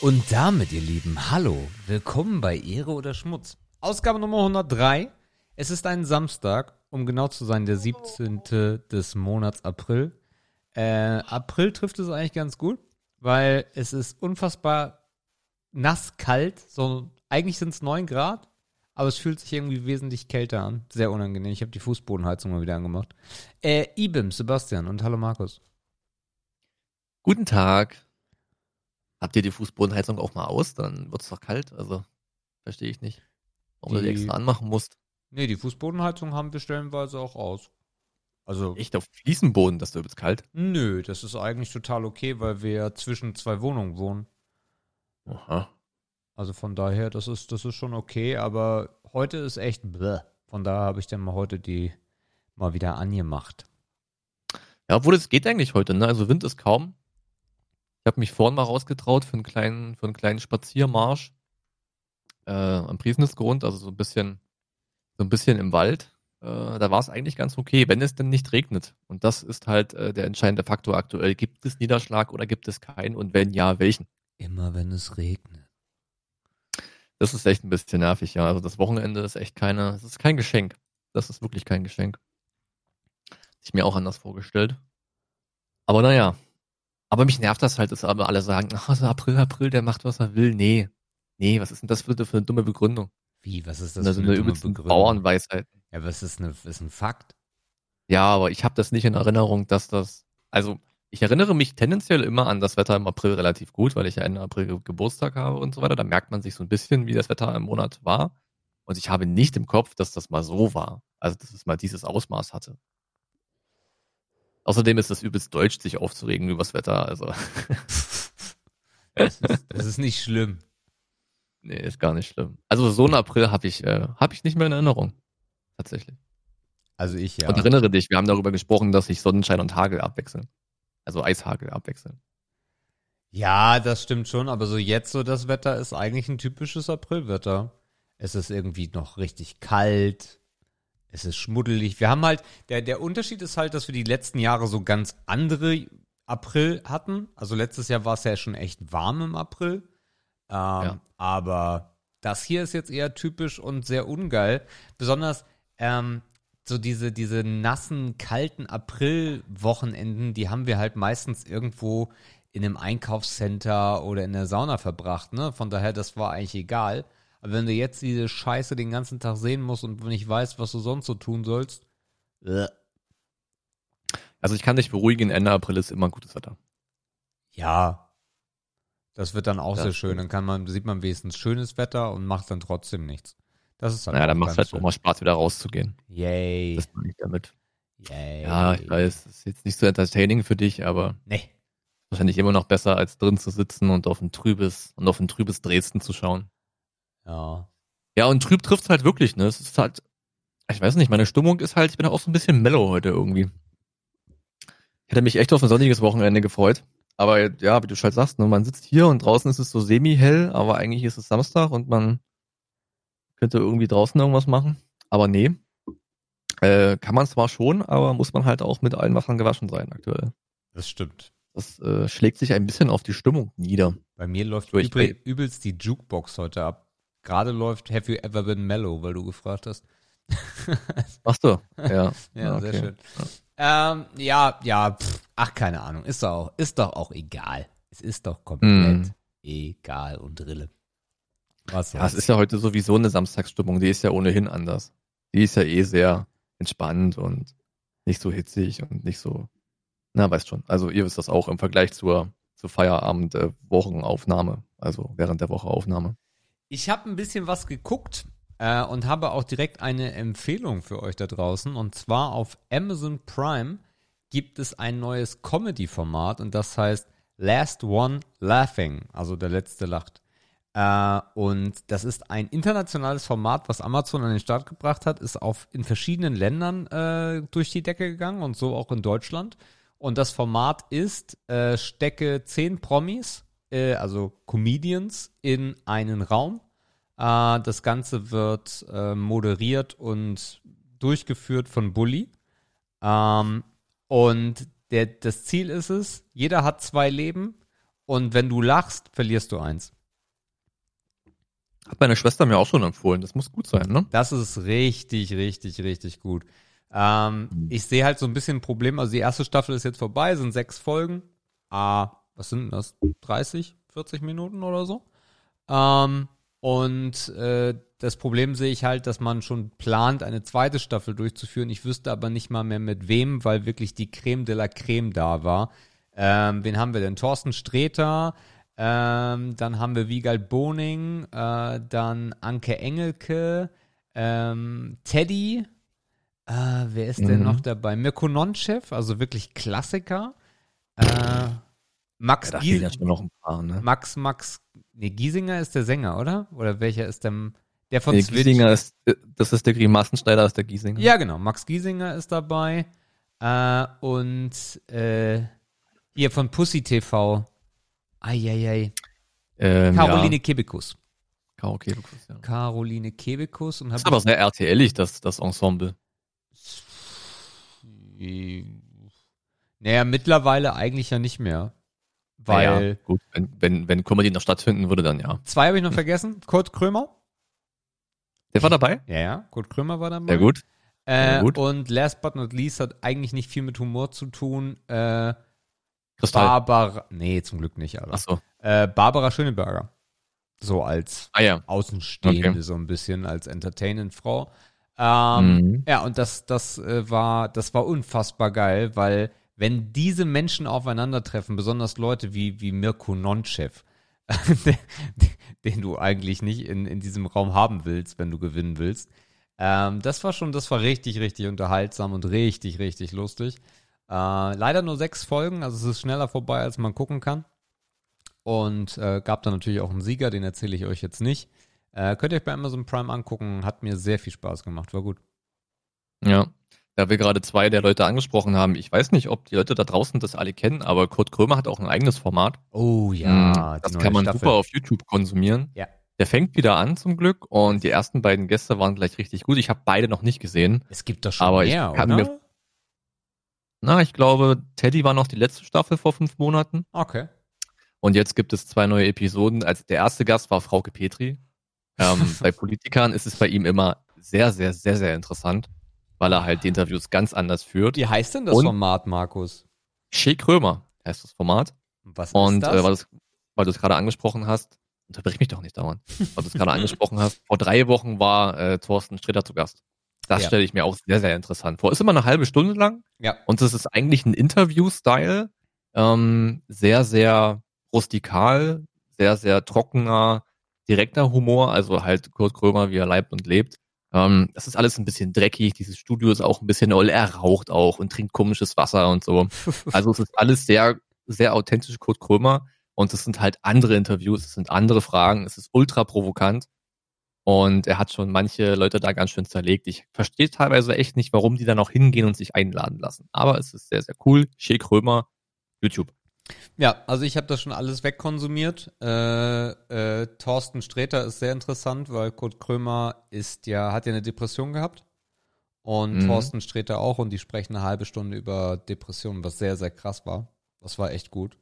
Und damit, ihr Lieben, hallo, willkommen bei Ehre oder Schmutz. Ausgabe Nummer 103. Es ist ein Samstag, um genau zu sein, der 17. des Monats April. Äh, April trifft es eigentlich ganz gut, weil es ist unfassbar nass kalt. So, eigentlich sind es 9 Grad, aber es fühlt sich irgendwie wesentlich kälter an. Sehr unangenehm. Ich habe die Fußbodenheizung mal wieder angemacht. Äh, Ibim, Sebastian und hallo Markus. Guten Tag. Habt ihr die Fußbodenheizung auch mal aus? Dann wird es doch kalt. Also, verstehe ich nicht. Warum du die Die- extra anmachen musst. Nee, die Fußbodenheizung haben wir stellenweise auch aus. Also, Echt auf Fliesenboden, das ist übelst kalt. nö, das ist eigentlich total okay, weil wir ja zwischen zwei Wohnungen wohnen. Aha. Also von daher, das ist, das ist schon okay, aber heute ist echt bläh. Von daher habe ich dann mal heute die mal wieder angemacht. Ja, obwohl es geht eigentlich heute, ne? Also Wind ist kaum. Ich habe mich vorhin mal rausgetraut für einen kleinen, für einen kleinen Spaziermarsch äh, am Priesnisgrund, also so ein bisschen, so ein bisschen im Wald. Äh, da war es eigentlich ganz okay, wenn es denn nicht regnet. Und das ist halt äh, der entscheidende Faktor aktuell. Gibt es Niederschlag oder gibt es keinen? Und wenn ja, welchen? Immer wenn es regnet. Das ist echt ein bisschen nervig, ja. Also das Wochenende ist echt keine, es ist kein Geschenk. Das ist wirklich kein Geschenk. Hätte Ich mir auch anders vorgestellt. Aber naja. Aber mich nervt das halt, dass aber alle sagen, ach, also April, April, der macht, was er will. Nee. Nee, was ist denn das für, für eine dumme Begründung? Wie, was ist Das, das sind für eine eine dumme Begründung? Bauernweisheit. Ja, was ist, eine, ist ein Fakt? Ja, aber ich habe das nicht in Erinnerung, dass das, also ich erinnere mich tendenziell immer an das Wetter im April relativ gut, weil ich ja Ende April Ge- Geburtstag habe und so weiter. Da merkt man sich so ein bisschen, wie das Wetter im Monat war. Und ich habe nicht im Kopf, dass das mal so war. Also, dass es mal dieses Ausmaß hatte. Außerdem ist es übelst deutsch, sich aufzuregen über das Wetter. Also, Das ist, das ist nicht schlimm. nee, ist gar nicht schlimm. Also, so einen April habe ich, äh, habe ich nicht mehr in Erinnerung. Tatsächlich. Also ich ja. Und erinnere dich, wir haben darüber gesprochen, dass sich Sonnenschein und Hagel abwechseln. Also Eishagel abwechseln. Ja, das stimmt schon, aber so jetzt so das Wetter ist eigentlich ein typisches Aprilwetter. Es ist irgendwie noch richtig kalt. Es ist schmuddelig. Wir haben halt, der, der Unterschied ist halt, dass wir die letzten Jahre so ganz andere April hatten. Also letztes Jahr war es ja schon echt warm im April. Ähm, Aber das hier ist jetzt eher typisch und sehr ungeil. Besonders ähm, so diese, diese nassen, kalten April-Wochenenden, die haben wir halt meistens irgendwo in einem Einkaufscenter oder in der Sauna verbracht, ne? Von daher, das war eigentlich egal. Aber wenn du jetzt diese Scheiße den ganzen Tag sehen musst und nicht weißt, was du sonst so tun sollst, äh, Also ich kann dich beruhigen, Ende April ist immer gutes Wetter. ja, das wird dann auch Das sehr schön. Dann kann man, sieht man wenigstens schönes Wetter und macht dann trotzdem nichts. Das ist halt Naja, auch dann macht es halt schön. auch mal Spaß, wieder rauszugehen. Yay. Das meine ich damit. Yay. Ja, ich weiß, das ist jetzt nicht so entertaining für dich, aber Nee. wahrscheinlich immer noch besser, als drin zu sitzen und auf ein trübes, und auf ein trübes Dresden zu schauen. Ja. Ja, und trüb trifft's halt wirklich, ne? Es ist halt, ich weiß nicht, meine Stimmung ist halt, ich bin auch so ein bisschen mellow heute irgendwie. Ich hätte mich echt auf ein sonniges Wochenende gefreut. Aber ja, wie du schon sagst, ne, man sitzt hier und draußen ist es so semi-hell, aber eigentlich ist es Samstag und man könnte irgendwie draußen irgendwas machen. Aber nee. Äh, kann man zwar schon, aber muss man halt auch mit allen Wassern gewaschen sein aktuell. Das stimmt. Das äh, schlägt sich ein bisschen auf die Stimmung nieder. Bei mir läuft übelst die Jukebox heute ab. Gerade läuft Have You Ever Been Mellow, weil du gefragt hast. Ach so, ja. Ja, Ah, sehr okay. schön. Ähm, ja, ja, pff, ach, keine Ahnung. Ist doch, auch, ist doch auch egal. Es ist doch komplett Mm. egal und Rille. Was Ja, es ist ja heute sowieso eine Samstagsstimmung, die ist ja ohnehin anders. Die ist ja eh sehr entspannt und nicht so hitzig und nicht so, na, weißt schon. Also ihr wisst das auch im Vergleich zur, zur Feierabend-Wochenaufnahme, also während der Woche Aufnahme. Ich habe ein bisschen was geguckt äh, und habe auch direkt eine Empfehlung für euch da draußen. Und zwar auf Amazon Prime gibt es ein neues Comedy-Format und das heißt Last One Laughing, also der letzte lacht. Äh, und das ist ein internationales Format, was Amazon an den Start gebracht hat, ist auf in verschiedenen Ländern äh, durch die Decke gegangen und so auch in Deutschland. Und das Format ist, äh, stecke zehn Promis, äh, also Comedians, in einen Raum. Äh, das Ganze wird äh, moderiert und durchgeführt von Bully. Ähm, und der, das Ziel ist es, jeder hat zwei Leben und wenn du lachst, verlierst du eins. Hat meine Schwester mir auch schon empfohlen. Das muss gut sein, ne? Das ist richtig, richtig, richtig gut. Ähm, Mhm. Ich sehe halt so ein bisschen ein Problem. Also die erste Staffel ist jetzt vorbei, sind sechs Folgen. Ah, was sind denn das? 30, 40 Minuten oder so? Ähm, und äh, das Problem sehe ich halt, dass man schon plant, eine zweite Staffel durchzuführen. Ich wüsste aber nicht mal mehr mit wem, weil wirklich die Creme de la Creme da war. Ähm, wen haben wir denn? Thorsten Sträter, ähm, dann haben wir Wiegald Boning, äh, dann Anke Engelke, ähm, Teddy, äh, wer ist denn Mhm. noch dabei? Mirko Nonchev, also wirklich Klassiker. Äh, Max, Da Gies fehlen ja schon noch ein paar, ne? Max, Max, nee, Giesinger ist der Sänger, oder? Oder welcher ist der, der von Switch? Giesinger ist, äh, das ist der Grimassenschneider, ist der Giesinger. Ja, genau. Max Giesinger ist dabei. Äh, und äh, hier von Pussy TV. Eieiei. Ähm, Caroline Ja. Kebekus. Karaoke, Lukas, ja. Caroline Kebekus. Und ist aber sehr RTL-ig, das, das Ensemble. naja, mittlerweile eigentlich ja nicht mehr. Weil Naja, gut, wenn, wenn, wenn Comedy noch stattfinden würde, dann ja. zwei habe ich noch vergessen. Kurt Krömer. Der war dabei? Ja, ja. Kurt Krömer war dabei. Sehr gut. Äh, Sehr gut. Und last but not least hat eigentlich nicht viel mit Humor zu tun. Äh, Kristall. Barbara, nee, zum Glück nicht, aber. Achso. Äh, Barbara Schöneberger. So als Ah ja. Außenstehende, Okay. so ein bisschen, als entertainend Frau. Ähm, Mhm. Ja, und das, das äh, war, das war unfassbar geil, weil wenn diese Menschen aufeinandertreffen, besonders Leute wie, wie Mirko Nonchev, den du eigentlich nicht in, in diesem Raum haben willst, wenn du gewinnen willst. Ähm, das war schon, das war richtig, richtig unterhaltsam und richtig, richtig lustig. Äh, leider nur sechs Folgen, also es ist schneller vorbei, als man gucken kann. Und äh, gab dann natürlich auch einen Sieger, den erzähle ich euch jetzt nicht. Äh, könnt ihr euch bei Amazon Prime angucken, hat mir sehr viel Spaß gemacht, war gut. Ja. Da wir gerade zwei der Leute angesprochen haben, ich weiß nicht, ob die Leute da draußen das alle kennen, aber Kurt Krömer hat auch ein eigenes Format. Oh Mm, das kann man super auf YouTube konsumieren. Ja. Der fängt wieder an zum Glück und die ersten beiden Gäste waren gleich richtig gut. Ich habe beide noch nicht gesehen. Es gibt doch schon Aber ich mehr, kann oder? mir- Na, ich glaube, Teddy war noch die letzte Staffel vor fünf Monaten Okay. und jetzt gibt es zwei neue Episoden. Als der erste Gast war Frauke Petri. Ähm, bei Politikern ist es bei ihm immer sehr, sehr, sehr, sehr interessant, weil er halt die Interviews ganz anders führt. Wie heißt denn das Und- Format, Markus? Shea Krömer heißt das Format. Was Und ist das? äh, weil, weil du es gerade angesprochen hast, unterbrich mich doch nicht dauernd, weil du es gerade angesprochen hast, vor drei Wochen war äh, Thorsten Sträter zu Gast. Das Ja. stelle ich mir auch sehr, sehr interessant vor. Ist immer eine halbe Stunde lang ja. und es ist eigentlich ein Interview-Style, ähm, sehr, sehr rustikal, sehr, sehr trockener, direkter Humor, also halt Kurt Krömer, wie er leibt und lebt. Ähm, das ist alles ein bisschen dreckig, dieses Studio ist auch ein bisschen, er raucht auch und trinkt komisches Wasser und so. Also es ist alles sehr, sehr authentisch Kurt Krömer und es sind halt andere Interviews, es sind andere Fragen, es ist ultra provokant und er hat schon manche Leute da ganz schön zerlegt. Ich verstehe teilweise echt nicht, warum die da noch hingehen und sich einladen lassen. Aber es ist sehr, sehr cool. Shea Krömer, YouTube. Ja, also ich habe das schon alles wegkonsumiert. Äh, äh, Thorsten Sträter ist sehr interessant, weil Kurt Krömer ist ja, hat ja eine Depression gehabt. Und Mhm. Thorsten Sträter auch und die sprechen eine halbe Stunde über Depressionen, was sehr, sehr krass war. Das war echt gut.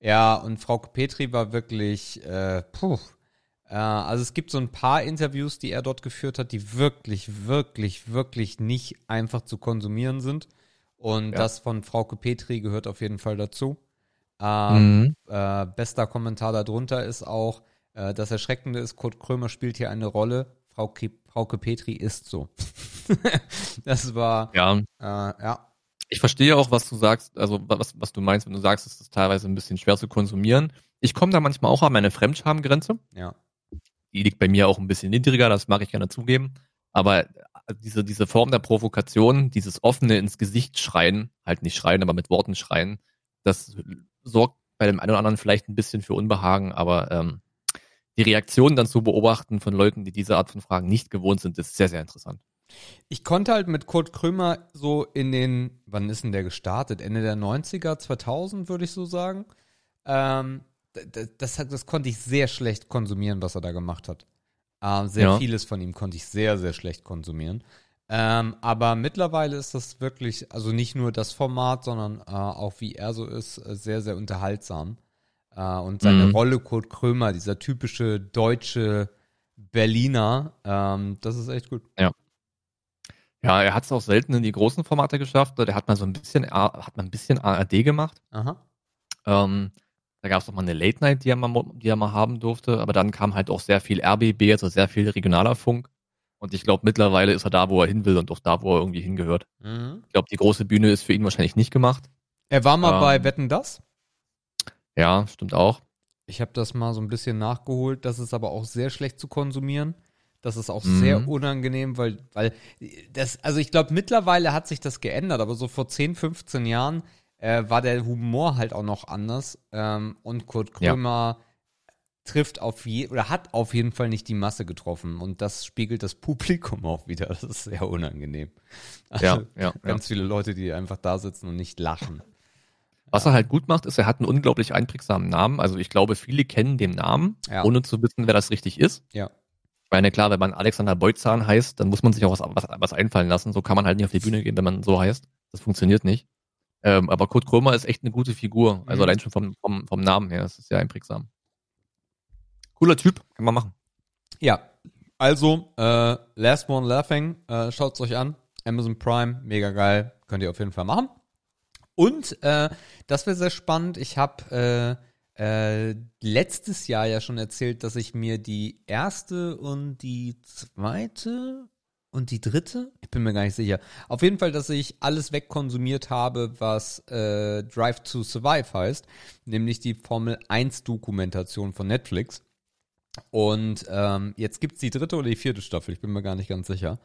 Ja, und Frau Petri war wirklich, äh, puh. Äh, also es gibt so ein paar Interviews, die er dort geführt hat, die wirklich, wirklich, wirklich nicht einfach zu konsumieren sind. Und Ja. das von Frau Petri gehört auf jeden Fall dazu. Ähm, Mhm. äh, bester Kommentar darunter ist auch, äh, das Erschreckende ist, Kurt Krömer spielt hier eine Rolle, Frau Ke Frauke Petri ist so. das war, Ja, äh, ja, ich verstehe auch, was du sagst, also was, was du meinst, wenn du sagst, es ist teilweise ein bisschen schwer zu konsumieren. Ich komme da manchmal auch an meine Fremdschamgrenze. ja. Die liegt bei mir auch ein bisschen niedriger, das mag ich gerne zugeben. Aber äh, diese, diese Form der Provokation, dieses offene ins Gesicht schreien, halt nicht schreien, aber mit Worten schreien, das sorgt bei dem einen oder anderen vielleicht ein bisschen für Unbehagen, aber ähm, die Reaktion dann zu beobachten von Leuten, die diese Art von Fragen nicht gewohnt sind, ist sehr, sehr interessant. Ich konnte halt mit Kurt Krömer so in den, wann ist denn der gestartet? Ende der 90er, 2000 würde ich so sagen. Ähm, das, das, das konnte ich sehr schlecht konsumieren, was er da gemacht hat. Ähm, sehr Ja. vieles von ihm konnte ich sehr, sehr schlecht konsumieren. Ähm, aber mittlerweile ist das wirklich, also nicht nur das Format, sondern äh, auch wie er so ist, äh, sehr, sehr unterhaltsam. Äh, und seine Mhm. Rolle Kurt Krömer, dieser typische deutsche Berliner, ähm, das ist echt gut. Ja, er hat es auch selten in die großen Formate geschafft. Der hat mal so ein bisschen, hat mal ein bisschen ARD gemacht. Aha. Ähm, da gab es noch mal eine Late Night, die er, mal, die er mal haben durfte. Aber dann kam halt auch sehr viel RBB, also sehr viel regionaler Funk. Und ich glaube, mittlerweile ist er da, wo er hin will und auch da, wo er irgendwie hingehört. Mhm. Ich glaube, die große Bühne ist für ihn wahrscheinlich nicht gemacht. Er war mal Ähm. bei Wetten das. Ja, stimmt auch. Ich habe das mal so ein bisschen nachgeholt. Das ist aber auch sehr schlecht zu konsumieren. Das ist auch Mhm. sehr unangenehm, weil, weil das, also ich glaube, mittlerweile hat sich das geändert, aber so vor 10, 15 Jahren äh, war der Humor halt auch noch anders. Ähm, und Kurt Ja. Trifft auf je oder hat auf jeden Fall nicht die Masse getroffen. Und das spiegelt das Publikum auch wieder. Das ist sehr unangenehm. Also, Ja, ja, ja. Ganz viele Leute, die einfach da sitzen und nicht lachen. Was er halt gut macht, ist, er hat einen unglaublich einprägsamen Namen. Also ich glaube, viele kennen den Namen, Ja. ohne zu wissen, wer das richtig ist. Ja. Ich meine, klar, wenn man Alexander Beutzahn heißt, dann muss man sich auch was, was, was einfallen lassen. So kann man halt nicht auf die Bühne gehen, wenn man so heißt. Das funktioniert nicht. Ähm, aber Kurt Krömer ist echt eine gute Figur. Also Mhm. allein schon vom, vom, vom Namen her. Das ist sehr einprägsam. Cooler Typ, kann man machen. Ja, also äh, Last One Laughing, äh, schaut's euch an. Amazon Prime, mega geil, könnt ihr auf jeden Fall machen. Und äh, das wäre sehr spannend. Ich habe äh, äh, letztes Jahr ja schon erzählt, dass ich mir die erste und die zweite und die dritte, ich bin mir gar nicht sicher. Auf jeden Fall, dass ich alles wegkonsumiert habe, was äh, Drive to Survive heißt, nämlich die Formel 1 Dokumentation von Netflix. Und ähm, jetzt gibt's die dritte oder die vierte Staffel, ich bin mir gar nicht ganz sicher.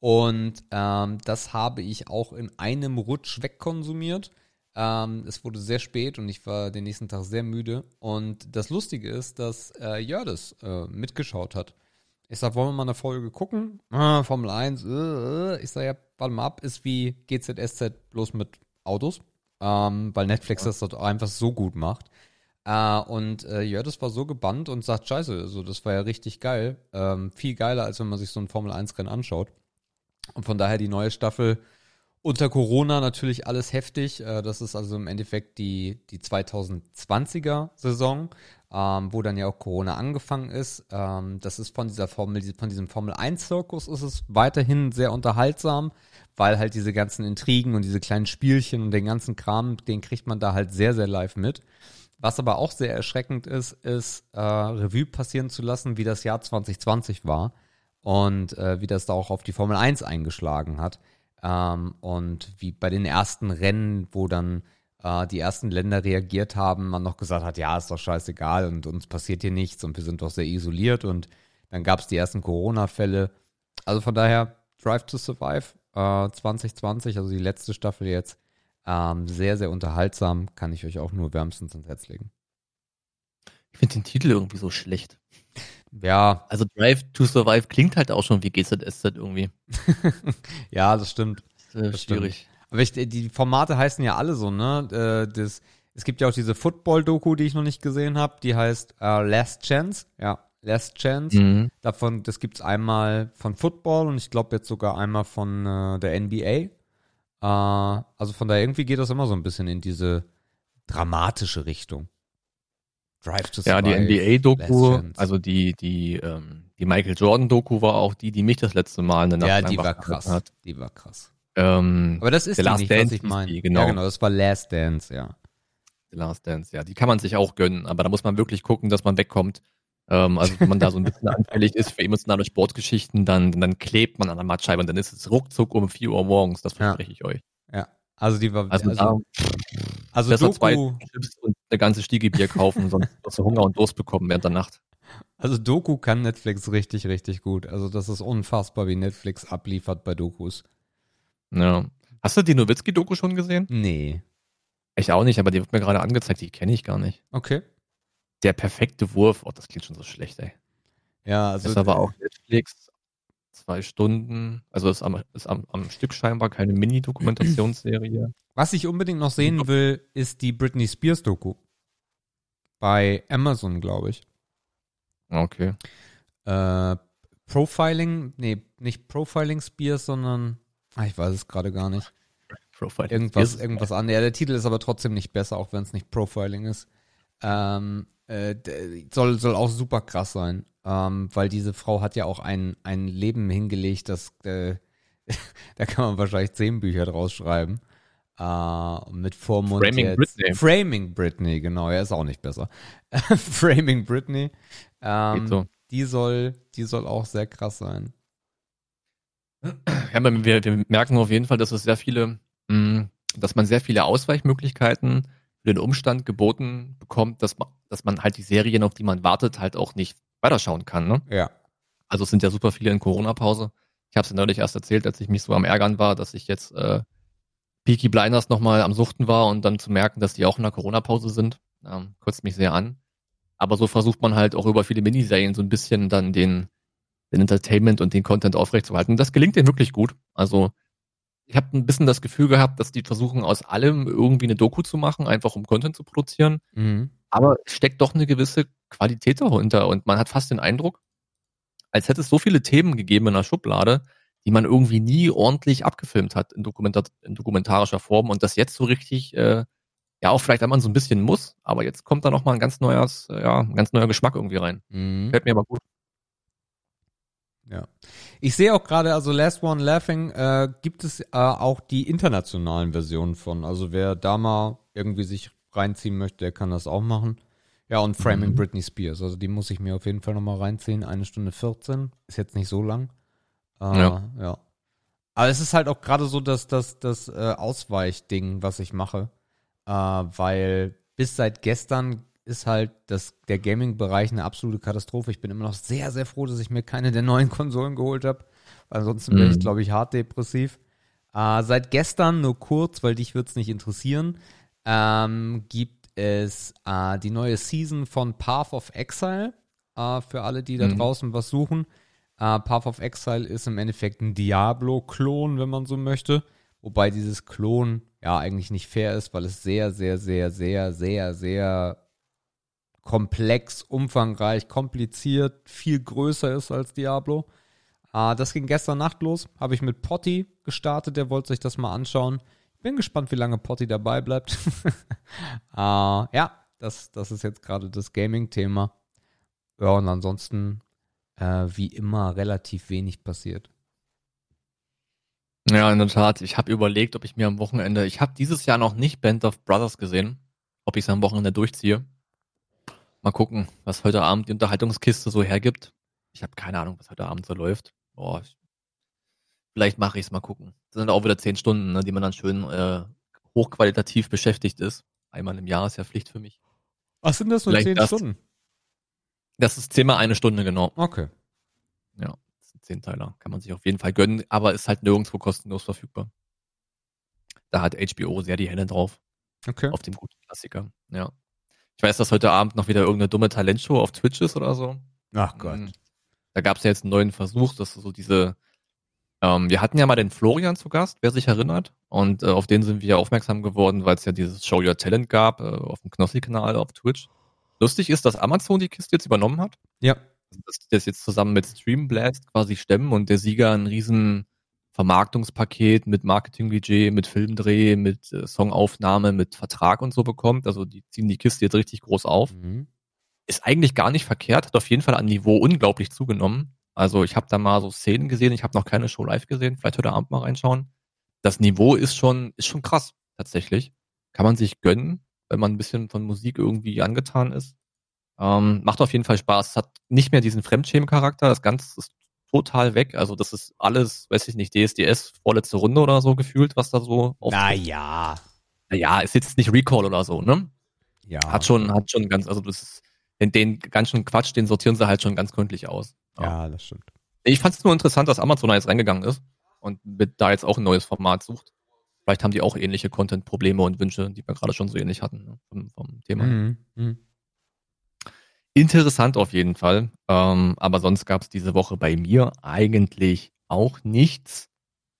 Und ähm, das habe ich auch in einem Rutsch wegkonsumiert. Ähm, es wurde sehr spät und ich war den nächsten Tag sehr müde. Und das Lustige ist, dass äh, Jördes äh, mitgeschaut hat. Ich sag, wollen wir mal eine Folge gucken? Ah, Formel 1. Äh, äh. Ich sag, ja, warte mal ab, ist wie GZSZ bloß mit Autos. Ähm, weil Netflix das dort einfach so gut macht. Äh, und äh, ja, das war so gebannt und sagt, scheiße, also das war ja richtig geil. Ähm, viel geiler, als wenn man sich so ein Formel-1-Rennen anschaut. Und von daher die neue Staffel unter Corona natürlich alles heftig. Äh, das ist also im Endeffekt die, die 2020er Saison, ähm, wo dann ja auch Corona angefangen ist. Ähm, das ist von dieser Formel, von diesem Formel-1-Zirkus ist es weiterhin sehr unterhaltsam, weil halt diese ganzen Intrigen und diese kleinen Spielchen und den ganzen Kram, den kriegt man da halt sehr, sehr live mit. Was aber auch sehr erschreckend ist, ist äh, Revue passieren zu lassen, wie das Jahr 2020 war und äh, wie das da auch auf die Formel 1 eingeschlagen hat. Ähm, und wie bei den ersten Rennen, wo dann äh, die ersten Länder reagiert haben, man noch gesagt hat, ja, ist doch scheißegal und uns passiert hier nichts und wir sind doch sehr isoliert und dann gab es die ersten Corona-Fälle. Also von daher, Drive to Survive äh, 2020, also die letzte Staffel jetzt, ähm, sehr, sehr unterhaltsam, kann ich euch auch nur wärmstens ins Herz legen. Ich finde den Titel irgendwie so schlecht. Ja, Also Drive to Survive klingt halt auch schon wie GZSZ irgendwie. ja, das stimmt. Das ist Das schwierig. Aber ich, die Formate heißen ja alle so, ne? Äh, Das, es gibt ja auch diese Football-Doku, die ich noch nicht gesehen habe, die heißt äh, Last Chance. Ja, Last Chance. Mhm. Davon, das gibt's einmal von Football und ich glaube jetzt sogar einmal von äh, der NBA. Äh, also von daher irgendwie geht das immer so ein bisschen in diese dramatische Richtung. Drive to Ja, die Survive, NBA-Doku, also die, die, ähm, die Michael Jordan-Doku war auch die, die mich das letzte Mal eine Nacht ja, die war krass. Hat. Die war krass. Ähm, Aber das ist die Last nicht, Dance was ich meine. genau. Ja, genau, das war Last Dance, ja. The Last Dance, ja, die kann man sich auch gönnen, aber da muss man wirklich gucken, dass man wegkommt. Ähm, also wenn man da so ein bisschen anfällig ist für emotionale Sportgeschichten, dann, dann klebt man an der Mattscheibe und dann ist es ruckzuck um 4 Uhr morgens, das Ja. verspreche ich euch. Ja. Also die war Also, also, also besser zwei Doku, Chips und eine ganze Stiege Bier kaufen, sonst wirst du Hunger und Durst bekommen während der Nacht. also Doku kann Netflix richtig, richtig gut. Also das ist unfassbar, wie Netflix abliefert bei Dokus. Ja. Hast du die Nowitzki-Doku schon gesehen? Nee. Ich auch nicht, aber die wird mir gerade angezeigt, die kenne ich gar nicht. Okay. Der perfekte Wurf, oh, das klingt schon so schlecht, ey. Ja, also ist aber auch Netflix, zwei Stunden, also ist am, ist am, am Stück scheinbar keine Mini-Dokumentationsserie. was ich unbedingt noch sehen will, ist die Britney Spears Doku. Bei Amazon, glaube ich. Okay. Äh, Profiling, nee, nicht Profiling Spears, sondern ah, ich weiß es gerade gar nicht. Profile. Irgendwas, Ist- irgendwas an. Ja, der Titel ist aber trotzdem nicht besser, auch wenn es nicht Profiling ist. Ähm, äh, soll, soll auch super krass sein. Ähm, weil diese Frau hat ja auch ein, ein Leben hingelegt, das äh, da kann man wahrscheinlich zehn Bücher draus schreiben. Äh, mit Vormund Framing jetzt. Britney. Framing Britney, genau, er ist auch nicht besser. Framing Britney. Ähm, so. Die soll, die soll auch sehr krass sein. Ja, wir, wir merken auf jeden Fall, dass es sehr viele, mh, dass man sehr viele Ausweichmöglichkeiten für den Umstand geboten bekommt, dass man, dass man halt die Serien, auf die man wartet, halt auch nicht weiterschauen kann. Ne? Ja. Also es sind ja super viele in Corona-Pause. Ich habe es ja neulich erst erzählt, als ich mich so am Ärgern war, dass ich jetzt äh, Peaky Blinders nochmal am Suchten war und dann zu merken, dass die auch in der Corona-Pause sind. Ähm, kotzt mich sehr an. Aber so versucht man halt auch über viele Miniserien so ein bisschen dann den, den Entertainment und den Content aufrechtzuerhalten. Das gelingt denen wirklich gut. Also ich habe ein bisschen das Gefühl gehabt, dass die versuchen aus allem irgendwie eine Doku zu machen, einfach um Content zu produzieren. Mhm. Aber es steckt doch eine gewisse Qualität dahinter und man hat fast den Eindruck, als hätte es so viele Themen gegeben in der Schublade, die man irgendwie nie ordentlich abgefilmt hat in, Dokumentar in dokumentarischer Form und das jetzt so richtig, äh, ja auch vielleicht, wenn man so ein bisschen muss, aber jetzt kommt da noch mal ein ganz neues, äh, ja, ein ganz neuer Geschmack irgendwie rein. Mhm. Fällt mir aber gut. Ja. Ich sehe auch gerade, also Last One Laughing äh, gibt es äh, auch die internationalen Versionen von. Also wer da mal irgendwie sich reinziehen möchte, der kann das auch machen. Ja, und Framing Mhm. Britney Spears. Also die muss ich mir auf jeden Fall nochmal reinziehen. Eine Stunde 14. Ist jetzt nicht so lang. Äh, Ja. ja. Aber es ist halt auch gerade so das, das, das äh, Ausweichding, was ich mache. Äh, weil bis seit gestern ist halt das, der Gaming-Bereich eine absolute Katastrophe. Ich bin immer noch sehr, sehr froh, dass ich mir keine der neuen Konsolen geholt habe. Ansonsten wäre ich, Mhm. glaube ich, hart depressiv. Äh, seit gestern, nur kurz, weil dich wird's nicht interessieren, ähm, gibt es äh, die neue Season von Path of Exile. Äh, für alle, die da Mhm. draußen was suchen. Path of Exile ist im Endeffekt ein Diablo-Klon, wenn man so möchte. Wobei dieses Klon ja eigentlich nicht fair ist, weil es sehr, sehr, sehr, sehr, sehr, sehr komplex, umfangreich, kompliziert, viel größer ist als Diablo. Äh, das ging gestern Nacht los. Habe ich mit Potti gestartet, der wollte sich das mal anschauen. Bin gespannt, wie lange Potti dabei bleibt. äh, ja, das, das ist jetzt gerade das Gaming-Thema. Ja, und ansonsten, äh, wie immer, relativ wenig passiert. Ja, in der Tat. Ich habe überlegt, ob ich mir am Wochenende, ich habe dieses Jahr noch nicht Band of Brothers gesehen, ob ich es am Wochenende durchziehe. Mal gucken, was heute Abend die Unterhaltungskiste so hergibt. Ich habe keine Ahnung, was heute Abend so läuft. Boah, ich, vielleicht mache ich es mal gucken. Das sind auch wieder zehn Stunden, ne, die man dann schön äh, hochqualitativ beschäftigt ist. Einmal im Jahr ist ja Pflicht für mich. Was sind das nur Vielleicht zehn das. Stunden? Das ist Thema eine Stunde genau. Okay. Ja, das sind Zehnteiler. Kann man sich auf jeden Fall gönnen, aber ist halt nirgendwo kostenlos verfügbar. Da hat HBO sehr die Hände drauf. Okay. auf dem guten Klassiker. Ja. Ich weiß, dass heute Abend noch wieder irgendeine dumme Talentshow auf Twitch ist oder so. Ach Gott. Mhm. Da gab es ja jetzt einen neuen Versuch, dass so diese, ähm, wir hatten ja mal den Florian zu Gast, wer sich erinnert. Und äh, auf den sind wir aufmerksam geworden, weil es ja dieses Show Your Talent gab, äh, auf dem Knossi-Kanal auf Twitch. Lustig ist, dass Amazon die Kiste jetzt übernommen hat. Ja. Dass die das jetzt zusammen mit Streamblast quasi stemmen und der Sieger einen riesen Vermarktungspaket mit Marketingbudget, mit Filmdreh, mit äh, Songaufnahme, mit Vertrag und so bekommt. Also die ziehen die Kiste jetzt richtig groß auf Mhm. ist eigentlich gar nicht verkehrt, hat auf jeden Fall an Niveau unglaublich zugenommen. Also ich habe da mal so Szenen gesehen, ich habe noch keine Show live gesehen, vielleicht heute Abend mal reinschauen. Das Niveau ist schon, ist schon krass, tatsächlich. Kann man sich gönnen, wenn man ein bisschen von Musik irgendwie angetan ist. Ähm, macht auf jeden Fall Spaß. Es hat nicht mehr diesen Fremdschämen-Charakter, das Ganze ist total weg. Also das ist alles, weiß ich nicht, DSDS, vorletzte Runde oder so gefühlt, was da so auftritt. Naja. Naja, ist jetzt nicht Recall oder so, ne? Ja. Hat schon, hat schon ganz, also das ist, den, den ganzen Quatsch, den sortieren sie halt schon ganz gründlich aus. Ja, das stimmt. Ich fand es nur interessant, dass Amazon da jetzt reingegangen ist und mit da jetzt auch ein neues Format sucht. Vielleicht haben die auch ähnliche Content-Probleme und Wünsche, die wir gerade schon so ähnlich hatten ne, vom, vom Thema. Mhm. Mhm. Interessant auf jeden Fall. Ähm, aber sonst gab es diese Woche bei mir eigentlich auch nichts.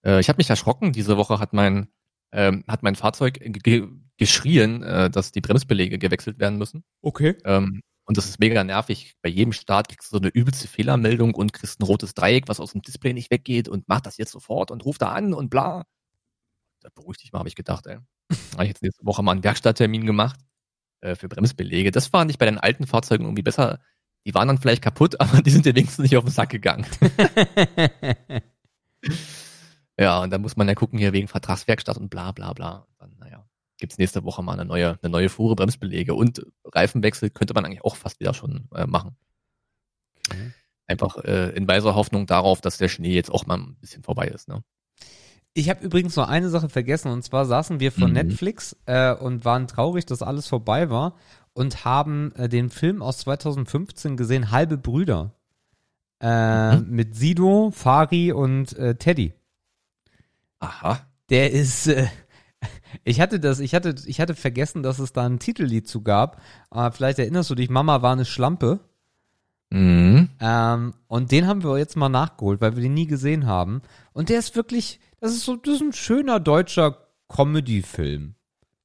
Äh, ich habe mich erschrocken. Diese Woche hat mein ähm, hat mein Fahrzeug ge geschrien, äh, dass die Bremsbeläge gewechselt werden müssen. Okay. Ähm, und das ist mega nervig. Bei jedem Start kriegst du so eine übelste Fehlermeldung und kriegst ein rotes Dreieck, was aus dem Display nicht weggeht und mach das jetzt sofort und ruf da an und bla. Da beruhig dich mal, habe ich gedacht, ey. Habe ich jetzt nächste Woche mal einen Werkstatttermin gemacht. Äh, für Bremsbelege. Das war nicht bei den alten Fahrzeugen irgendwie besser. Die waren dann vielleicht kaputt, aber die sind dir wenigstens nicht auf den Sack gegangen. ja, und da muss man ja gucken hier wegen Vertragswerkstatt und bla bla bla. Dann, naja, gibt's nächste Woche mal eine neue, eine neue Fuhre Bremsbelege und Reifenwechsel könnte man eigentlich auch fast wieder schon äh, machen. Okay. Einfach äh, in weiser Hoffnung darauf, dass der Schnee jetzt auch mal ein bisschen vorbei ist. Ne? Ich habe übrigens noch eine Sache vergessen und zwar saßen wir vor Mhm. Netflix äh, und waren traurig, dass alles vorbei war und haben äh, den Film aus 2015 gesehen, Halbe Brüder. Äh, Mhm. Mit Sido, Fari und äh, Teddy. Aha. Der ist. Äh, ich hatte das, ich hatte, ich hatte vergessen, dass es da ein Titellied zu gab. Äh, vielleicht erinnerst du dich, Mama war eine Schlampe. Mhm. Ähm, und den haben wir jetzt mal nachgeholt, weil wir den nie gesehen haben. Und der ist wirklich, das ist so, das ist ein schöner deutscher Comedy-Film.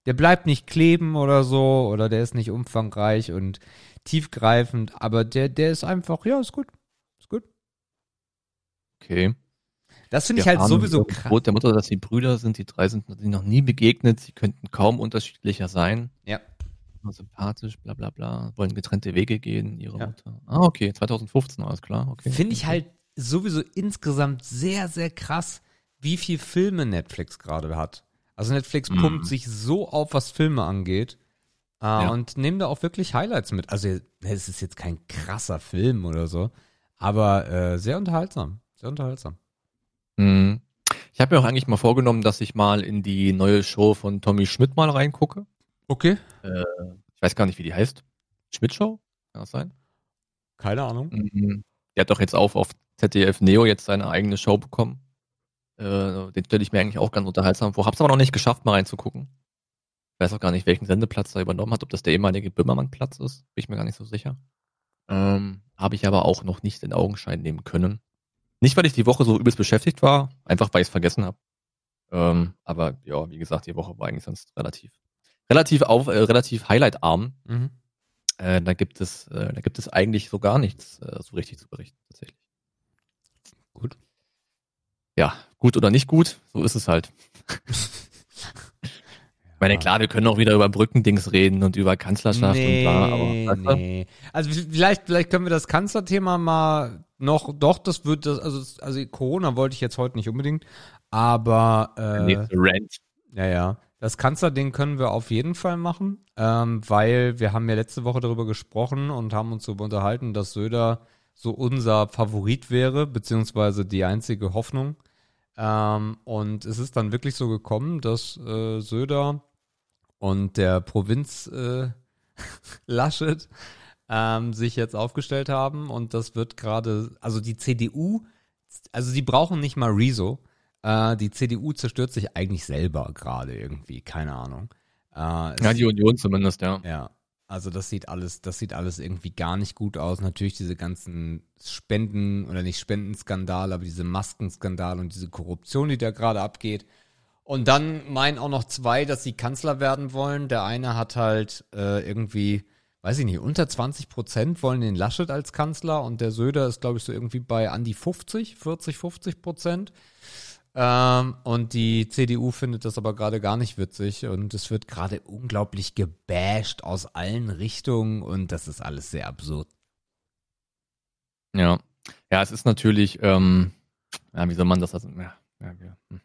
Der bleibt nicht kleben oder so, oder der ist nicht umfangreich und tiefgreifend, aber der, der ist einfach, ja, ist gut. Ist gut. Okay. Das finde ich halt sowieso das krass. Brot der Mutter, dass sie Brüder sind. Die drei sind sich noch nie begegnet. Sie könnten kaum unterschiedlicher sein. Ja. Sympathisch, bla bla bla. Wollen getrennte Wege gehen, ihre Ja. Mutter. Ah, okay. 2015, alles klar. Okay. Finde ich halt sowieso insgesamt sehr, sehr krass, wie viel Filme Netflix gerade hat. Also Netflix Mhm. pumpt sich so auf, was Filme angeht. Äh, Ja. Und nehmen da auch wirklich Highlights mit. Also es ist jetzt kein krasser Film oder so, aber äh, sehr unterhaltsam. Sehr unterhaltsam. Mhm. Ich habe mir auch eigentlich mal vorgenommen, dass ich mal in die neue Show von Tommy Schmidt mal reingucke. Okay. Ich weiß gar nicht, wie die heißt. Schmidt Show? Kann das sein? Keine Ahnung. Mhm. Der hat doch jetzt auch auf ZDF Neo jetzt seine eigene Show bekommen. Äh, den stelle ich mir eigentlich auch ganz unterhaltsam vor. Hab's aber noch nicht geschafft, mal reinzugucken. Weiß auch gar nicht, welchen Sendeplatz er übernommen hat, ob das der ehemalige Böhmermann-Platz ist. Bin ich mir gar nicht so sicher. Ähm, Habe ich aber auch noch nicht in Augenschein nehmen können. Nicht, weil ich die Woche so übelst beschäftigt war, einfach weil ich es vergessen habe. Ähm, aber ja, wie gesagt, die Woche war eigentlich sonst relativ, relativ auf, äh, relativ highlightarm. Mhm. Äh, da gibt es, äh, da gibt es eigentlich so gar nichts äh, so richtig zu berichten, tatsächlich. Gut. Ja, gut oder nicht gut, so ist es halt. Ich meine, klar, wir können auch wieder über Brückendings reden und über Kanzlerschaft und bla, aber nee. Also vielleicht, vielleicht können wir das Kanzlerthema mal noch, doch, das wird das, also, also Corona wollte ich jetzt heute nicht unbedingt, aber äh, nächste Rant. Ja, ja. Das Kanzlerding können wir auf jeden Fall machen, ähm, weil wir haben ja letzte Woche darüber gesprochen und haben uns darüber unterhalten, dass Söder so unser Favorit wäre, beziehungsweise die einzige Hoffnung. Ähm, und es ist dann wirklich so gekommen, dass äh, Söder und der Provinz äh, Laschet ähm, sich jetzt aufgestellt haben und das wird gerade, also die CDU, also die brauchen nicht mal Rezo, äh, die CDU zerstört sich eigentlich selber gerade irgendwie, keine Ahnung. Äh, Ja, die Union zumindest, ja. ja, also das sieht alles, das sieht alles irgendwie gar nicht gut aus. Natürlich diese ganzen Spenden oder nicht Spendenskandale, aber diese Maskenskandale und diese Korruption, die da gerade abgeht. Und dann meinen auch noch zwei, dass sie Kanzler werden wollen. Der eine hat halt äh, irgendwie, weiß ich nicht, unter 20 Prozent wollen den Laschet als Kanzler und der Söder ist, glaube ich, so irgendwie bei an die 50, 40, 50 Prozent. Ähm, und die CDU findet das aber gerade gar nicht witzig und es wird gerade unglaublich gebasht aus allen Richtungen und das ist alles sehr absurd. Ja. Ja, es ist natürlich, ähm, ja, wie soll man das, also, ja, ja, hm.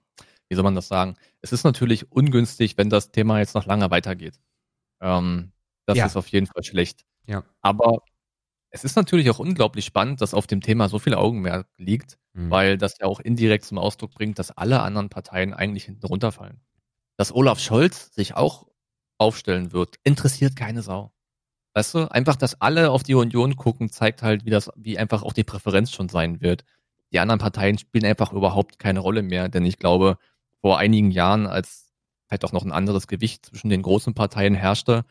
wie soll man das sagen? Es ist natürlich ungünstig, wenn das Thema jetzt noch lange weitergeht. Ähm, das ist auf jeden Fall schlecht. Ja. Aber es ist natürlich auch unglaublich spannend, dass auf dem Thema so viel Augenmerk liegt, Mhm. weil das ja auch indirekt zum Ausdruck bringt, dass alle anderen Parteien eigentlich hinten runterfallen. Dass Olaf Scholz sich auch aufstellen wird, interessiert keine Sau. Weißt du, einfach, dass alle auf die Union gucken, zeigt halt, wie das, wie einfach auch die Präferenz schon sein wird. Die anderen Parteien spielen einfach überhaupt keine Rolle mehr, denn ich glaube, vor einigen Jahren, als vielleicht auch noch ein anderes Gewicht zwischen den großen Parteien herrschte,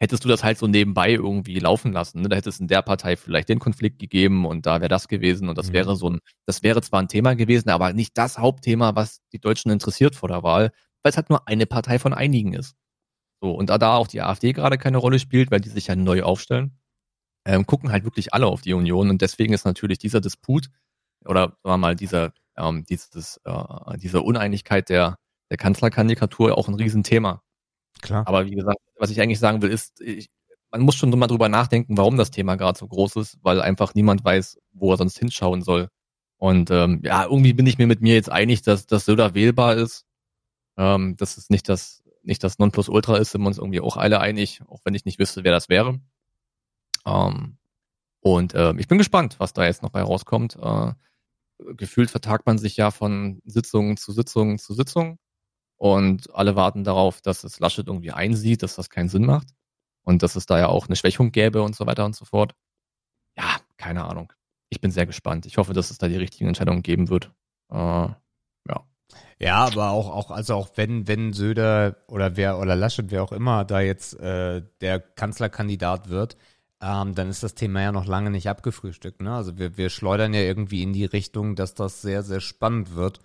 hättest du das halt so nebenbei irgendwie laufen lassen. Ne? Da hätte es in der Partei vielleicht den Konflikt gegeben und da wäre das gewesen und das Mhm. wäre so ein, das wäre zwar ein Thema gewesen, aber nicht das Hauptthema, was die Deutschen interessiert vor der Wahl, weil es halt nur eine Partei von einigen ist. So, und da, da auch die AfD gerade keine Rolle spielt, weil die sich ja neu aufstellen, ähm, gucken halt wirklich alle auf die Union und deswegen ist natürlich dieser Disput oder sagen wir mal dieser, ähm, dieses, äh, diese Uneinigkeit der, der Kanzlerkandidatur auch ein Riesenthema. Klar. Aber wie gesagt, was ich eigentlich sagen will, ist, ich, man muss schon mal drüber nachdenken, warum das Thema gerade so groß ist, weil einfach niemand weiß, wo er sonst hinschauen soll. Und ähm, ja, irgendwie bin ich mir mit mir jetzt einig, dass das Söder wählbar ist. Ähm, dass es nicht das, nicht das Nonplusultra ist, sind wir uns irgendwie auch alle einig, auch wenn ich nicht wüsste, wer das wäre. Ähm, und äh, ich bin gespannt, was da jetzt noch bei rauskommt. Äh, gefühlt vertagt man sich ja von Sitzung zu Sitzung zu Sitzung. Und alle warten darauf, dass es Laschet irgendwie einsieht, dass das keinen Sinn macht. Und dass es da ja auch eine Schwächung gäbe und so weiter und so fort. Ja, keine Ahnung. Ich bin sehr gespannt. Ich hoffe, dass es da die richtigen Entscheidungen geben wird. Äh, ja. Ja, aber auch, auch, also auch wenn, wenn Söder oder wer oder Laschet, wer auch immer da jetzt äh, der Kanzlerkandidat wird, ähm, dann ist das Thema ja noch lange nicht abgefrühstückt. Ne? Also wir, wir schleudern ja irgendwie in die Richtung, dass das sehr, sehr spannend wird.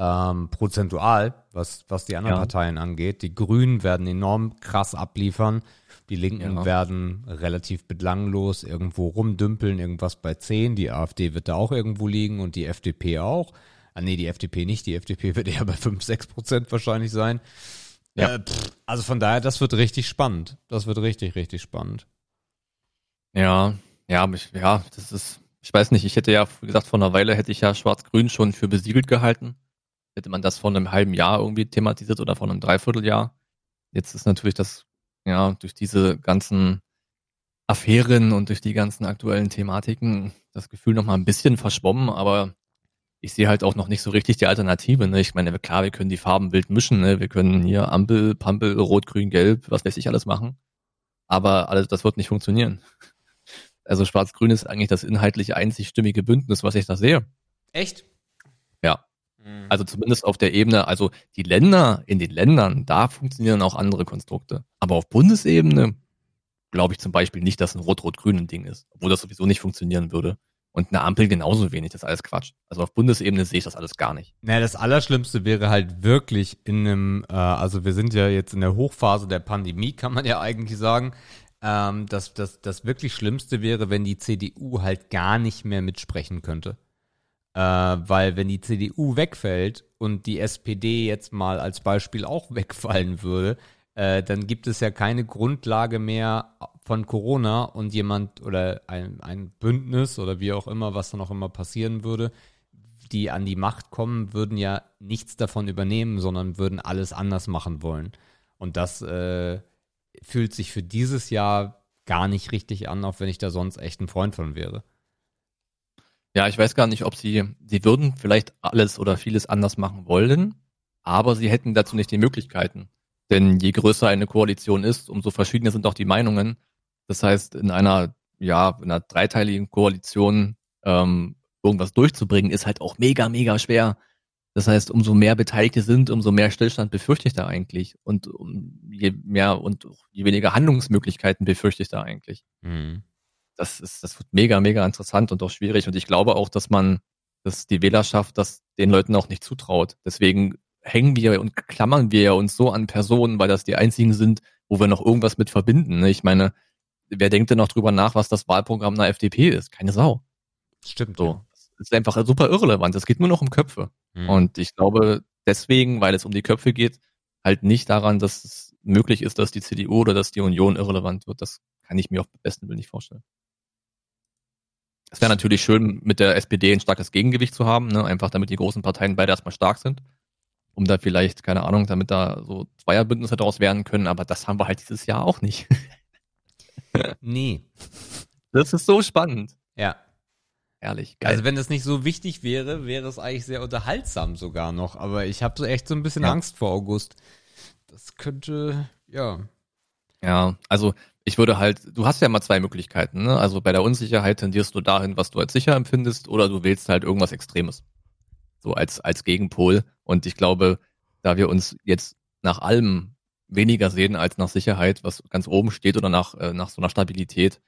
Ähm, prozentual, was, was die anderen Ja. Parteien angeht. Die Grünen werden enorm krass abliefern. Die Linken Ja. werden relativ belanglos irgendwo rumdümpeln, irgendwas bei 10. Die AfD wird da auch irgendwo liegen und die FDP auch. Ah, nee, die FDP nicht. Die FDP wird eher bei 5, 6 Prozent wahrscheinlich sein. Ja. Äh, pff, also von daher, das wird richtig spannend. Das wird richtig, richtig spannend. Ja, ja, ich, ja, das ist, ich weiß nicht, ich hätte ja, wie gesagt, vor einer Weile hätte ich ja Schwarz-Grün schon für besiegelt gehalten. Hätte man das vor einem halben Jahr irgendwie thematisiert oder vor einem Dreivierteljahr. Jetzt ist natürlich das, ja, durch diese ganzen Affären und durch die ganzen aktuellen Thematiken das Gefühl noch mal ein bisschen verschwommen, aber ich sehe halt auch noch nicht so richtig die Alternative. Ne? Ich meine, klar, wir können die Farben wild mischen, ne? wir können hier Ampel, Pampel, Rot, Grün, Gelb, was weiß ich alles machen. Aber alles, das wird nicht funktionieren. Also Schwarz-Grün ist eigentlich das inhaltlich einzig stimmige Bündnis, was ich da sehe. Echt? Ja. Also zumindest auf der Ebene, also die Länder, in den Ländern, da funktionieren auch andere Konstrukte. Aber auf Bundesebene glaube ich zum Beispiel nicht, dass ein Rot-Rot-Grün ein Ding ist, obwohl das sowieso nicht funktionieren würde. Und eine Ampel genauso wenig, das ist alles Quatsch. Also auf Bundesebene sehe ich das alles gar nicht. Naja, das Allerschlimmste wäre halt wirklich in einem, äh, also wir sind ja jetzt in der Hochphase der Pandemie, kann man ja eigentlich sagen. Ähm, das, das, das wirklich Schlimmste wäre, wenn die CDU halt gar nicht mehr mitsprechen könnte. Äh, weil wenn die CDU wegfällt und die SPD jetzt mal als Beispiel auch wegfallen würde, äh, dann gibt es ja keine Grundlage mehr von Corona und jemand oder ein, ein Bündnis oder wie auch immer, was dann auch immer passieren würde, die an die Macht kommen, würden ja nichts davon übernehmen, sondern würden alles anders machen wollen. Und das äh, fühlt sich für dieses Jahr gar nicht richtig an, auch wenn ich da sonst echt ein Freund von wäre. Ja, ich weiß gar nicht, ob sie, sie würden vielleicht alles oder vieles anders machen wollen, aber sie hätten dazu nicht die Möglichkeiten. Denn je größer eine Koalition ist, umso verschiedener sind auch die Meinungen. Das heißt, in einer, ja, in einer dreiteiligen Koalition ähm, irgendwas durchzubringen, ist halt auch mega, mega schwer. Das heißt, umso mehr Beteiligte sind, umso mehr Stillstand befürchte ich da eigentlich. Und um, je mehr und je weniger Handlungsmöglichkeiten befürchte ich da eigentlich Mhm. Das ist, das wird mega, mega interessant und auch schwierig. Und ich glaube auch, dass man, dass die Wählerschaft das den Leuten auch nicht zutraut. Deswegen hängen wir und klammern wir ja uns so an Personen, weil das die einzigen sind, wo wir noch irgendwas mit verbinden. ne? Ich meine, wer denkt denn noch drüber nach, was das Wahlprogramm einer FDP ist? Keine Sau. Stimmt. So. Das ist einfach super irrelevant. Es geht nur noch um Köpfe. Mhm. Und ich glaube deswegen, weil es um die Köpfe geht, halt nicht daran, dass es möglich ist, dass die CDU oder dass die Union irrelevant wird. Das kann ich mir auf besten Willen nicht vorstellen. Es wäre natürlich schön, mit der SPD ein starkes Gegengewicht zu haben, ne? einfach damit die großen Parteien beide erstmal stark sind. Um da vielleicht, keine Ahnung, damit da so Zweierbündnisse daraus werden können, aber das haben wir halt dieses Jahr auch nicht. nee. Das ist so spannend. Ja. Ehrlich, geil. Also wenn das nicht so wichtig wäre, wäre es eigentlich sehr unterhaltsam sogar noch. Aber ich habe so echt so ein bisschen Ja. Angst vor August. Das könnte, ja. Ja, also ich würde halt, du hast ja immer zwei Möglichkeiten, ne? Also bei der Unsicherheit tendierst du dahin, was du als sicher empfindest, oder du wählst halt irgendwas Extremes. So als, als Gegenpol. Und ich glaube, da wir uns jetzt nach allem weniger sehen als nach Sicherheit, was ganz oben steht, oder nach, äh, nach so einer Stabilität,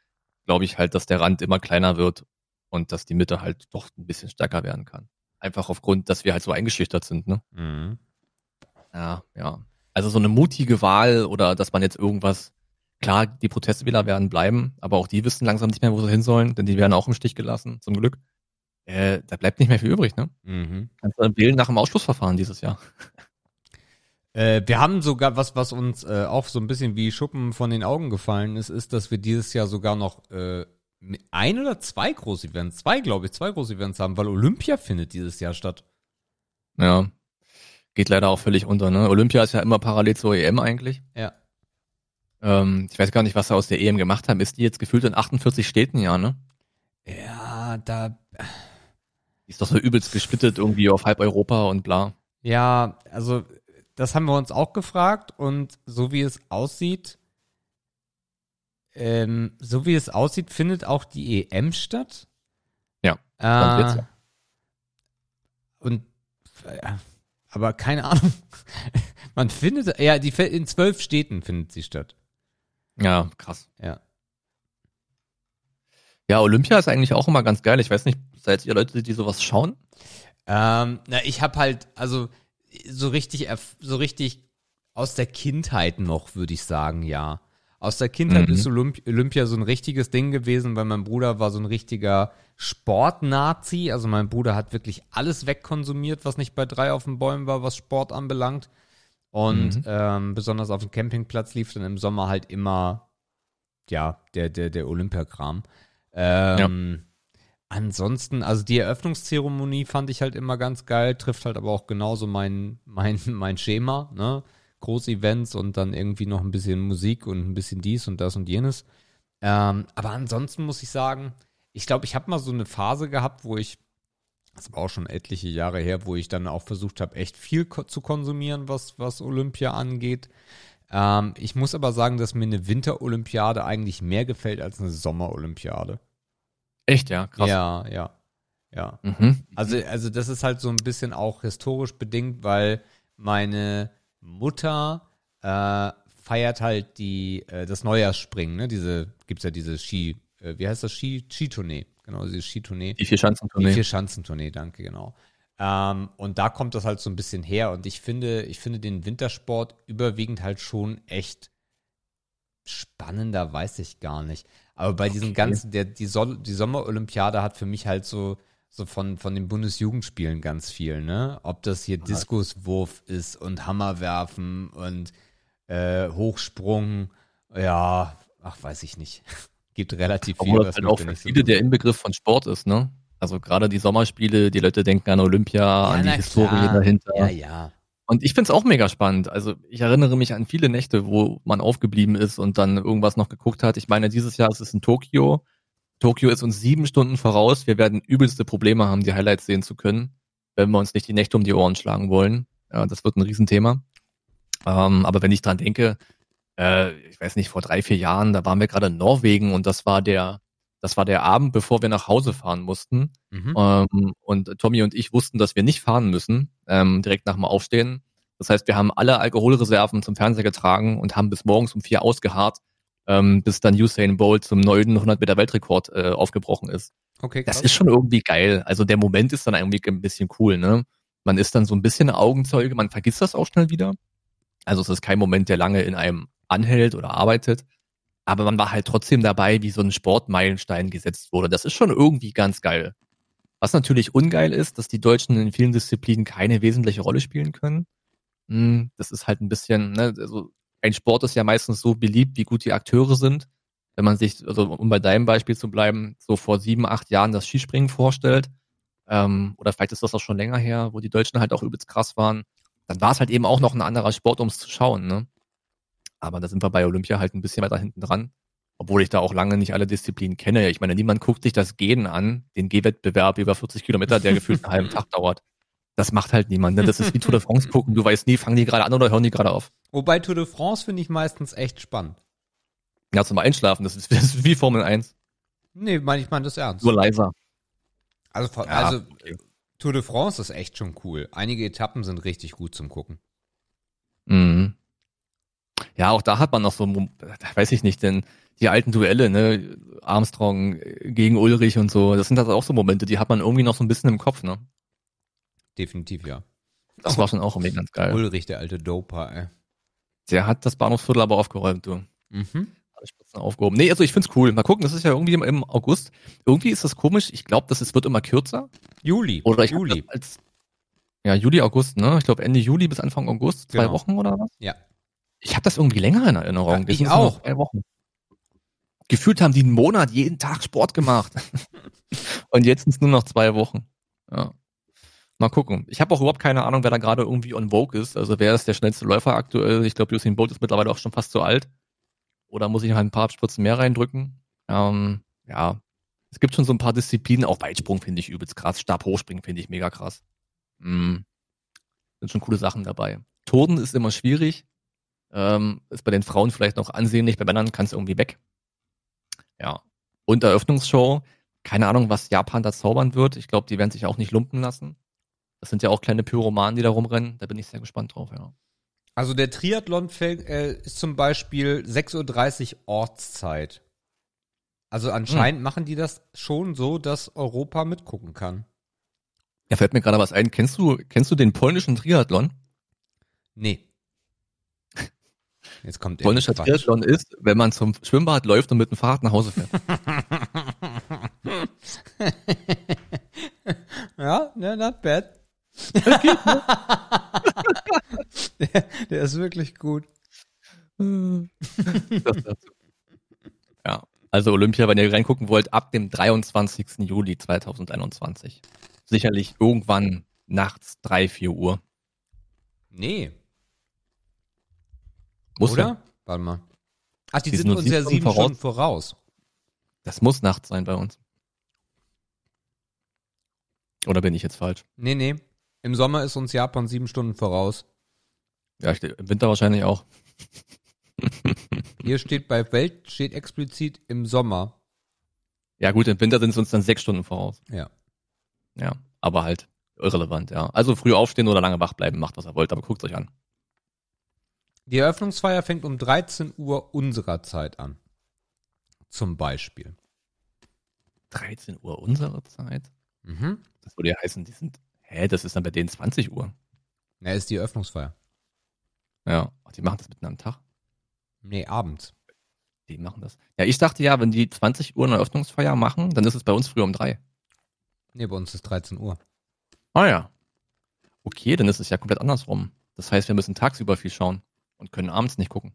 glaube ich halt, dass der Rand immer kleiner wird und dass die Mitte halt doch ein bisschen stärker werden kann. Einfach aufgrund, dass wir halt so eingeschüchtert sind, ne? Mhm. Ja, ja. Also so eine mutige Wahl oder dass man jetzt irgendwas, klar, die Protestwähler werden bleiben, aber auch die wissen langsam nicht mehr, wo sie hin sollen, denn die werden auch im Stich gelassen, zum Glück. Äh, da bleibt nicht mehr viel übrig, ne? Mhm. Kannst du wählen nach dem Ausschlussverfahren dieses Jahr. Äh, wir haben sogar was, was uns äh, auch so ein bisschen wie Schuppen von den Augen gefallen ist, ist, dass wir dieses Jahr sogar noch äh, ein oder zwei Groß-Events, zwei glaube ich, zwei Groß-Events haben, weil Olympia findet dieses Jahr statt. Ja. Geht leider auch völlig unter, ne? Olympia ist ja immer parallel zur EM eigentlich. Ja. Ähm, ich weiß gar nicht, was sie aus der EM gemacht haben. Ist die jetzt gefühlt in 48 Städten, ja, ne? Ja, da. Die ist doch so übelst gesplittet irgendwie auf halb Europa und bla. Ja, also das haben wir uns auch gefragt und so wie es aussieht, ähm, so wie es aussieht, findet auch die EM statt. Ja. Äh, jetzt, ja. Und äh, aber keine Ahnung. Man findet, ja, die in zwölf Städten findet sie statt. Ja, krass. Ja. Ja, Olympia ist eigentlich auch immer ganz geil. Ich weiß nicht, seid ihr Leute, die sowas schauen? Ähm, na, ich habe halt, also so richtig, so richtig aus der Kindheit noch, würde ich sagen, ja. Aus der Kindheit Mhm. ist Olymp Olympia so ein richtiges Ding gewesen, weil mein Bruder war so ein richtiger Sportnazi. Also mein Bruder hat wirklich alles wegkonsumiert, was nicht bei drei auf den Bäumen war, was Sport anbelangt. Und Mhm. ähm, besonders auf dem Campingplatz lief dann im Sommer halt immer, ja, der, der, der Olympiakram. Ähm, Ansonsten, also die Eröffnungszeremonie fand ich halt immer ganz geil, trifft halt aber auch genauso mein, mein, mein Schema, ne? Großevents und dann irgendwie noch ein bisschen Musik und ein bisschen dies und das und jenes. Ähm, aber ansonsten muss ich sagen, ich glaube, ich habe mal so eine Phase gehabt, wo ich, das war auch schon etliche Jahre her, wo ich dann auch versucht habe, echt viel ko zu konsumieren, was, was Olympia angeht. Ähm, ich muss aber sagen, dass mir eine Winterolympiade eigentlich mehr gefällt als eine Sommerolympiade. Echt, ja, krass. Ja, ja, ja. Mhm. Also, also das ist halt so ein bisschen auch historisch bedingt, weil meine Mutter äh, feiert halt die äh, das Neujahrsspringen, ne? Diese gibt's ja diese Ski, äh, wie heißt das Ski Skitournee, genau diese Skitournee. Die vier Die Schanzentournee. Vier-Schanzentournee, danke, genau. Ähm, und da kommt das halt so ein bisschen her. Und ich finde, ich finde den Wintersport überwiegend halt schon echt spannender, weiß ich gar nicht. Aber bei diesen Okay. ganzen, der, die, Sol die Sommerolympiade hat für mich halt so, so von, von den Bundesjugendspielen ganz viel, ne? Ob das hier Diskuswurf ist und Hammerwerfen und äh, Hochsprung, ja, ach, weiß ich nicht. Gibt relativ viel, Obwohl das halt auch für nicht so viele der. Inbegriff von Sport ist, ne? Also gerade die Sommerspiele, die Leute denken an Olympia, an die Historie klar. dahinter. Ja, ja. Und ich find's auch mega spannend. Also ich erinnere mich an viele Nächte, wo man aufgeblieben ist und dann irgendwas noch geguckt hat. Ich meine, dieses Jahr ist es in Tokio. Tokio ist uns sieben Stunden voraus. Wir werden übelste Probleme haben, die Highlights sehen zu können, wenn wir uns nicht die Nächte um die Ohren schlagen wollen. Ja, das wird ein Riesenthema. Ähm, aber wenn ich dran denke, äh, ich weiß nicht, vor drei, vier Jahren, da waren wir gerade in Norwegen und das war der, das war der Abend, bevor wir nach Hause fahren mussten. Mhm. Ähm, und Tommy und ich wussten, dass wir nicht fahren müssen, ähm, direkt nach dem Aufstehen. Das heißt, wir haben alle Alkoholreserven zum Fernseher getragen und haben bis morgens um vier ausgeharrt, ähm, bis dann Usain Bolt zum neuen 100 Meter Weltrekord äh, aufgebrochen ist. Okay, Das krass. ist schon irgendwie geil. Also der Moment ist dann irgendwie ein bisschen cool, ne? Man ist dann so ein bisschen Augenzeuge, man vergisst das auch schnell wieder. Also es ist kein Moment, der lange in einem anhält oder arbeitet. Aber man war halt trotzdem dabei, wie so ein Sportmeilenstein gesetzt wurde. Das ist schon irgendwie ganz geil. Was natürlich ungeil ist, dass die Deutschen in vielen Disziplinen keine wesentliche Rolle spielen können. Hm, Das ist halt ein bisschen, ne, also ein Sport ist ja meistens so beliebt, wie gut die Akteure sind. Wenn man sich, also um bei deinem Beispiel zu bleiben, so vor sieben, acht Jahren das Skispringen vorstellt, ähm, oder vielleicht ist das auch schon länger her, wo die Deutschen halt auch übelst krass waren, dann war es halt eben auch noch ein anderer Sport, um es zu schauen, ne? Aber da sind wir bei Olympia halt ein bisschen weiter hinten dran. Obwohl ich da auch lange nicht alle Disziplinen kenne. Ich meine, niemand guckt sich das Gehen an, den Gehwettbewerb über 40 Kilometer, der gefühlt einen halben Tag dauert. Das macht halt niemand. Ne? Das ist wie Tour de France gucken. Du weißt nie, fangen die gerade an oder hören die gerade auf. Wobei Tour de France finde ich meistens echt spannend. Ja, zum Einschlafen. Das ist, das ist wie Formel 1. Nee, meine ich meine das ernst. Nur leiser. Also, Ja, also okay. Tour de France ist echt schon cool. Einige Etappen sind richtig gut zum Gucken. Mhm. Ja, auch da hat man noch so, weiß ich nicht, denn die alten Duelle, ne, Armstrong gegen Ulrich und so, das sind halt auch so Momente, die hat man irgendwie noch so ein bisschen im Kopf, ne? Definitiv, ja. Das war schon auch irgendwie ganz geil. Ulrich, der alte Doper, ey. Der hat das Bahnhofsviertel aber aufgeräumt, du. Mhm. Aufgehoben. Nee, also ich find's cool. Mal gucken, das ist ja irgendwie im, August. Irgendwie ist das komisch. Ich glaube, das ist, wird immer kürzer. Juli. Oder ich Juli. als Ja, Juli, August, ne? Ich glaube Ende Juli bis Anfang August, zwei Genau. Wochen oder was? Ja. Ich habe das irgendwie länger in Erinnerung. Ja, ich noch auch. Zwei Wochen. Gefühlt haben die einen Monat jeden Tag Sport gemacht. Und jetzt sind es nur noch zwei Wochen. Ja. Mal gucken. Ich habe auch überhaupt keine Ahnung, wer da gerade irgendwie on Vogue ist. Also wer ist der schnellste Läufer aktuell? Ich glaube, Usain Bolt ist mittlerweile auch schon fast so alt. Oder muss ich halt ein paar Spritzen mehr reindrücken? Ähm, ja. Es gibt schon so ein paar Disziplinen. Auch Weitsprung finde ich übelst krass. Stabhochspringen finde ich mega krass. Mm. Sind schon coole Sachen dabei. Turnen ist immer schwierig. Ähm, ist bei den Frauen vielleicht noch ansehnlich, bei Männern kann es irgendwie weg. Ja. Und Eröffnungsshow. Keine Ahnung, was Japan da zaubern wird. Ich glaube, die werden sich auch nicht lumpen lassen. Das sind ja auch kleine Pyromanen, die da rumrennen. Da bin ich sehr gespannt drauf, ja. Also der Triathlon fällt, äh, ist zum Beispiel 6.30 Uhr Ortszeit. Also anscheinend machen die das schon so, dass Europa mitgucken kann. Ja, fällt mir gerade was ein. Kennst du, kennst du den polnischen Triathlon? Nee. Jetzt kommt Polnischer Quatsch. Triathlon ist, wenn man zum Schwimmbad läuft und mit dem Fahrrad nach Hause fährt. Ja, ne, not bad. der, der ist wirklich gut. Ja. Also Olympia, wenn ihr reingucken wollt, ab dem 23. Juli 2021. Sicherlich irgendwann nachts 3, 4 Uhr. Nee, Muss oder? Ja. Warte mal. Ach, die, Die sind sind uns ja sieben sieben Stunden voraus. Das muss nachts sein bei uns. Oder bin ich jetzt falsch? Nee, nee. Im Sommer ist uns Japan sieben Stunden voraus. Ja, im Winter wahrscheinlich auch. Hier steht bei Welt, steht explizit im Sommer. Ja gut, im Winter sind es uns dann sechs Stunden voraus. Ja. Ja, aber halt irrelevant, ja. Also früh aufstehen oder lange wach bleiben, macht was ihr wollt, aber guckt euch an. Die Eröffnungsfeier fängt um 13 Uhr unserer Zeit an. Zum Beispiel. 13 Uhr unsere Zeit? Mhm. Das würde ja heißen, die sind, hä, das ist dann bei denen 20 Uhr. Ja, ist die Eröffnungsfeier. Ja, Ach, die machen das mitten am Tag. Nee, abends. Die machen das. Ja, ich dachte ja, wenn die 20 Uhr eine Eröffnungsfeier machen, dann ist es bei uns früh um drei. Nee, bei uns ist 13 Uhr. Ah ja. Okay, dann ist es ja komplett andersrum. Das heißt, wir müssen tagsüber viel schauen und können abends nicht gucken.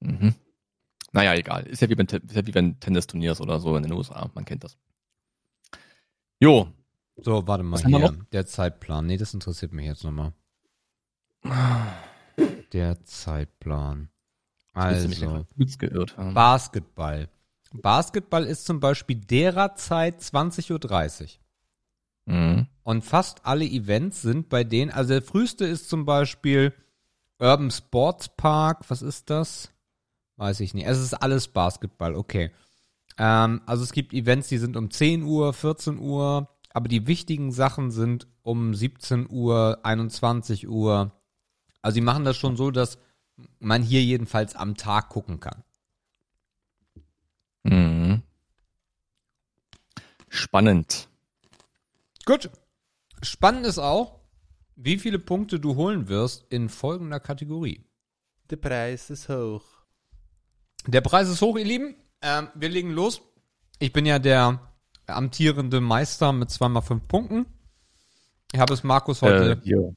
Mhm. Naja, egal. Ist ja wie, beim Te- ist ja wie wenn Tennisturniers oder so in den USA. Man kennt das. Jo. So, warte mal Was hier. Der Zeitplan. Nee, das interessiert mich jetzt nochmal. Der Zeitplan. Also, geirrt. Ja. Basketball. Basketball ist zum Beispiel derer Zeit 20.30 Uhr. Mhm. Und fast alle Events sind bei denen, also der früheste ist zum Beispiel Urban Sports Park, was ist das? Weiß ich nicht. Es ist alles Basketball, okay. Ähm, also es gibt Events, die sind um 10 Uhr, 14 Uhr, aber die wichtigen Sachen sind um 17 Uhr, 21 Uhr. Also sie machen das schon so, dass man hier jedenfalls am Tag gucken kann. Mhm. Spannend. Gut. Spannend ist auch, wie viele Punkte du holen wirst in folgender Kategorie. Der Preis ist hoch. Der Preis ist hoch, ihr Lieben. Ähm, wir legen los. Ich bin ja der amtierende Meister mit zweimal fünf Punkten. Ich habe es Markus Äh, heute. hier.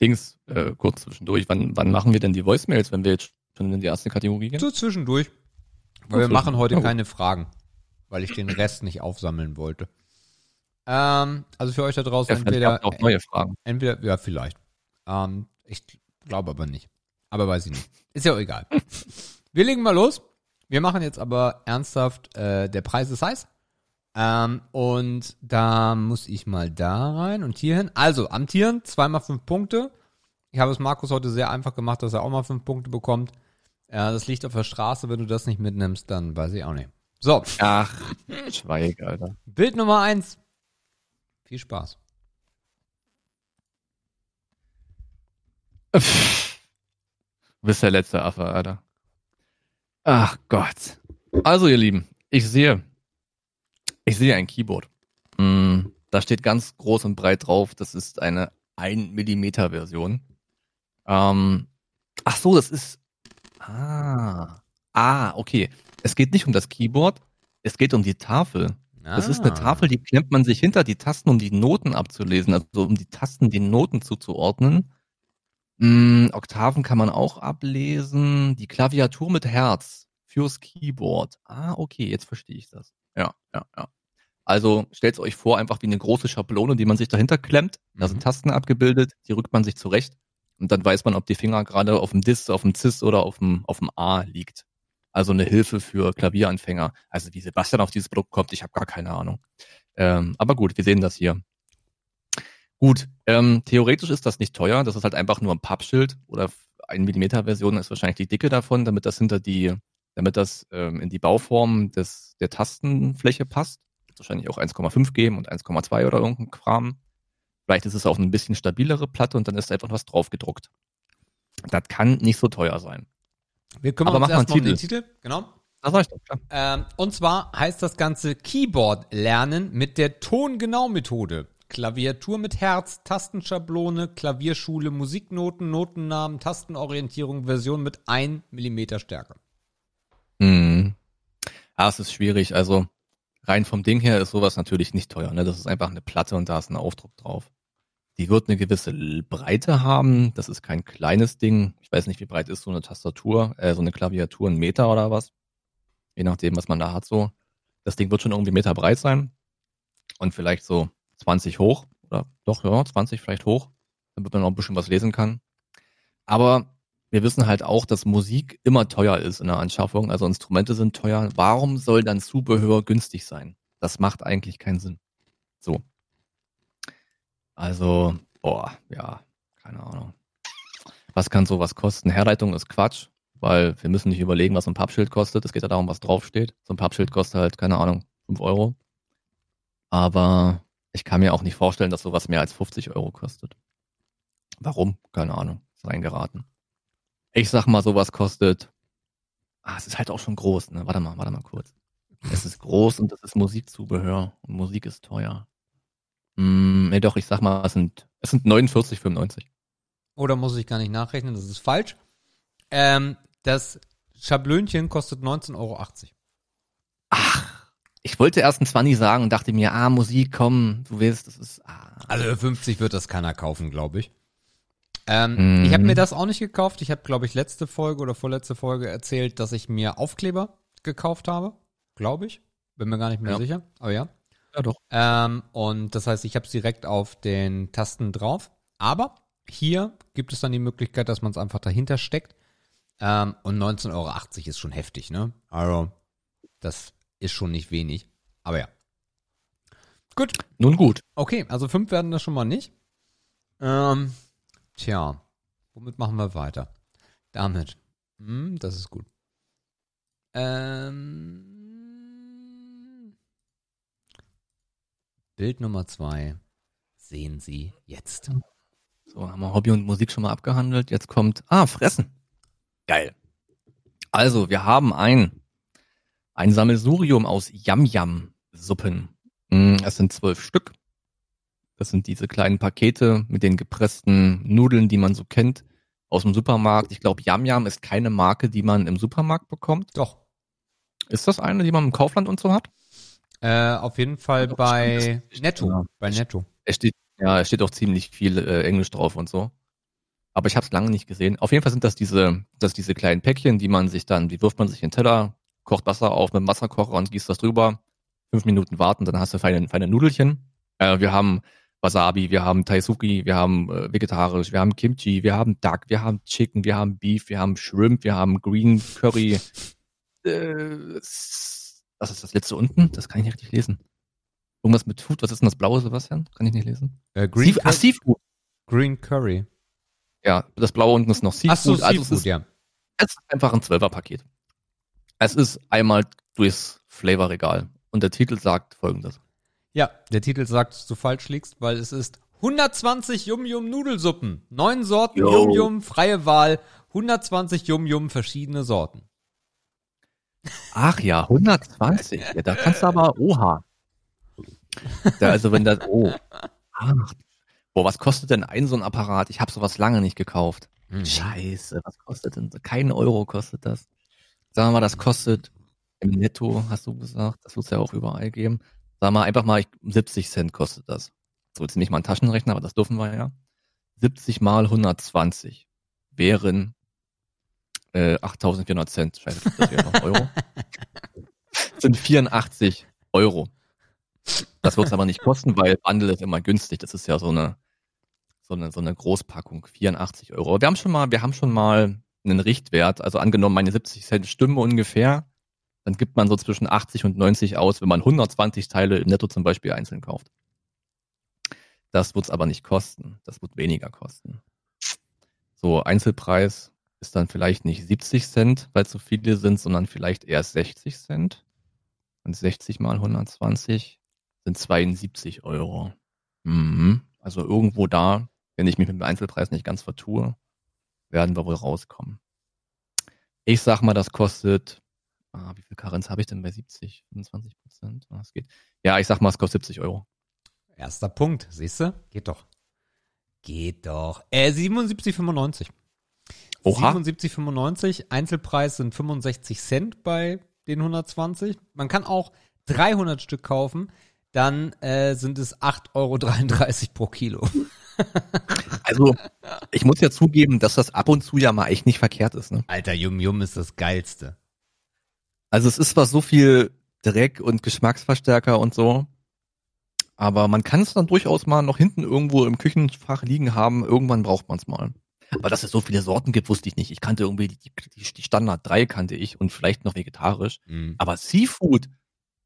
Dings, äh, kurz zwischendurch. Wann, wann machen wir denn die Voicemails, wenn wir jetzt schon in die erste Kategorie gehen? so zwischendurch. Weil wir machen heute gut. keine Fragen, weil ich den Rest nicht aufsammeln wollte. Ähm, also für euch da draußen Ja, entweder, auch neue Fragen. entweder, ja, vielleicht. Ähm, ich glaube aber nicht. Aber weiß ich nicht. Ist ja auch egal. Wir legen mal los. Wir machen jetzt aber ernsthaft, äh, der Preis ist heiß. Ähm, und da muss ich mal da rein und hier hin. Also, amtieren, zweimal fünf Punkte. Ich habe es Markus heute sehr einfach gemacht, dass er auch mal fünf Punkte bekommt. Äh, das liegt auf der Straße. Wenn du das nicht mitnimmst, dann weiß ich auch nicht. So, Ach, Schweig, Alter. Bild Nummer eins. Viel Spaß. Du bist der letzte Affe, Alter. Ach Gott. Also, ihr Lieben, ich sehe, ich sehe ein Keyboard. Mm, da steht ganz groß und breit drauf, das ist eine 1 Millimeter Version. Ähm, ach so, das ist, ah, ah, okay. Es geht nicht um das Keyboard, es geht um die Tafel. Das ist eine Ah. Tafel, die klemmt man sich hinter die Tasten, um die Noten abzulesen, also um die Tasten den Noten zuzuordnen. Mm, Oktaven kann man auch ablesen. Die Klaviatur mit Herz fürs Keyboard. Ah, okay, jetzt verstehe ich das. Ja, ja, ja. Also stellt euch vor, einfach wie eine große Schablone, die man sich dahinter klemmt. Da Mhm. sind Tasten abgebildet, die rückt man sich zurecht und dann weiß man, ob die Finger gerade auf dem Dis, auf dem Cis oder auf dem, auf dem A liegt. Also eine Hilfe für Klavieranfänger. Also wie Sebastian auf dieses Produkt kommt, ich habe gar keine Ahnung. Ähm, aber gut, wir sehen das hier. Gut, ähm, theoretisch ist das nicht teuer. Das ist halt einfach nur ein Pappschild oder 1 Millimeter Version ist wahrscheinlich die Dicke davon, damit das hinter die, damit das ähm, in die Bauform des, der Tastenfläche passt. Wahrscheinlich auch 1,5 geben und 1,2 oder irgendein Kram. Vielleicht ist es auch ein bisschen stabilere Platte und dann ist einfach was drauf gedruckt. Das kann nicht so teuer sein. Wir kümmern Aber uns erstmal um den Titel. Genau. Das ich doch, klar. Ähm, und zwar heißt das Ganze Keyboard lernen mit der Tongenau-Methode. Klaviatur mit Herz, Tastenschablone, Klavierschule, Musiknoten, Notennamen, Tastenorientierung, Version mit 1 mm Stärke. Hm. Ah, es ist schwierig. Also rein vom Ding her ist sowas natürlich nicht teuer. Ne? Das ist einfach eine Platte und da ist ein Aufdruck drauf. Die wird eine gewisse Breite haben. Das ist kein kleines Ding. Ich weiß nicht, wie breit ist so eine Tastatur, äh, so eine Klaviatur, ein Meter oder was. Je nachdem, was man da hat so. Das Ding wird schon irgendwie Meter breit sein. Und vielleicht so 20 hoch. Oder doch, ja, 20 vielleicht hoch. Damit man noch ein bisschen was lesen kann. Aber wir wissen halt auch, dass Musik immer teuer ist in der Anschaffung. Also Instrumente sind teuer. Warum soll dann Zubehör günstig sein? Das macht eigentlich keinen Sinn. So. Also, boah, ja, keine Ahnung. Was kann sowas kosten? Herleitung ist Quatsch, weil wir müssen nicht überlegen, was so ein Pappschild kostet. Es geht ja darum, was draufsteht. So ein Pappschild kostet halt, keine Ahnung, 5 Euro. Aber ich kann mir auch nicht vorstellen, dass sowas mehr als 50 Euro kostet. Warum? Keine Ahnung. Ist reingeraten. Ich sag mal, sowas kostet. Ah, es ist halt auch schon groß, ne? Warte mal, warte mal kurz. Es ist groß und das ist Musikzubehör und Musik ist teuer. Hm, nee, doch, ich sag mal, es sind, es sind 49,95. Oder muss ich gar nicht nachrechnen, das ist falsch. Ähm, das Schablönchen kostet 19,80 Euro. Ach, ich wollte erst ein 20 sagen und dachte mir, ah, Musik, komm, du willst, das ist, ah. Also für 50 wird das keiner kaufen, glaube ich. Ähm, Mhm. Ich habe mir das auch nicht gekauft. Ich habe, glaube ich, letzte Folge oder vorletzte Folge erzählt, dass ich mir Aufkleber gekauft habe. Glaube ich. Bin mir gar nicht mehr Ja. sicher. Aber ja. Ja, doch. Ähm, und das heißt, ich habe es direkt auf den Tasten drauf. Aber hier gibt es dann die Möglichkeit, dass man es einfach dahinter steckt. Ähm, und 19,80 Euro ist schon heftig, ne? Also, das ist schon nicht wenig. Aber ja. Gut. Nun gut. Okay, also fünf werden das schon mal nicht. Ähm, tja, womit machen wir weiter? Damit. Hm, das ist gut. Ähm, Bild Nummer zwei sehen Sie jetzt. So, haben wir Hobby und Musik schon mal abgehandelt. Jetzt kommt, ah, Fressen. Geil. Also, wir haben ein, ein Sammelsurium aus Yam-Yam-Suppen. Mm, Es sind zwölf Stück. Das sind diese kleinen Pakete mit den gepressten Nudeln, die man so kennt aus dem Supermarkt. Ich glaube, Yam-Yam ist keine Marke, die man im Supermarkt bekommt. Doch. Ist das eine, die man im Kaufland und so hat? Äh, auf jeden Fall bei. Netto. Ja. Bei Netto. Es steht, ja, es steht auch ziemlich viel äh, Englisch drauf und so. Aber ich habe es lange nicht gesehen. Auf jeden Fall sind das diese, das diese kleinen Päckchen, die man sich dann, die wirft man sich in den Teller, kocht Wasser auf mit dem Wasserkocher und gießt das drüber. Fünf Minuten warten, dann hast du feine, feine Nudelchen. Äh, wir haben Wasabi, wir haben Taisuki, wir haben äh, vegetarisch, wir haben Kimchi, wir haben Duck, wir haben Chicken, wir haben Beef, wir haben Shrimp, wir haben Green Curry. Äh, was ist das letzte unten? Das kann ich nicht richtig lesen. Irgendwas mit Food, was ist denn das blaue, Sebastian? Kann ich nicht lesen. Äh, Green, Sea- ah, Cur Seafood. Green Curry. Ja, das blaue unten ist noch Seafood. Ach so, also Seafood, es ist, ja. es ist einfach ein Zwölferpaket. Es ist einmal durchs Flavorregal. Und der Titel sagt folgendes. Ja, der Titel sagt, dass du falsch liegst, weil es ist 120 Yum Yum Nudelsuppen. Neun Sorten Yo. Yum Yum, freie Wahl. 120 Yum Yum, verschiedene Sorten. Ach ja, 120. Ja, da kannst du aber, oha. Da, also wenn das, oh. Ach, boah, was kostet denn ein so ein Apparat? Ich habe sowas lange nicht gekauft. Mhm. Scheiße, was kostet denn? so? Kein Euro kostet das. Sagen wir mal, das kostet im Netto, hast du gesagt, das wird es ja auch überall geben. Sag mal einfach mal, ich, 70 Cent kostet das. So jetzt nicht mal ein Taschenrechner, aber das dürfen wir ja. 70 mal 120 wären äh, 8.400 Cent. Scheiße, das wäre noch Euro. sind 84 Euro. Das wird es aber nicht kosten, weil Bundle ist immer günstig. Das ist ja so eine, so eine, so eine Großpackung. 84 Euro. Wir haben schon mal, wir haben schon mal einen Richtwert. Also angenommen, meine 70 Cent stimmen ungefähr. Dann gibt man so zwischen 80 und 90 aus, wenn man 120 Teile im Netto zum Beispiel einzeln kauft. Das wird es aber nicht kosten. Das wird weniger kosten. So, Einzelpreis ist dann vielleicht nicht 70 Cent, weil so viele sind, sondern vielleicht eher 60 Cent. Und 60 mal 120 sind 72 Euro. Mhm. Also irgendwo da, wenn ich mich mit dem Einzelpreis nicht ganz vertue, werden wir wohl rauskommen. Ich sag mal, das kostet, ah, wie viel Karenz habe ich denn bei 70? 25 Prozent? Ah, geht. Ja, ich sag mal, es kostet 70 Euro. Erster Punkt, siehst du? Geht doch. Geht doch. Äh, 77,95. Oha. 77,95. Einzelpreis sind 65 Cent bei den 120. Man kann auch 300 Stück kaufen. Dann äh, sind es 8,33 Euro pro Kilo. Also, ich muss ja zugeben, dass das ab und zu ja mal echt nicht verkehrt ist. Ne? Alter, Yum Yum ist das Geilste. Also es ist zwar so viel Dreck und Geschmacksverstärker und so, aber man kann es dann durchaus mal noch hinten irgendwo im Küchenfach liegen haben. Irgendwann braucht man es mal. Aber dass es so viele Sorten gibt, wusste ich nicht. Ich kannte irgendwie die, die, die Standard 3 kannte ich und vielleicht noch vegetarisch. Mhm. Aber Seafood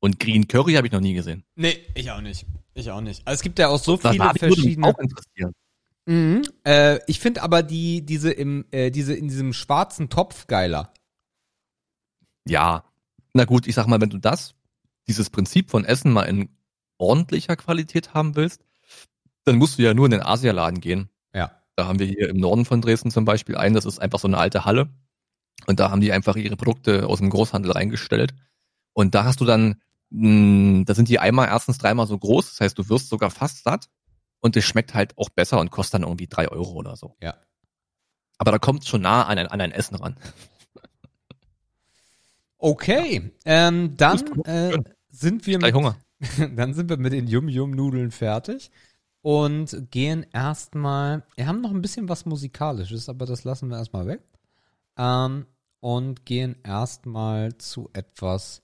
und Green Curry habe ich noch nie gesehen. Nee, ich auch nicht. Ich auch nicht. Also es gibt ja auch so Das viele würde mich verschiedene. auch interessieren. Mhm. Äh, ich finde aber die, diese im, äh, diese in diesem schwarzen Topf geiler. Ja. Na gut, ich sag mal, wenn du das, dieses Prinzip von Essen mal in ordentlicher Qualität haben willst, dann musst du ja nur in den Asialaden gehen. Ja. Da haben wir hier im Norden von Dresden zum Beispiel einen, das ist einfach so eine alte Halle. Und da haben die einfach ihre Produkte aus dem Großhandel reingestellt. Und da hast du dann, mh, da sind die einmal erstens dreimal so groß, das heißt, du wirst sogar fast satt. Und es schmeckt halt auch besser und kostet dann irgendwie drei Euro oder so. Ja. Aber da kommt schon nah an ein, an ein Essen ran. Okay, ähm, dann äh, sind wir mit, Hunger. dann sind wir mit den Yum Yum Nudeln fertig und gehen erstmal, wir haben noch ein bisschen was musikalisches, aber das lassen wir erstmal weg. Ähm, und gehen erstmal zu etwas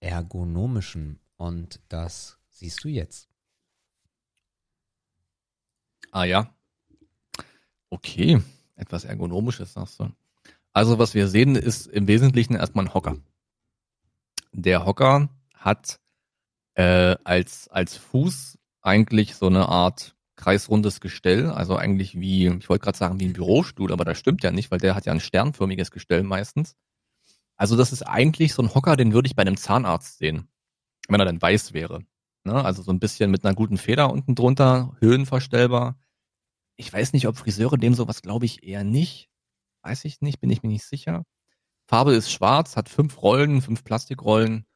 ergonomischem und das siehst du jetzt. Ah ja. Okay, etwas ergonomisches sagst du. Also was wir sehen, ist im Wesentlichen erstmal ein Hocker. Der Hocker hat äh, als als Fuß eigentlich so eine Art kreisrundes Gestell, also eigentlich wie, ich wollte gerade sagen wie ein Bürostuhl, aber das stimmt ja nicht, weil der hat ja ein sternförmiges Gestell meistens. Also das ist eigentlich so ein Hocker, den würde ich bei einem Zahnarzt sehen, wenn er denn weiß wäre. Ne? Also so ein bisschen mit einer guten Feder unten drunter, höhenverstellbar. Ich weiß nicht, ob Friseure dem sowas glaube ich eher nicht. Weiß ich nicht, bin ich mir nicht sicher. Farbe ist schwarz, hat fünf Rollen, fünf Plastikrollen.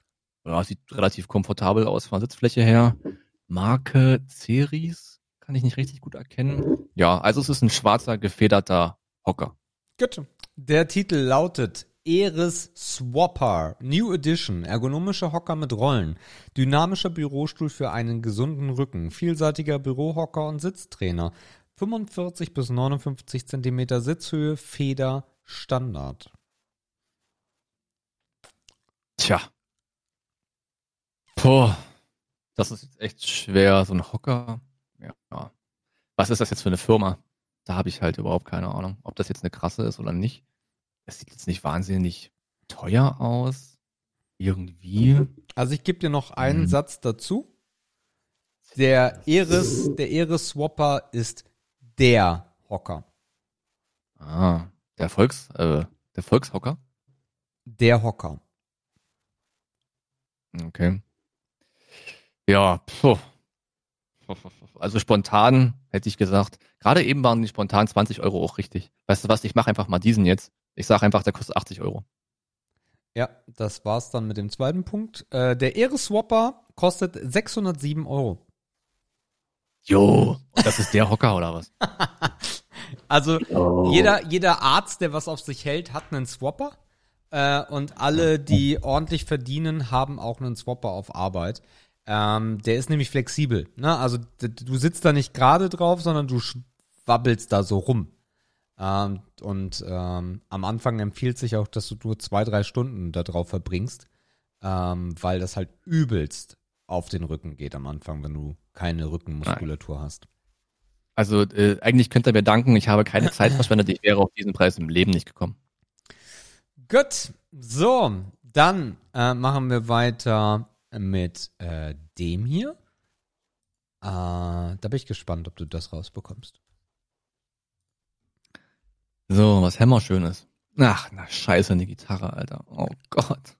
Ja, sieht relativ komfortabel aus von der Sitzfläche her. Marke Ceris kann ich nicht richtig gut erkennen. Ja, also es ist ein schwarzer, gefederter Hocker. Gut. Der Titel lautet Eris Swapper, New Edition, ergonomische Hocker mit Rollen, dynamischer Bürostuhl für einen gesunden Rücken, vielseitiger Bürohocker und Sitztrainer, 45 bis 59 Zentimeter Sitzhöhe, Feder, Standard. Tja. Puh. Das ist jetzt echt schwer, so ein Hocker. Ja. ja. Was ist das jetzt für eine Firma? Da habe ich halt überhaupt keine Ahnung, ob das jetzt eine krasse ist oder nicht. Es sieht jetzt nicht wahnsinnig teuer aus. Irgendwie. Also ich gebe dir noch einen Mhm. Satz dazu. Der Eris, der Eris Swapper ist der Hocker. Ah, der Volks, äh, der Volkshocker. Der Hocker. Okay. Ja, puh. Also spontan hätte ich gesagt, gerade eben waren die spontan 20 Euro auch richtig. Weißt du was, ich mache einfach mal diesen jetzt. Ich sage einfach, der kostet 80 Euro. Ja, das war's dann mit dem zweiten Punkt. Äh, der Eris Swapper kostet 607 Euro. Jo, das ist der Hocker oder was? Also Oh. jeder, jeder Arzt, der was auf sich hält, hat einen Swapper. Äh, und alle, die ordentlich verdienen, haben auch einen Swapper auf Arbeit. Ähm, der ist nämlich flexibel. Ne? Also du sitzt da nicht gerade drauf, sondern du schwabbelst da so rum. Ähm, und ähm, am Anfang empfiehlt sich auch, dass du nur zwei, drei Stunden da drauf verbringst, ähm, weil das halt übelst auf den Rücken geht am Anfang, wenn du keine Rückenmuskulatur hast. Also äh, eigentlich könnt ihr mir danken, ich habe keine Zeit verschwendet, ich wäre auf diesen Preis im Leben nicht gekommen. Gut, so, dann äh, machen wir weiter mit äh, dem hier. Äh, da bin ich gespannt, ob du das rausbekommst. So, was Hämmerschönes. Ach, na scheiße, eine Gitarre, Alter. Oh Gott.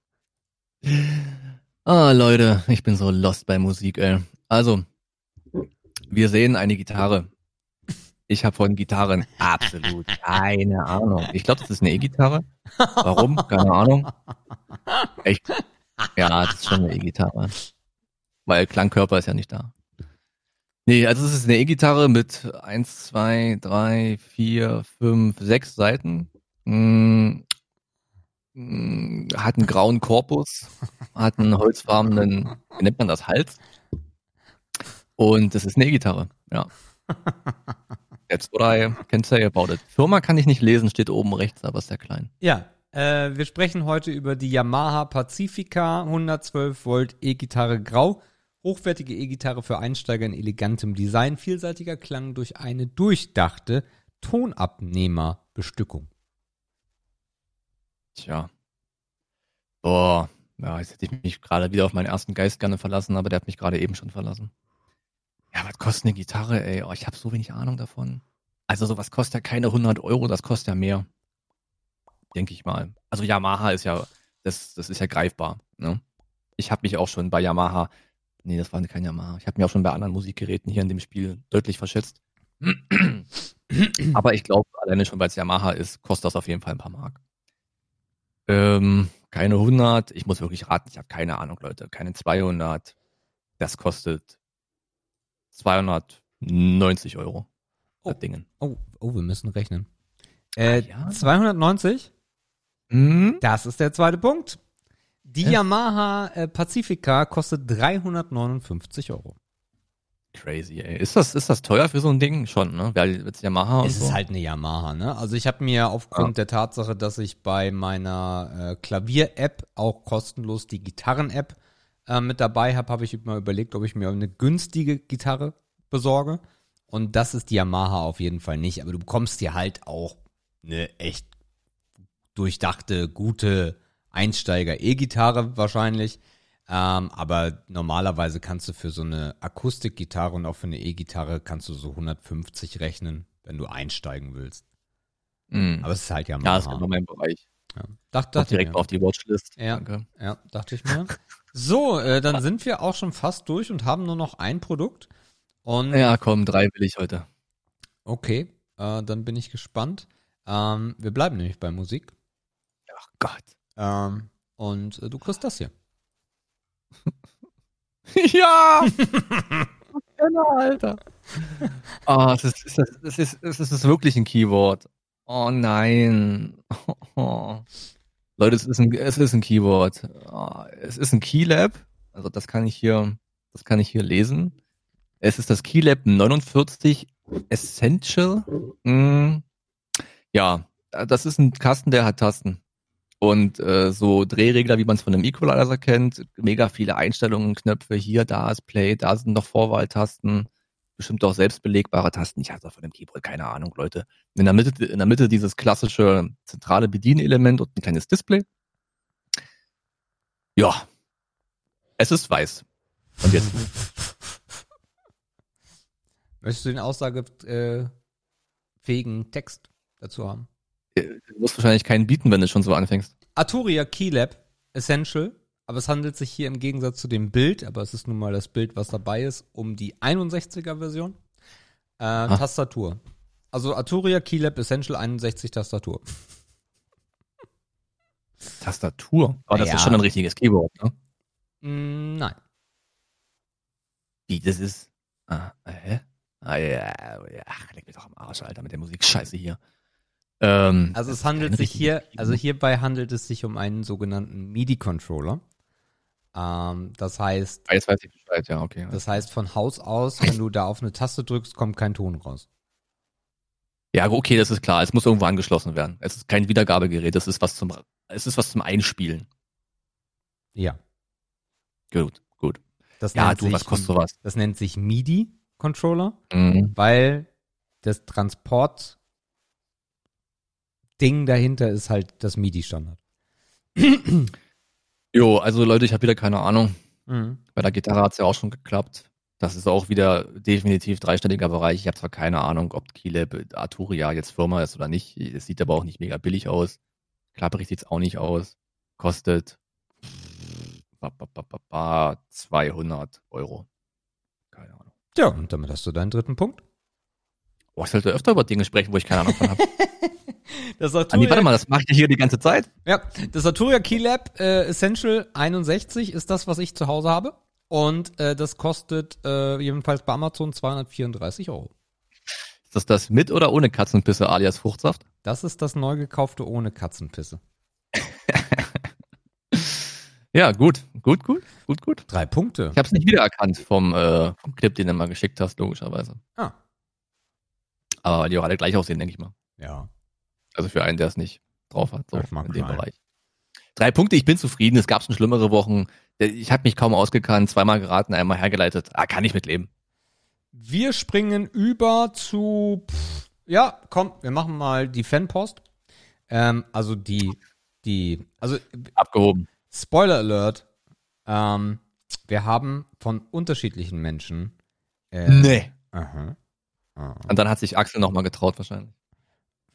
Ah, Leute, ich bin so lost bei Musik, ey. Also, wir sehen eine Gitarre. Ich habe von Gitarren absolut keine Ahnung. Ich glaube, das ist eine E-Gitarre. Warum? Keine Ahnung. Echt? Ja, das ist schon eine E-Gitarre. Weil Klangkörper ist ja nicht da. Nee, also es ist eine E-Gitarre mit eins, zwei, drei, vier, fünf, sechs Seiten. Mm, hat einen grauen Korpus, hat einen holzfarbenen, wie nennt man das, Hals. Und das ist eine E-Gitarre, ja. That's what I can say about it. Firma kann ich nicht lesen, steht oben rechts, aber ist sehr klein. Ja, äh, wir sprechen heute über die Yamaha Pacifica 112 Volt E-Gitarre Grau. Hochwertige E-Gitarre für Einsteiger in elegantem Design, vielseitiger Klang durch eine durchdachte Tonabnehmerbestückung. Tja. Boah, ja, jetzt hätte ich mich gerade wieder auf meinen ersten Geist gerne verlassen, aber der hat mich gerade eben schon verlassen. Ja, was kostet eine Gitarre, ey? Oh, ich habe so wenig Ahnung davon. Also sowas kostet ja keine 100 Euro, das kostet ja mehr. Denke ich mal. Also Yamaha ist ja, das, das ist ja greifbar. Ne? Ich habe mich auch schon bei Yamaha, nee, das war kein Yamaha, ich habe mich auch schon bei anderen Musikgeräten hier in dem Spiel deutlich verschätzt. Aber ich glaube, alleine schon, weil es Yamaha ist, kostet das auf jeden Fall ein paar Mark. Ähm, keine 100, ich muss wirklich raten, ich habe keine Ahnung, Leute, keine 200. Das kostet 290 Euro. Oh. Dingen. Oh, oh, wir müssen rechnen. Äh, Ah, ja. 290? Mhm. Das ist der zweite Punkt. Die Ja. Yamaha äh, Pacifica kostet 359 Euro. Crazy, ey. Ist das, ist das teuer für so ein Ding? Schon, ne? Weil jetzt Yamaha Es so. ist halt eine Yamaha, ne? Also ich habe mir aufgrund der Tatsache, dass ich bei meiner äh, Klavier-App auch kostenlos die Gitarren-App äh, mit dabei habe, habe ich mal überlegt, ob ich mir eine günstige Gitarre besorge. Und das ist die Yamaha auf jeden Fall nicht. Aber du bekommst dir halt auch eine echt durchdachte, gute Einsteiger-E-Gitarre wahrscheinlich. Ähm, aber normalerweise kannst du für so eine Akustikgitarre und auch für eine E-Gitarre kannst du so 150 rechnen, wenn du einsteigen willst. Mhm. Aber es ist halt ja ja, das ist genau mein Bereich. Ja. Dach, Doch dachte direkt mir. auf die Watchlist. Ja. Danke. Ja, dachte ich mir. so, äh, dann sind wir auch schon fast durch und haben nur noch ein Produkt. Und Ja, komm, drei will ich heute. okay, äh, dann bin ich gespannt. Ähm, wir bleiben nämlich bei Musik. Gott. Ähm, und äh, du kriegst das hier. ja! Genau, Alter. Ah, es ist, es ist, es ist, es ist wirklich ein Keyword. Oh nein. Leute, es ist ein, es ist ein Keyword. Ah, es ist ein Keylab. Also das kann ich hier, das kann ich hier lesen. Es ist das Keylab 49 Essential. Hm, ja, das ist ein Kasten, der hat Tasten. Und äh, so Drehregler, wie man es von einem Equalizer kennt, mega viele Einstellungen, Knöpfe, hier, da ist Play, da sind noch Vorwahltasten, bestimmt auch selbstbelegbare Tasten. Ich hatte von dem Keyboard keine Ahnung, Leute. In der Mitte, in der Mitte dieses klassische zentrale Bedienelement und ein kleines Display. Ja, es ist weiß. Und jetzt Möchtest du den aussagefähigen Text dazu haben? Du musst wahrscheinlich keinen bieten, wenn du schon so anfängst. Arturia Keylab Essential, aber es handelt sich hier im Gegensatz zu dem Bild, aber es ist nun mal das Bild, was dabei ist, um die 61er Version. Äh, Tastatur. Also Arturia Keylab Essential 61 Tastatur. Tastatur. Aber das Ja. ist schon ein richtiges Keyboard, ne? Mm, nein. Wie, das ist. Ah, hä? Ah, ja, ja. Ach, leg mich doch am Arsch, Alter, mit der Musik. Scheiße hier. Ähm, Also es handelt sich hier, also hierbei handelt es sich um einen sogenannten MIDI-Controller. Ähm, das heißt, Ah, Jetzt weiß ich Bescheid, ja, okay. das heißt von Haus aus, wenn du da auf eine Taste drückst, kommt kein Ton raus. Ja, okay, das ist klar. Es muss irgendwo angeschlossen werden. Es ist kein Wiedergabegerät, es ist was zum, es ist was zum Einspielen. Ja. Gut, gut. Das Ja, nennt du, sich, was kostet sowas? Das nennt sich MIDI-Controller, Mhm. weil das Transport Ding dahinter ist halt das MIDI-Standard. Jo, also Leute, ich habe wieder keine Ahnung. Mhm. Bei der Gitarre hat's ja auch schon geklappt. Das ist auch wieder definitiv dreistelliger Bereich. Ich habe zwar keine Ahnung, ob Keylab Arturia jetzt Firma ist oder nicht. Es sieht aber auch nicht mega billig aus. Klapperig sieht's auch nicht aus. Kostet ba, ba, ba, ba, ba, 200 Euro. Keine Ahnung. Ja, und damit hast du deinen dritten Punkt. Oh, ich sollte öfter über Dinge sprechen, wo ich keine Ahnung von habe. Das Andi, warte mal, das mache ich hier die ganze Zeit. Ja, das Arturia Keylab äh, Essential 61 ist das, was ich zu Hause habe. Und äh, das kostet äh, jedenfalls bei Amazon 234 Euro. Ist das das mit oder ohne Katzenpisse alias Fruchtsaft? Das ist das neu gekaufte ohne Katzenpisse. Ja, gut, gut, gut, gut, gut. Drei Punkte. Ich habe es nicht wiedererkannt vom, äh, vom Clip, den du mal geschickt hast, logischerweise. Ah, Aber weil die auch alle gleich aussehen, denke ich mal. ja. Also für einen, der es nicht drauf hat, so in dem sein. Bereich. Drei Punkte, ich bin zufrieden. Es gab schon schlimmere Wochen. Ich habe mich kaum ausgekannt, zweimal geraten, einmal hergeleitet. Ah, kann ich mitleben. Wir springen über zu. Pff, ja, komm, wir machen mal die Fanpost. Ähm, also die, die, also Abgehoben. Spoiler Alert. Ähm, wir haben von unterschiedlichen Menschen. Äh, Nee. Aha. Aha. Und dann hat sich Axel nochmal getraut wahrscheinlich.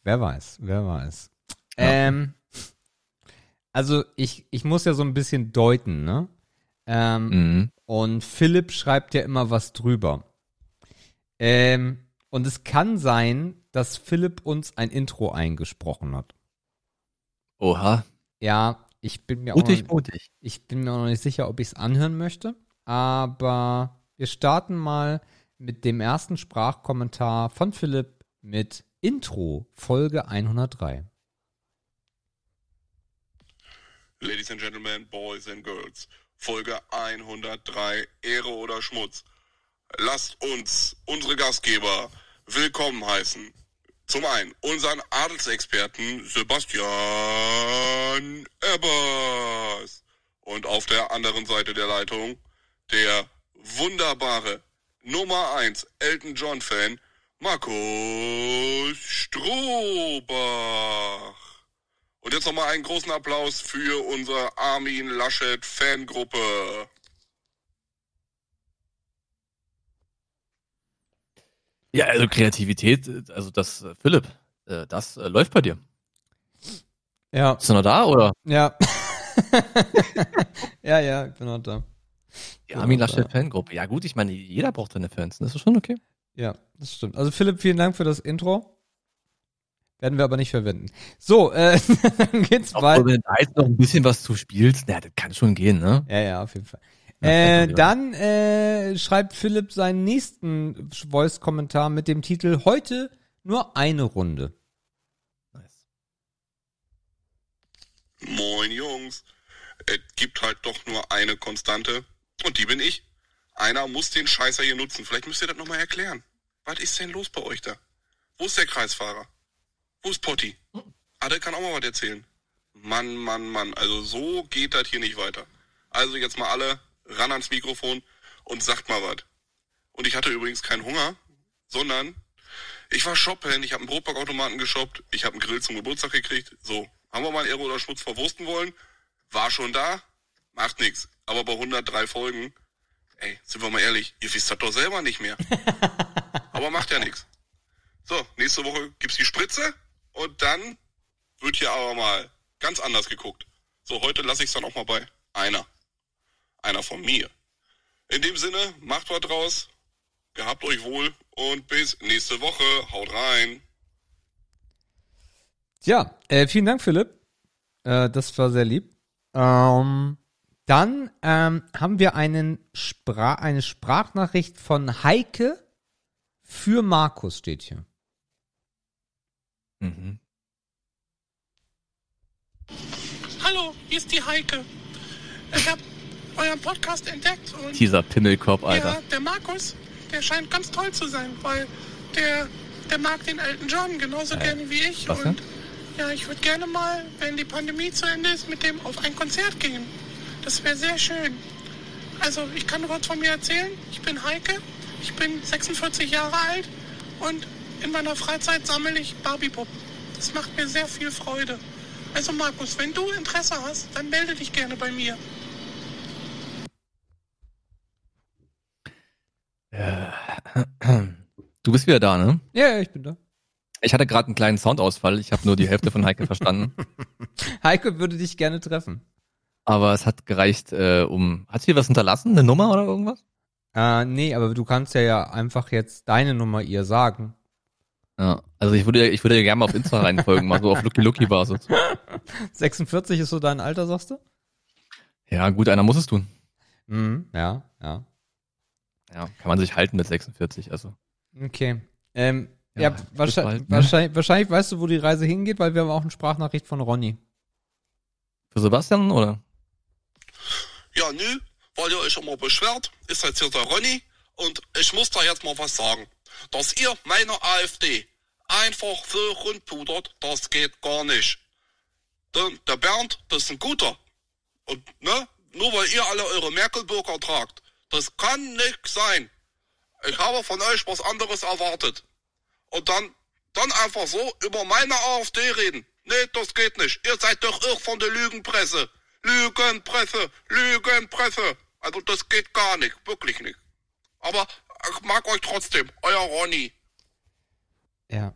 Wer weiß, wer weiß. Ähm, also ich, ich muss ja so ein bisschen deuten, ne? Ähm, Mhm. Und Philipp schreibt ja immer was drüber. Ähm, und es kann sein, dass Philipp uns ein Intro eingesprochen hat. Oha. Ja, ich bin mir auch noch, Mutig, mutig. ich bin mir auch noch nicht sicher, ob ich es anhören möchte. Aber wir starten mal mit dem ersten Sprachkommentar von Philipp mit Intro, Folge 103. Ladies and Gentlemen, Boys and Girls, Folge 103, Ehre oder Schmutz. Lasst uns unsere Gastgeber willkommen heißen. Zum einen unseren Adelsexperten Sebastian Ebbers. Und auf der anderen Seite der Leitung der wunderbare Nummer 1 Elton John Fan Markus Strohbach. Und jetzt nochmal einen großen Applaus für unsere Armin Laschet Fangruppe. Ja, also Kreativität, also das, äh, Philipp, äh, das äh, läuft bei dir. Ja, Bist du noch da oder? ja. ja, ja, ich bin noch da. Die Armin Laschet Fangruppe. Ja gut, ich meine, jeder braucht seine Fans. Das ist schon okay. Ja, das stimmt. Also Philipp, vielen Dank für das Intro. Werden wir aber nicht verwenden. So, äh, dann geht's Obwohl, weiter. wenn du da jetzt noch ein bisschen was zu spielst, na, das kann schon gehen, ne? Ja, ja, auf jeden Fall. Ja, Äh, dann äh, schreibt Philipp seinen nächsten Voice-Kommentar mit dem Titel Heute nur eine Runde. Nice. Moin Jungs. Es gibt halt doch nur eine Konstante. Und die bin ich. Einer muss den Scheißer hier nutzen. Vielleicht müsst ihr das nochmal erklären. Was ist denn los bei euch da? Wo ist der Kreisfahrer? Wo ist Potti? Ah, der kann auch mal was erzählen. Mann, Mann, Mann. Also so geht das hier nicht weiter. Also jetzt mal alle ran ans Mikrofon und sagt mal was. Und ich hatte übrigens keinen Hunger, sondern ich war shoppen, ich habe einen Brotbackautomaten geshoppt, ich habe einen Grill zum Geburtstag gekriegt. So, haben wir mal Ehre oder Schmutz verwursten wollen? War schon da? Macht nix. Aber bei 103 Folgen, ey, sind wir mal ehrlich, ihr wisst das doch selber nicht mehr. Aber macht ja nix. So, nächste Woche gibt's die Spritze und dann wird hier aber mal ganz anders geguckt. So, heute lasse ich's dann auch mal bei einer. Einer von mir. In dem Sinne, macht was draus, gehabt euch wohl und bis nächste Woche. Haut rein. Ja, äh, vielen Dank, Philipp. Äh, das war sehr lieb. Ähm, dann ähm, haben wir einen Spra eine Sprachnachricht von Heike für Markus steht hier. Mhm. Hallo, hier ist die Heike. Ich hab euren Podcast entdeckt und Dieser Pimmelkorb, Alter. ja, der Markus, der scheint ganz toll zu sein, weil der, der mag den Elton John genauso gerne wie ich. was und ja, ich würde gerne mal, wenn die Pandemie zu Ende ist, mit dem auf ein Konzert gehen. Das wäre sehr schön. Also, ich kann kurz von mir erzählen. Ich bin Heike, ich bin 46 Jahre alt und in meiner Freizeit sammle ich Barbie-Puppen. Das macht mir sehr viel Freude. Also, Markus, wenn du Interesse hast, dann melde dich gerne bei mir. Du bist wieder da, ne? Ja, ja, ich bin da. Ich hatte gerade einen kleinen Soundausfall. Ich habe nur die Hälfte von Heike verstanden. Heike würde dich gerne treffen. Aber es hat gereicht, äh, um. Hat sie was hinterlassen? Eine Nummer oder irgendwas? Äh, nee, aber du kannst ja, ja einfach jetzt deine Nummer ihr sagen. Ja. Also ich würde, ich würde gerne mal auf Insta reinfolgen, mal so auf Lucky Lucky Basis. 46 ist so dein Alter, sagst du? Ja, gut, einer muss es tun. Mhm, ja, ja. Ja, kann man sich halten mit 46, also. Okay. Ähm, ja, Ja, wahrscheinlich, bald, ne? wahrscheinlich, wahrscheinlich weißt du, wo die Reise hingeht, weil wir haben auch eine Sprachnachricht von Ronny. Für Sebastian, oder? Ja, nö, weil ihr euch immer beschwert, ist jetzt hier der Ronny und ich muss da jetzt mal was sagen. Dass ihr meine AfD einfach so rundpudert, das geht gar nicht. Denn der Bernd, das ist ein guter. Und, ne, nur weil ihr alle eure Merkel-Bürger tragt, das kann nicht sein. Ich habe von euch was anderes erwartet. Und dann, dann einfach so über meine AfD reden. Nee, das geht nicht. Ihr seid doch irr von der Lügenpresse. Lügenpresse, Lügenpresse. Also das geht gar nicht, wirklich nicht. Aber ich mag euch trotzdem, euer Ronny. Ja.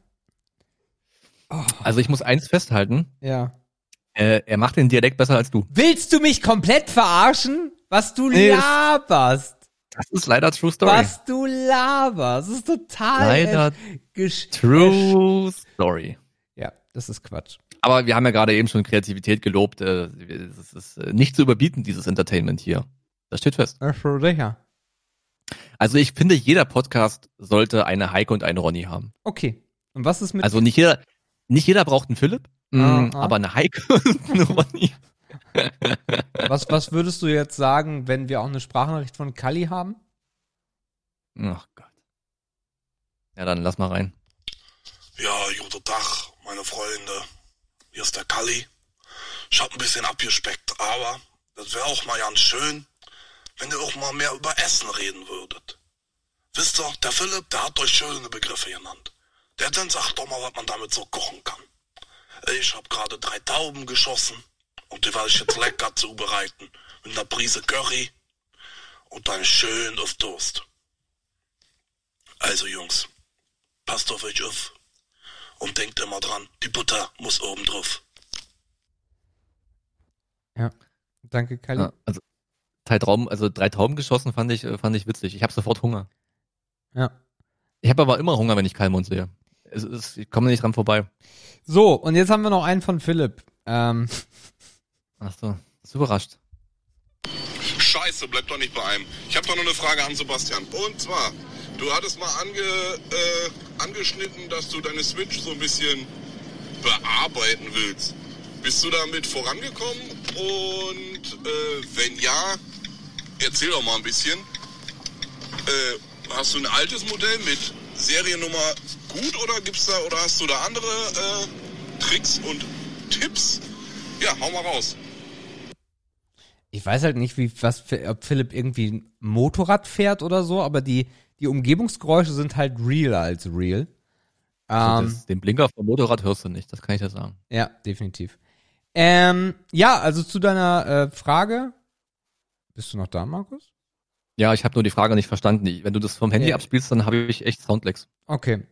Also ich muss eins festhalten. Ja. Äh, er macht den Dialekt besser als du. Willst du mich komplett verarschen? Was du Nee, das- laberst. Das ist leider True Story. Was du laberst. Das ist total Leider True Story. Ja, das ist Quatsch. Aber wir haben ja gerade eben schon Kreativität gelobt. Äh, Es ist äh, nicht zu überbieten, dieses Entertainment hier. Das steht fest. Also ich finde, jeder Podcast sollte eine Heike und eine Ronny haben. Okay. Und was ist mit Also nicht jeder, nicht jeder braucht einen Philipp, Ah, mh, ah. aber eine Heike und eine Ronny. was, was würdest du jetzt sagen, wenn wir auch eine Sprachnachricht von Kali haben? Ach Gott. Ja, dann lass mal rein. Ja, guten Tag, meine Freunde. Hier ist der Kalli. Ich hab ein bisschen abgespeckt, aber das wäre auch mal ganz schön, wenn ihr auch mal mehr über Essen reden würdet. Wisst ihr, der Philipp, der hat euch schöne Begriffe genannt. Der dann sagt doch mal, was man damit so kochen kann. Ich hab gerade drei Tauben geschossen und die werde ich jetzt lecker zubereiten. Mit einer Prise Curry und dann schön auf Toast. Also Jungs, passt auf euch auf. Und denkt immer dran, die Butter muss oben drauf. Ja. Danke, Kali. Ja, also drei Trauben, also drei Tauben geschossen fand ich, äh, fand ich witzig. Ich habe sofort Hunger. Ja. Ich habe aber immer Hunger, wenn ich Kalmund sehe. Es ist, ich komme nicht dran vorbei. So, und jetzt haben wir noch einen von Philipp. Ähm, Ach so, ist überrascht. Scheiße, bleib doch nicht bei einem. Ich habe doch noch eine Frage an Sebastian. Und zwar, du hattest mal ange, äh, angeschnitten, dass du deine Switch so ein bisschen bearbeiten willst. Bist du damit vorangekommen? Und äh, wenn ja, erzähl doch mal ein bisschen. Äh, hast du ein altes Modell mit Seriennummer gut oder gibt's da oder hast du da andere äh, Tricks und Tipps? Ja, hau mal raus. Ich weiß halt nicht, wie, was, ob Philipp irgendwie ein Motorrad fährt oder so, aber die, die Umgebungsgeräusche sind halt realer als real. Also Ähm, das, den Blinker vom Motorrad hörst du nicht, das kann ich dir sagen. ja, definitiv. Ähm, ja, also zu deiner äh, Frage. Bist du noch da, Markus? Ja, ich habe nur die Frage nicht verstanden. Wenn du das vom Handy Ja. abspielst, dann habe ich echt Soundlecks. Okay.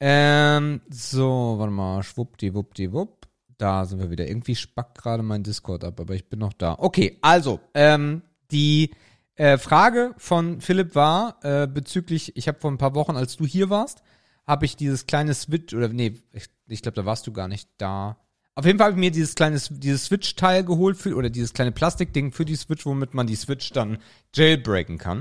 Ähm, so, warte mal, schwuppdiwuppdiwupp. Da sind wir wieder. Irgendwie spackt gerade mein Discord ab, aber ich bin noch da. Okay, also, ähm, die äh, Frage von Philipp war äh, bezüglich, ich habe vor ein paar Wochen, als du hier warst, habe ich dieses kleine Switch, oder nee, ich, ich glaube, da warst du gar nicht da. Auf jeden Fall habe ich mir dieses kleine, dieses Switch-Teil geholt für, oder dieses kleine Plastikding für die Switch, womit man die Switch dann jailbreaken kann.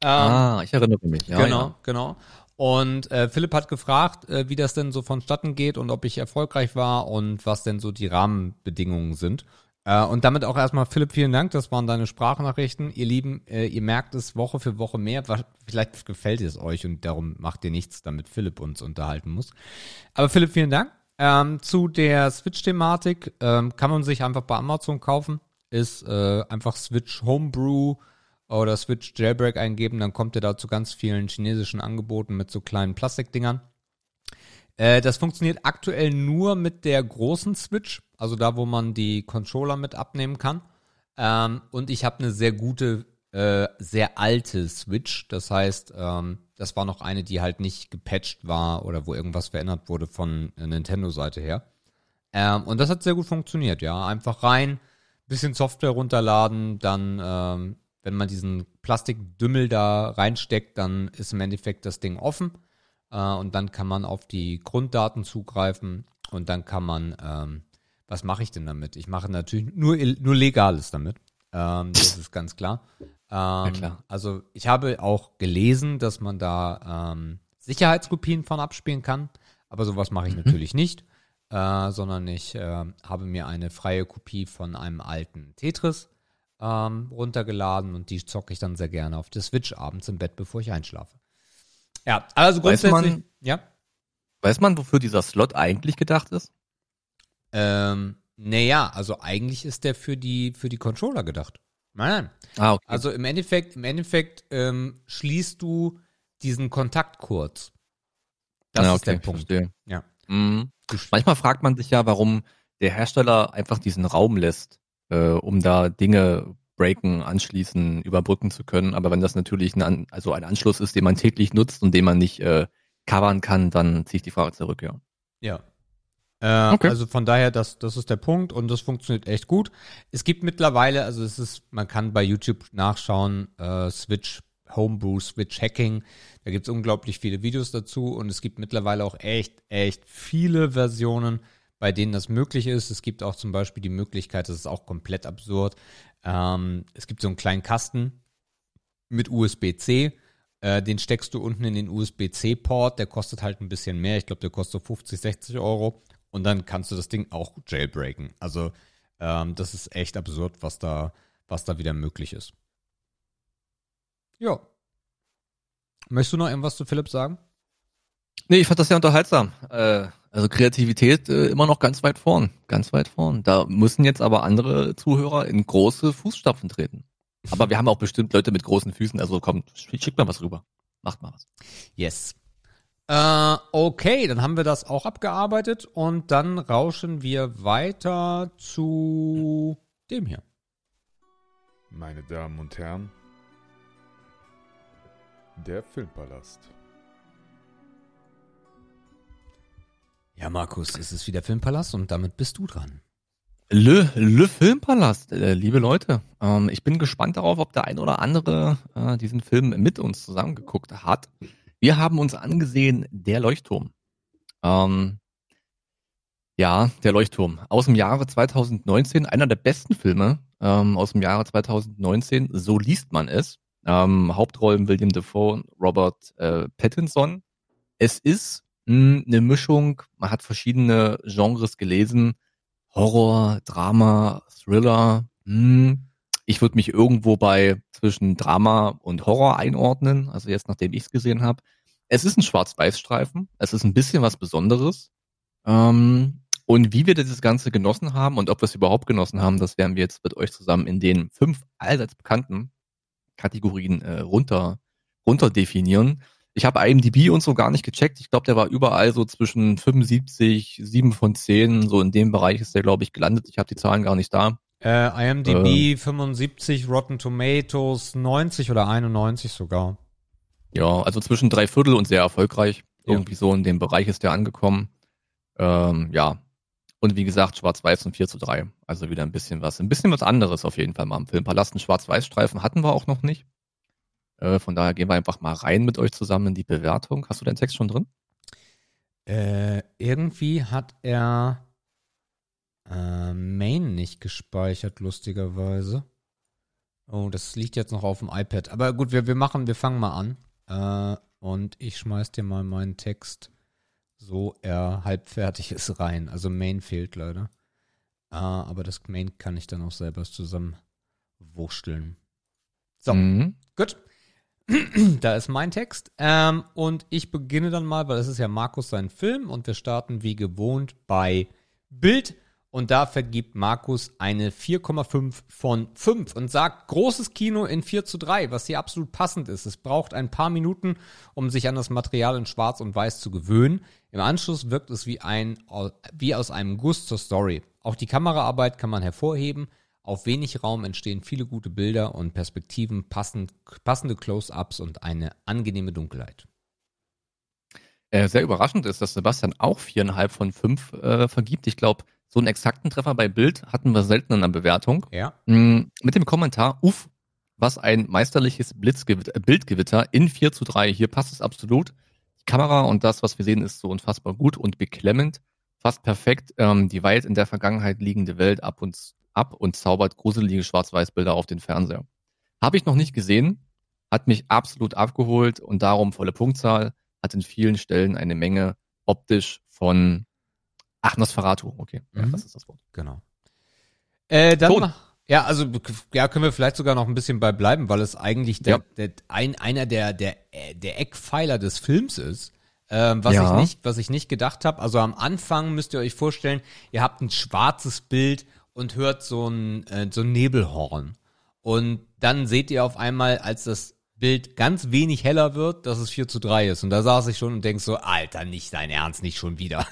Ähm, ah, ich erinnere mich. Ja, genau, Ja. genau. Und äh, Philipp hat gefragt, äh, wie das denn so vonstatten geht und ob ich erfolgreich war und was denn so die Rahmenbedingungen sind. Äh, und damit auch erstmal, Philipp, vielen Dank. Das waren deine Sprachnachrichten. Ihr Lieben, äh, ihr merkt es Woche für Woche mehr. Vielleicht gefällt es euch und darum macht ihr nichts, damit Philipp uns unterhalten muss. Aber Philipp, vielen Dank. Ähm, zu der Switch-Thematik ähm, kann man sich einfach bei Amazon kaufen. Ist äh, einfach Switch Homebrew oder Switch Jailbreak eingeben, dann kommt ihr da zu ganz vielen chinesischen Angeboten mit so kleinen Plastikdingern. Äh, das funktioniert aktuell nur mit der großen Switch, also da, wo man die Controller mit abnehmen kann. Ähm, und ich habe eine sehr gute, äh, sehr alte Switch. Das heißt, ähm, das war noch eine, die halt nicht gepatcht war oder wo irgendwas verändert wurde von äh, Nintendo-Seite her. Ähm, und das hat sehr gut funktioniert, ja. Einfach rein, bisschen Software runterladen, dann, ähm, wenn man diesen Plastikdümmel da reinsteckt, dann ist im Endeffekt das Ding offen. Äh, und dann kann man auf die Grunddaten zugreifen und dann kann man, ähm, was mache ich denn damit? Ich mache natürlich nur, nur Legales damit. Ähm, das ist ganz klar. Ähm, klar. Also ich habe auch gelesen, dass man da ähm, Sicherheitskopien von abspielen kann, aber sowas mache ich natürlich nicht, äh, sondern ich äh, habe mir eine freie Kopie von einem alten Tetris ähm, runtergeladen und die zocke ich dann sehr gerne auf der Switch abends im Bett, bevor ich einschlafe. Ja, also Weiß grundsätzlich, man- ja. Weiß man, wofür dieser Slot eigentlich gedacht ist? Ähm, naja, also eigentlich ist der für die, für die Controller gedacht. Nein, nein. Ah, okay. Also im Endeffekt, im Endeffekt ähm, schließt du diesen Kontakt kurz. Das ja, ist der Punkt. Verstehe. Ja. Mhm. Manchmal fragt man sich ja, warum der Hersteller einfach diesen Raum lässt, äh, um da Dinge breaken, anschließen, überbrücken zu können. Aber wenn das natürlich ein, also ein Anschluss ist, den man täglich nutzt und den man nicht äh, covern kann, dann ziehe ich die Frage zurück, ja. Ja. Äh, Okay. Also von daher, das, das ist der Punkt und das funktioniert echt gut. Es gibt mittlerweile, also es ist, man kann bei YouTube nachschauen, äh, Switch Homebrew, Switch Hacking. Da gibt es unglaublich viele Videos dazu und es gibt mittlerweile auch echt, echt viele Versionen, bei denen das möglich ist. Es gibt auch zum Beispiel die Möglichkeit, das ist auch komplett absurd. Ähm, es gibt so einen kleinen Kasten mit USB-C. Äh, den steckst du unten in den USB-C-Port. Der kostet halt ein bisschen mehr. Ich glaube, der kostet so 50, 60 Euro. Und dann kannst du das Ding auch jailbreaken. Also ähm, das ist echt absurd, was da, was da wieder möglich ist. Ja. Möchtest du noch irgendwas zu Philipp sagen? Nee, ich fand das sehr unterhaltsam. Äh, also Kreativität äh, immer noch ganz weit vorn, ganz weit vorn. Da müssen jetzt aber andere Zuhörer in große Fußstapfen treten. Aber wir haben auch bestimmt Leute mit großen Füßen, also kommt, schickt mal was rüber. Macht mal was. Yes. Äh, okay, dann haben wir das auch abgearbeitet und dann rauschen wir weiter zu dem hier. Meine Damen und Herren, der Filmpalast. Ja, Markus, es ist wieder Filmpalast und damit bist du dran. Le, Le Filmpalast, äh, liebe Leute. Ähm, ich bin gespannt darauf, ob der ein oder andere äh, diesen Film mit uns zusammengeguckt hat. Wir haben uns angesehen, Der Leuchtturm. Ähm, ja, Der Leuchtturm. Aus dem Jahre 2019, einer der besten Filme ähm, aus dem Jahre 2019. So liest man es. Ähm, Hauptrollen William Defoe Robert äh, Pattinson. Es ist mh, eine Mischung, man hat verschiedene Genres gelesen. Horror, Drama, Thriller. Hm. Ich würde mich irgendwo bei zwischen Drama und Horror einordnen, also jetzt nachdem ich es gesehen habe. Es ist ein Schwarz-Weiß-Streifen, es ist ein bisschen was Besonderes. Ähm, und wie wir dieses Ganze genossen haben und ob wir es überhaupt genossen haben, das werden wir jetzt mit euch zusammen in den fünf allseits bekannten Kategorien äh, runter, runter definieren. Ich habe IMDb und so gar nicht gecheckt. Ich glaube, der war überall so zwischen 75, 7 von 10, so in dem Bereich ist der, glaube ich, gelandet. Ich habe die Zahlen gar nicht da. Äh, IMDb 75, Rotten Tomatoes 90 oder 91 sogar. Ja, also zwischen drei Viertel und sehr erfolgreich. Ja. Irgendwie so in dem Bereich ist der angekommen. Ähm, ja. Und wie gesagt, Schwarz-Weiß und 4 zu 3. Also wieder ein bisschen was. Ein bisschen was anderes auf jeden Fall mal im Filmpalast. Einen Schwarz-Weiß-Streifen hatten wir auch noch nicht. Äh, von daher gehen wir einfach mal rein mit euch zusammen in die Bewertung. Hast du den Text schon drin? Äh, irgendwie hat er äh, Main nicht gespeichert, lustigerweise. Oh, das liegt jetzt noch auf dem iPad. Aber gut, wir, wir machen, wir fangen mal an. Äh, und ich schmeiß dir mal meinen Text, so er halb fertig ist, rein. Also Main fehlt leider. Ah, aber das Main kann ich dann auch selber zusammen wursteln. So, Mhm. gut. da ist mein Text. Ähm, und ich beginne dann mal, weil es ist ja Markus sein Film und wir starten wie gewohnt bei Bild. Und da vergibt Markus eine 4,5 von 5 und sagt, großes Kino in 4 zu 3, was hier absolut passend ist. Es braucht ein paar Minuten, um sich an das Material in Schwarz und Weiß zu gewöhnen. Im Anschluss wirkt es wie, ein, wie aus einem Guss zur Story. Auch die Kameraarbeit kann man hervorheben. Auf wenig Raum entstehen viele gute Bilder und Perspektiven, passend, passende Close-ups und eine angenehme Dunkelheit. Äh, sehr überraschend ist, dass Sebastian auch viereinhalb von fünf äh, vergibt. Ich glaube, so einen exakten Treffer bei Bild hatten wir selten in der Bewertung. Ja. Mm, Mit dem Kommentar, uff, was ein meisterliches Blitzgewitter, äh, Bildgewitter in 4 zu 3. Hier passt es absolut. Die Kamera und das, was wir sehen, ist so unfassbar gut und beklemmend. Fast perfekt. Ähm, die weit in der Vergangenheit liegende Welt ab und ab und zaubert gruselige Schwarz-Weiß-Bilder auf den Fernseher. Habe ich noch nicht gesehen, hat mich absolut abgeholt und darum volle Punktzahl, hat in vielen Stellen eine Menge optisch von Ach, Nosferatu, okay. Ja, Mhm. das ist das Wort. Genau. Äh, dann Ton. ja, also ja, können wir vielleicht sogar noch ein bisschen bei bleiben, weil es eigentlich der, Ja. der, ein, einer der, der, der Eckpfeiler des Films ist. Ähm, was Ja. ich nicht, was ich nicht gedacht habe. Also am Anfang müsst ihr euch vorstellen, ihr habt ein schwarzes Bild und hört so ein, äh, so ein Nebelhorn. Und dann seht ihr auf einmal, als das Bild ganz wenig heller wird, dass es 4 zu 3 ist. Und da saß ich schon und denk so, Alter, nicht dein Ernst, nicht schon wieder.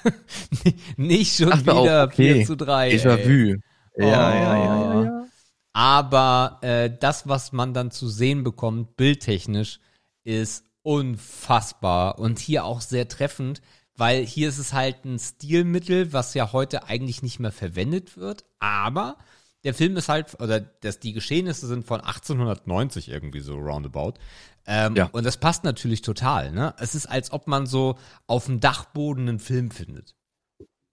nicht schon auch, wieder okay. 4 zu 3. Déjà ey. vu. Ja, Oh. ja, ja, ja, ja. Aber äh, das, was man dann zu sehen bekommt, bildtechnisch, ist unfassbar und hier auch sehr treffend, weil hier ist es halt ein Stilmittel, was ja heute eigentlich nicht mehr verwendet wird, aber der Film ist halt, oder das, die Geschehnisse sind von 1890 irgendwie so roundabout. Ähm, Ja. Und das passt natürlich total, ne? Es ist, als ob man so auf dem Dachboden einen Film findet.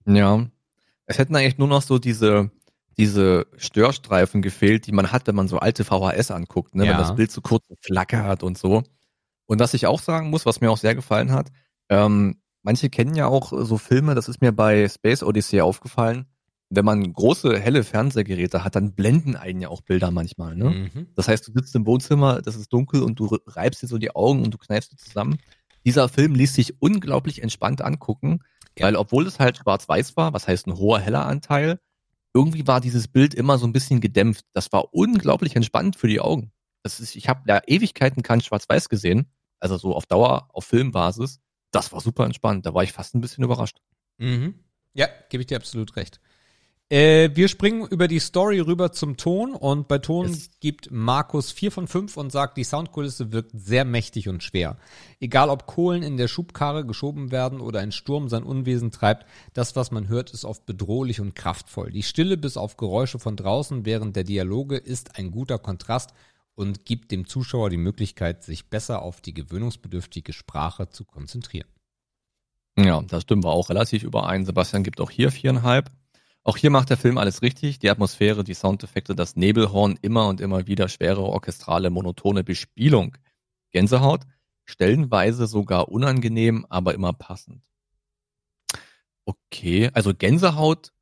Ja. Es hätten eigentlich nur noch so diese, diese Störstreifen gefehlt, die man hat, wenn man so alte VHS anguckt, ne? Ja. wenn das Bild so kurz flackert und so. Und was ich auch sagen muss, was mir auch sehr gefallen hat, ähm, manche kennen ja auch so Filme, das ist mir bei Space Odyssey aufgefallen, wenn man große, helle Fernsehgeräte hat, dann blenden einen ja auch Bilder manchmal. Ne? Mhm. Das heißt, du sitzt im Wohnzimmer, das ist dunkel und du reibst dir so die Augen und du kneifst sie zusammen. Dieser Film ließ sich unglaublich entspannt angucken, Ja. weil obwohl es halt schwarz-weiß war, was heißt ein hoher, heller Anteil, irgendwie war dieses Bild immer so ein bisschen gedämpft. Das war unglaublich entspannt für die Augen. Das ist, ich habe da Ewigkeiten kein Schwarz-Weiß gesehen, also so auf Dauer, auf Filmbasis. Das war super entspannt. Da war ich fast ein bisschen überrascht. Mhm. Ja, gebe ich dir absolut recht. Äh, wir springen über die Story rüber zum Ton und bei Ton Yes. gibt Markus 4 von 5 und sagt, die Soundkulisse wirkt sehr mächtig und schwer. Egal ob Kohlen in der Schubkarre geschoben werden oder ein Sturm sein Unwesen treibt, das, was man hört, ist oft bedrohlich und kraftvoll. Die Stille bis auf Geräusche von draußen während der Dialoge ist ein guter Kontrast und gibt dem Zuschauer die Möglichkeit, sich besser auf die gewöhnungsbedürftige Sprache zu konzentrieren. Ja, da stimmen wir auch relativ überein. Sebastian gibt auch hier viereinhalb. Auch hier macht der Film alles richtig. Die Atmosphäre, die Soundeffekte, das Nebelhorn, immer und immer wieder schwere orchestrale, monotone Bespielung. Gänsehaut, stellenweise sogar unangenehm, aber immer passend. Okay, also Gänsehaut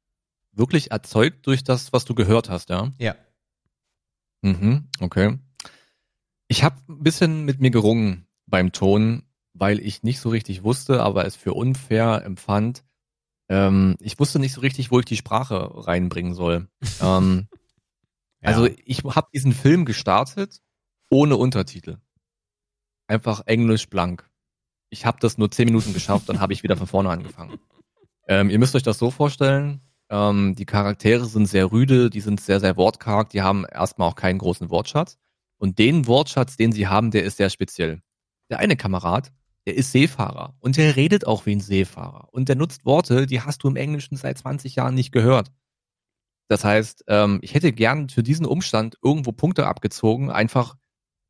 wirklich erzeugt durch das, was du gehört hast, ja? Ja. Mhm, okay. Ich habe ein bisschen mit mir gerungen beim Ton, weil ich nicht so richtig wusste, aber es für unfair empfand. Ähm, ich wusste nicht so richtig, wo ich die Sprache reinbringen soll. ähm, Ja. Also ich habe diesen Film gestartet ohne Untertitel. Einfach Englisch blank. Ich habe das nur zehn Minuten geschafft, dann habe ich wieder von vorne angefangen. Ähm, ihr müsst euch das so vorstellen, ähm, die Charaktere sind sehr rüde, die sind sehr, sehr wortkarg, die haben erstmal auch keinen großen Wortschatz. Und den Wortschatz, den sie haben, der ist sehr speziell. Der eine Kamerad, der ist Seefahrer und der redet auch wie ein Seefahrer. Und der nutzt Worte, die hast du im Englischen seit 20 Jahren nicht gehört. Das heißt, ähm, ich hätte gern für diesen Umstand irgendwo Punkte abgezogen, einfach,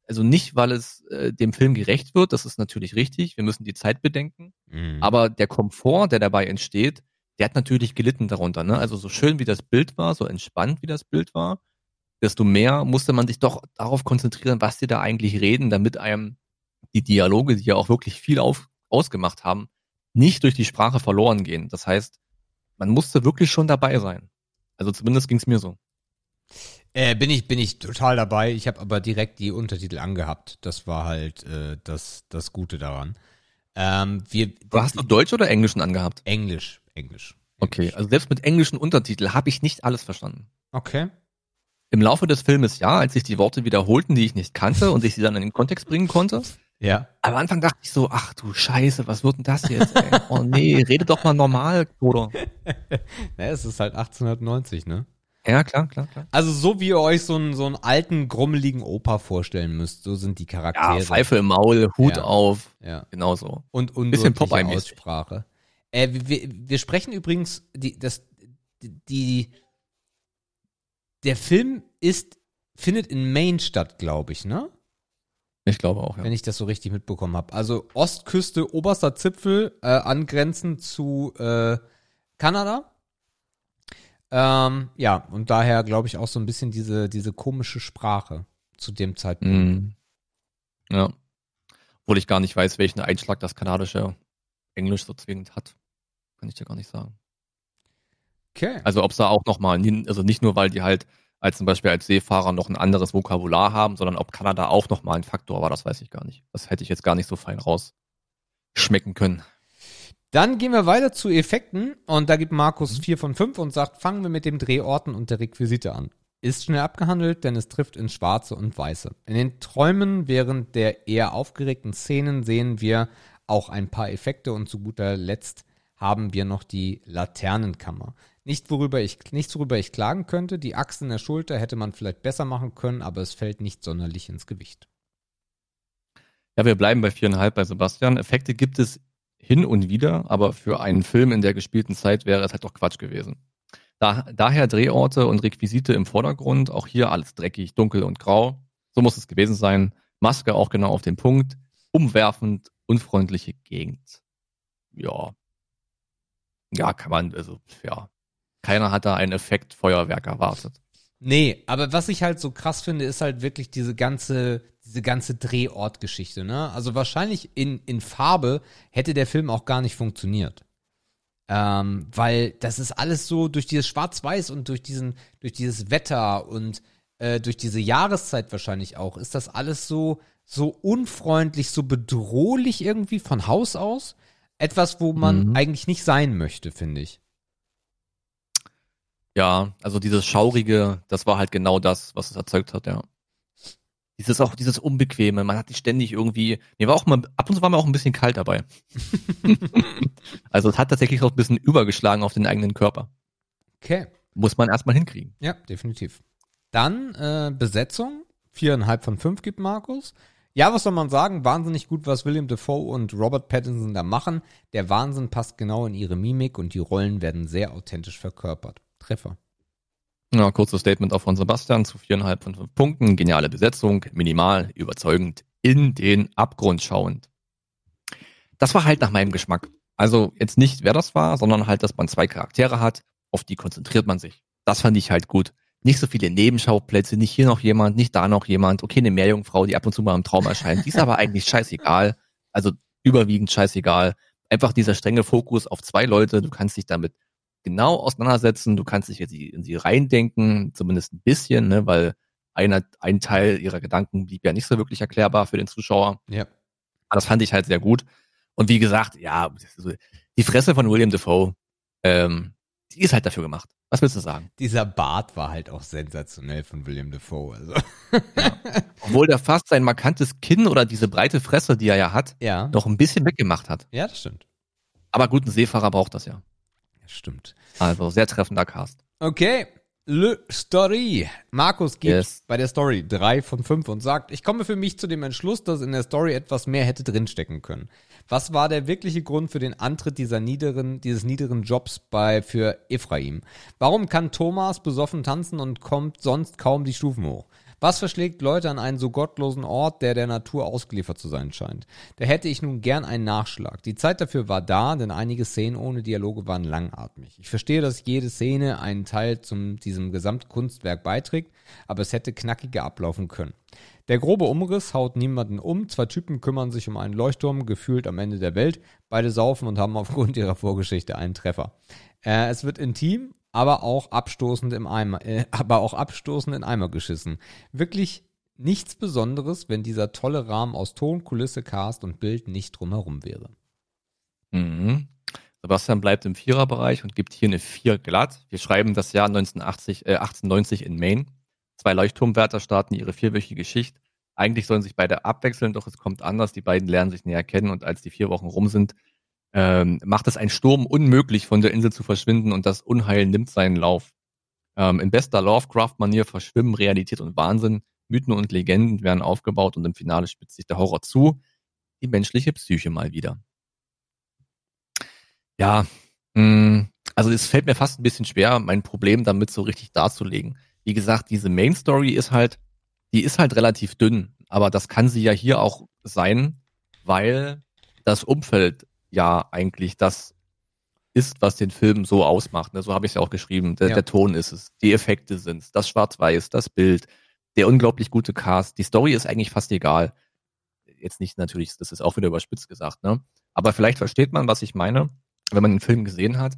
also nicht, weil es äh, dem Film gerecht wird, das ist natürlich richtig, wir müssen die Zeit bedenken, Mhm. aber der Komfort, der dabei entsteht, der hat natürlich gelitten darunter. Ne? Also so schön wie das Bild war, so entspannt wie das Bild war, desto mehr musste man sich doch darauf konzentrieren, was die da eigentlich reden, damit einem die Dialoge, die ja auch wirklich viel auf, ausgemacht haben, nicht durch die Sprache verloren gehen. Das heißt, man musste wirklich schon dabei sein. Also zumindest ging's mir so. Äh, bin ich bin ich total dabei. Ich habe aber direkt die Untertitel angehabt. Das war halt äh, das das Gute daran. Ähm, wir Du hast du Deutsch oder Englischen angehabt? Englisch, Englisch. Okay, also selbst mit englischen Untertiteln habe ich nicht alles verstanden. Okay. Im Laufe des Filmes ja, als sich die Worte wiederholten, die ich nicht kannte und ich sie dann in den Kontext bringen konnte. Ja. Aber am Anfang dachte ich so, ach du Scheiße, was wird denn das jetzt? Ey? Oh nee, rede doch mal normal, Bruder. Naja, es ist halt 1890, ne? Ja, klar, klar, klar. Also so wie ihr euch so einen so einen alten grummeligen Opa vorstellen müsst, so sind die Ja, Charaktere. Pfeife im Maul, Hut Ja. auf, Ja. genau so. Und Bisschen undeutliche. Aussprache. Äh, wir, wir sprechen übrigens die das die der Film ist findet in Maine statt, glaube ich, ne? Ich glaube auch, ja. wenn ich das so richtig mitbekommen habe. Also Ostküste, oberster Zipfel, äh, angrenzend zu äh, Kanada. Ähm, ja, und daher glaube ich auch so ein bisschen diese, diese komische Sprache zu dem Zeitpunkt. Mhm. Ja. Obwohl ich gar nicht weiß, welchen Einschlag das kanadische Englisch so zwingend hat. Kann ich dir gar nicht sagen. Okay. Also ob es da auch nochmal, also nicht nur, weil die halt als zum Beispiel als Seefahrer noch ein anderes Vokabular haben, sondern ob Kanada auch nochmal ein Faktor war, das weiß ich gar nicht. Das hätte ich jetzt gar nicht so fein rausschmecken können. Dann gehen wir weiter zu Effekten und da gibt Markus 4 von 5 und sagt, fangen wir mit dem Drehorten und der Requisite an. Ist schnell abgehandelt, denn es trifft ins Schwarze und Weiße. In den Träumen während der eher aufgeregten Szenen sehen wir auch ein paar Effekte und zu guter Letzt haben wir noch die Laternenkammer. Nicht worüber ich, nichts worüber ich klagen könnte, die Axt in der Schulter hätte man vielleicht besser machen können, aber es fällt nicht sonderlich ins Gewicht. Ja, wir bleiben bei viereinhalb bei Sebastian. Effekte gibt es hin und wieder, aber für einen Film in der gespielten Zeit wäre es halt doch Quatsch gewesen. Da, daher Drehorte und Requisite im Vordergrund, auch hier alles dreckig, dunkel und grau. So muss es gewesen sein. Maske auch genau auf den Punkt. Umwerfend, unfreundliche Gegend. Ja. Ja, kann man, also, ja. Keiner hat da ein Effektfeuerwerk erwartet. Nee, aber was ich halt so krass finde, ist halt wirklich diese ganze, diese ganze Drehortgeschichte, ne? Also wahrscheinlich in, in Farbe hätte der Film auch gar nicht funktioniert. Ähm, weil das ist alles so durch dieses Schwarz-Weiß und durch diesen, durch dieses Wetter und äh, durch diese Jahreszeit wahrscheinlich auch, ist das alles so, so unfreundlich, so bedrohlich irgendwie von Haus aus. Etwas, wo man Mhm. eigentlich nicht sein möchte, finde ich. Ja, also dieses Schaurige, das war halt genau das, was es erzeugt hat, ja. Dieses auch, dieses Unbequeme, man hat nicht ständig irgendwie, mir war auch mal, ab und zu war mir auch ein bisschen kalt dabei. also es hat tatsächlich auch ein bisschen übergeschlagen auf den eigenen Körper. Okay. Muss man erstmal hinkriegen. Ja, definitiv. Dann äh, Besetzung. Viereinhalb von fünf gibt Markus. Ja, was soll man sagen? Wahnsinnig gut, was William Defoe und Robert Pattinson da machen. Der Wahnsinn passt genau in ihre Mimik und die Rollen werden sehr authentisch verkörpert. Treffer. Ja, kurzes Statement auch von Sebastian zu viereinhalb von fünf Punkten. Geniale Besetzung, minimal, überzeugend, in den Abgrund schauend. Das war halt nach meinem Geschmack. Also jetzt nicht, wer das war, sondern halt, dass man zwei Charaktere hat, auf die konzentriert man sich. Das fand ich halt gut. Nicht so viele Nebenschauplätze, nicht hier noch jemand, nicht da noch jemand. Okay, eine Meerjungfrau, die ab und zu mal im Traum erscheint. Die ist aber eigentlich scheißegal. Also überwiegend scheißegal. Einfach dieser strenge Fokus auf zwei Leute. Du kannst dich damit genau auseinandersetzen. Du kannst dich jetzt in sie reindenken, zumindest ein bisschen, ne, weil einer, ein Teil ihrer Gedanken blieb ja nicht so wirklich erklärbar für den Zuschauer. Ja. Aber das fand ich halt sehr gut. Und wie gesagt, ja, die Fresse von William Defoe, ähm, die ist halt dafür gemacht. Was willst du sagen? Dieser Bart war halt auch sensationell von William Defoe. Also. Obwohl der fast sein markantes Kinn oder diese breite Fresse, die er ja hat, Ja. noch ein bisschen weggemacht hat. Ja, das stimmt. Aber gut, ein Seefahrer braucht das ja. Das stimmt. Also sehr treffender Cast. Okay. Le Story. Markus gibt Yes. bei der Story drei von fünf und sagt, ich komme für mich zu dem Entschluss, dass in der Story etwas mehr hätte drinstecken können. Was war der wirkliche Grund für den Antritt dieser niederen, dieses niederen Jobs bei, für Ephraim? Warum kann Thomas besoffen tanzen und kommt sonst kaum die Stufen hoch? Was verschlägt Leute an einen so gottlosen Ort, der der Natur ausgeliefert zu sein scheint? Da hätte ich nun gern einen Nachschlag. Die Zeit dafür war da, denn einige Szenen ohne Dialoge waren langatmig. Ich verstehe, dass jede Szene einen Teil zum diesem Gesamtkunstwerk beiträgt, aber es hätte knackiger ablaufen können. Der grobe Umriss haut niemanden um. Zwei Typen kümmern sich um einen Leuchtturm, gefühlt am Ende der Welt. Beide saufen und haben aufgrund ihrer Vorgeschichte einen Treffer. Äh, es wird intim aber auch abstoßend im Eimer, äh, aber auch abstoßend in Eimer geschissen. Wirklich nichts Besonderes, wenn dieser tolle Rahmen aus Ton, Kulisse, Cast und Bild nicht drumherum wäre. Mhm. Sebastian bleibt im Viererbereich und gibt hier eine 4 glatt. Wir schreiben das Jahr 1980, äh, 1890 in Maine. Zwei Leuchtturmwärter starten ihre vierwöchige Schicht. Eigentlich sollen sich beide abwechseln, doch es kommt anders. Die beiden lernen sich näher kennen und als die vier Wochen rum sind, ähm, macht es ein Sturm unmöglich, von der Insel zu verschwinden und das Unheil nimmt seinen Lauf. Ähm, in bester Lovecraft-Manier verschwimmen Realität und Wahnsinn, Mythen und Legenden werden aufgebaut und im Finale spitzt sich der Horror zu. Die menschliche Psyche mal wieder. Ja, mh, also es fällt mir fast ein bisschen schwer, mein Problem damit so richtig darzulegen. Wie gesagt, diese Main Story ist halt, die ist halt relativ dünn, aber das kann sie ja hier auch sein, weil das Umfeld ja eigentlich das ist, was den Film so ausmacht. Ne? So habe ich es ja auch geschrieben. Der, Ja. der Ton ist es, die Effekte sind es, das Schwarz-Weiß, das Bild, der unglaublich gute Cast. Die Story ist eigentlich fast egal. Jetzt nicht natürlich, das ist auch wieder überspitzt gesagt, ne? Aber vielleicht versteht man, was ich meine, wenn man den Film gesehen hat,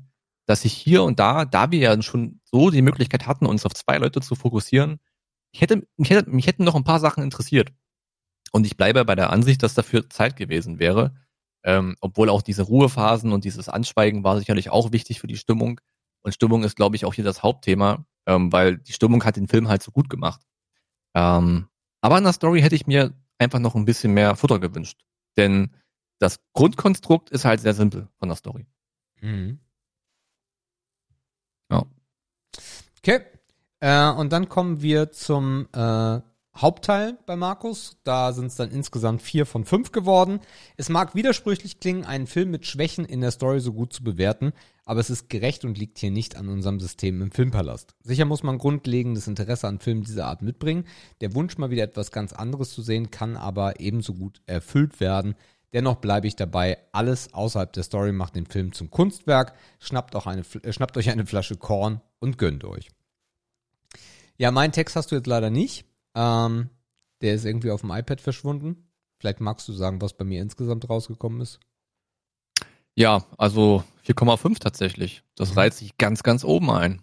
dass ich hier und da, da wir ja schon so die Möglichkeit hatten, uns auf zwei Leute zu fokussieren, ich hätte, mich, hätte, mich hätten noch ein paar Sachen interessiert. Und ich bleibe bei der Ansicht, dass dafür Zeit gewesen wäre. Ähm, obwohl auch diese Ruhephasen und dieses Anschweigen war sicherlich auch wichtig für die Stimmung. Und Stimmung ist, glaube ich, auch hier das Hauptthema, ähm, weil die Stimmung hat den Film halt so gut gemacht. Ähm, aber in der Story hätte ich mir einfach noch ein bisschen mehr Futter gewünscht. Denn das Grundkonstrukt ist halt sehr simpel von der Story. Mhm. Ja. Okay. Äh, und dann kommen wir zum äh, Hauptteil bei Markus. Da sind es dann insgesamt vier von fünf geworden. Es mag widersprüchlich klingen, einen Film mit Schwächen in der Story so gut zu bewerten, aber es ist gerecht und liegt hier nicht an unserem System im Filmpalast. Sicher muss man grundlegendes Interesse an Filmen dieser Art mitbringen. Der Wunsch, mal wieder etwas ganz anderes zu sehen, kann aber ebenso gut erfüllt werden. Dennoch bleibe ich dabei, alles außerhalb der Story macht den Film zum Kunstwerk. Schnappt, auch eine, äh, schnappt euch eine Flasche Korn und gönnt euch. Ja, meinen Text hast du jetzt leider nicht. Ähm, der ist irgendwie auf dem iPad verschwunden. Vielleicht magst du sagen, was bei mir insgesamt rausgekommen ist. Ja, also 4,5 tatsächlich. Das reiht sich ganz, ganz oben ein.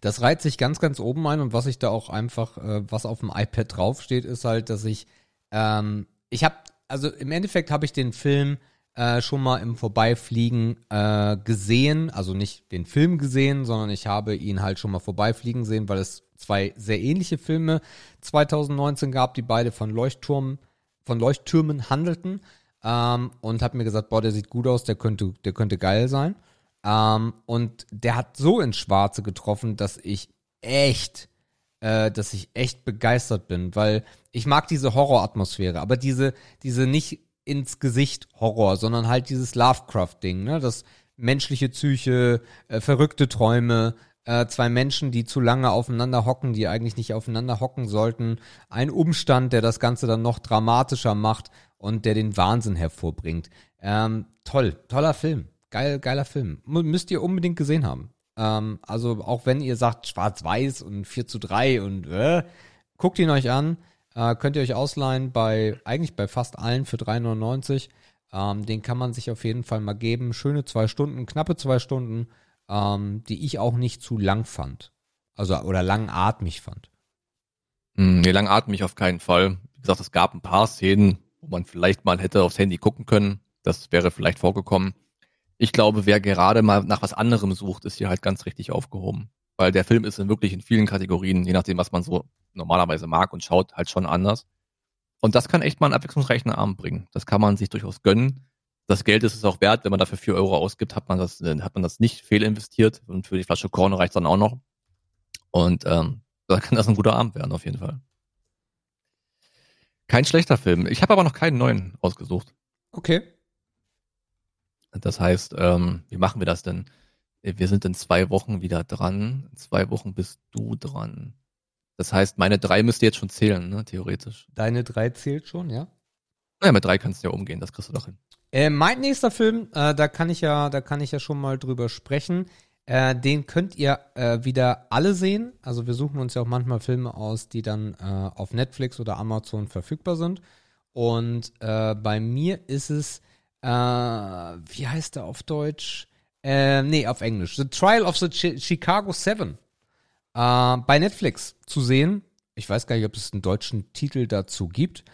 Das reiht sich ganz, ganz oben ein und was ich da auch einfach, äh, was auf dem iPad draufsteht, ist halt, dass ich, ähm, ich habe, also im Endeffekt habe ich den Film äh, schon mal im Vorbeifliegen äh, gesehen, also nicht den Film gesehen, sondern ich habe ihn halt schon mal vorbeifliegen sehen, weil es zwei sehr ähnliche Filme 2019 gab, die beide von Leuchtturm, von Leuchttürmen handelten ähm, und habe mir gesagt, boah, der sieht gut aus, der könnte, der könnte geil sein. Ähm, und der hat so ins Schwarze getroffen, dass ich echt, äh, dass ich echt begeistert bin, weil ich mag diese Horroratmosphäre, aber diese, diese nicht ins Gesicht Horror, sondern halt dieses Lovecraft-Ding, ne, das menschliche Psyche, äh, verrückte Träume, äh, zwei Menschen, die zu lange aufeinander hocken, die eigentlich nicht aufeinander hocken sollten, ein Umstand, der das Ganze dann noch dramatischer macht und der den Wahnsinn hervorbringt. Ähm, toll, toller Film. Geil, geiler Film. M müsst ihr unbedingt gesehen haben. Ähm, also auch wenn ihr sagt schwarz-weiß und 4 zu 3 und äh, guckt ihn euch an. Äh, könnt ihr euch ausleihen bei, eigentlich bei fast allen für 3,99. Ähm, den kann man sich auf jeden Fall mal geben. Schöne zwei Stunden, knappe zwei Stunden, ähm, die ich auch nicht zu lang fand. Also, oder langatmig fand. Hm, nee, langatmig auf keinen Fall. Wie gesagt, es gab ein paar Szenen, wo man vielleicht mal hätte aufs Handy gucken können. Das wäre vielleicht vorgekommen. Ich glaube, wer gerade mal nach was anderem sucht, ist hier halt ganz richtig aufgehoben. Weil der Film ist in wirklich in vielen Kategorien, je nachdem, was man so normalerweise mag und schaut, halt schon anders. Und das kann echt mal einen abwechslungsreichen Abend bringen. Das kann man sich durchaus gönnen. Das Geld ist es auch wert, wenn man dafür vier Euro ausgibt, hat man das, äh, hat man das nicht fehlinvestiert und für die Flasche Korn reicht dann auch noch. Und ähm, da kann das ein guter Abend werden, auf jeden Fall. Kein schlechter Film. Ich habe aber noch keinen neuen ausgesucht. Okay. Das heißt, ähm, wie machen wir das denn? Wir sind in zwei Wochen wieder dran. In zwei Wochen bist du dran. Das heißt, meine drei müsste jetzt schon zählen, ne, theoretisch. Deine drei zählt schon, ja? Naja, mit drei kannst du ja umgehen, das kriegst du doch hin. Äh, mein nächster Film, äh, da kann ich ja, da kann ich ja schon mal drüber sprechen. Äh, den könnt ihr äh, wieder alle sehen. Also wir suchen uns ja auch manchmal Filme aus, die dann äh, auf Netflix oder Amazon verfügbar sind. Und äh, bei mir ist es, äh, wie heißt der auf Deutsch? Äh, nee, auf Englisch. The Trial of the Chi Chicago Seven. Äh, bei Netflix zu sehen. Ich weiß gar nicht, ob es einen deutschen Titel dazu gibt.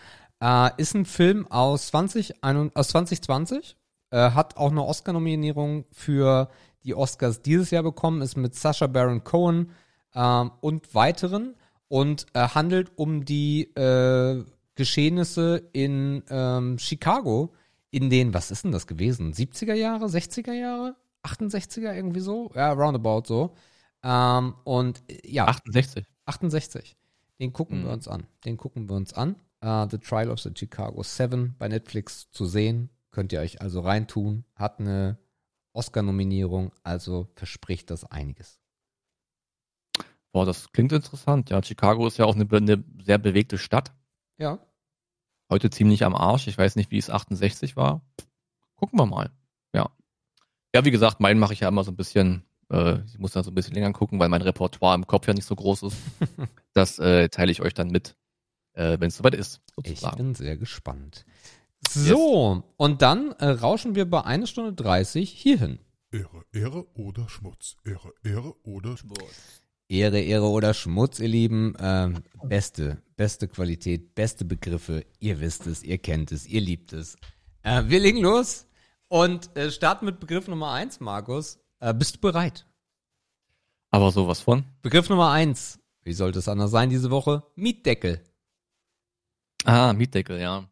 Äh, ist ein Film aus, 20, aus 2020. Äh, hat auch eine Oscar-Nominierung für die Oscars dieses Jahr bekommen. Ist mit Sacha Baron Cohen ähm, und weiteren. Und äh, handelt um die äh, Geschehnisse in ähm, Chicago in den, was ist denn das gewesen? 70er Jahre, 60er Jahre? 68er irgendwie so? Ja, roundabout so. Ähm, und äh, ja. 68. 68. Den gucken Mhm. wir uns an. Den gucken wir uns an. Äh, the Trial of the Chicago 7 bei Netflix zu sehen. Könnt ihr euch also reintun. Hat eine Oscar-Nominierung, also verspricht das einiges. Boah, das klingt interessant. Ja, Chicago ist ja auch eine, eine sehr bewegte Stadt. Ja. Heute ziemlich am Arsch. Ich weiß nicht, wie es 68 war. Gucken wir mal. Ja. Ja, wie gesagt, meinen mache ich ja immer so ein bisschen, äh, ich muss da so ein bisschen länger gucken, weil mein Repertoire im Kopf ja nicht so groß ist. das äh, teile ich euch dann mit, äh, wenn es soweit ist, Ich sozusagen. bin sehr gespannt. So, und dann äh, rauschen wir bei 1 Stunde 30 hierhin. Ehre, Ehre oder Schmutz. Ehre, Ehre oder Schmutz. Ehre, Ehre oder Schmutz, ihr Lieben. Ähm, beste, beste Qualität, beste Begriffe. Ihr wisst es, ihr kennt es, ihr liebt es. Äh, wir legen los und äh, starten mit Begriff Nummer eins, Markus. Äh, bist du bereit? Aber sowas von. Begriff Nummer eins. Wie sollte es anders sein diese Woche? Mietdeckel. Ah, Mietdeckel, ja.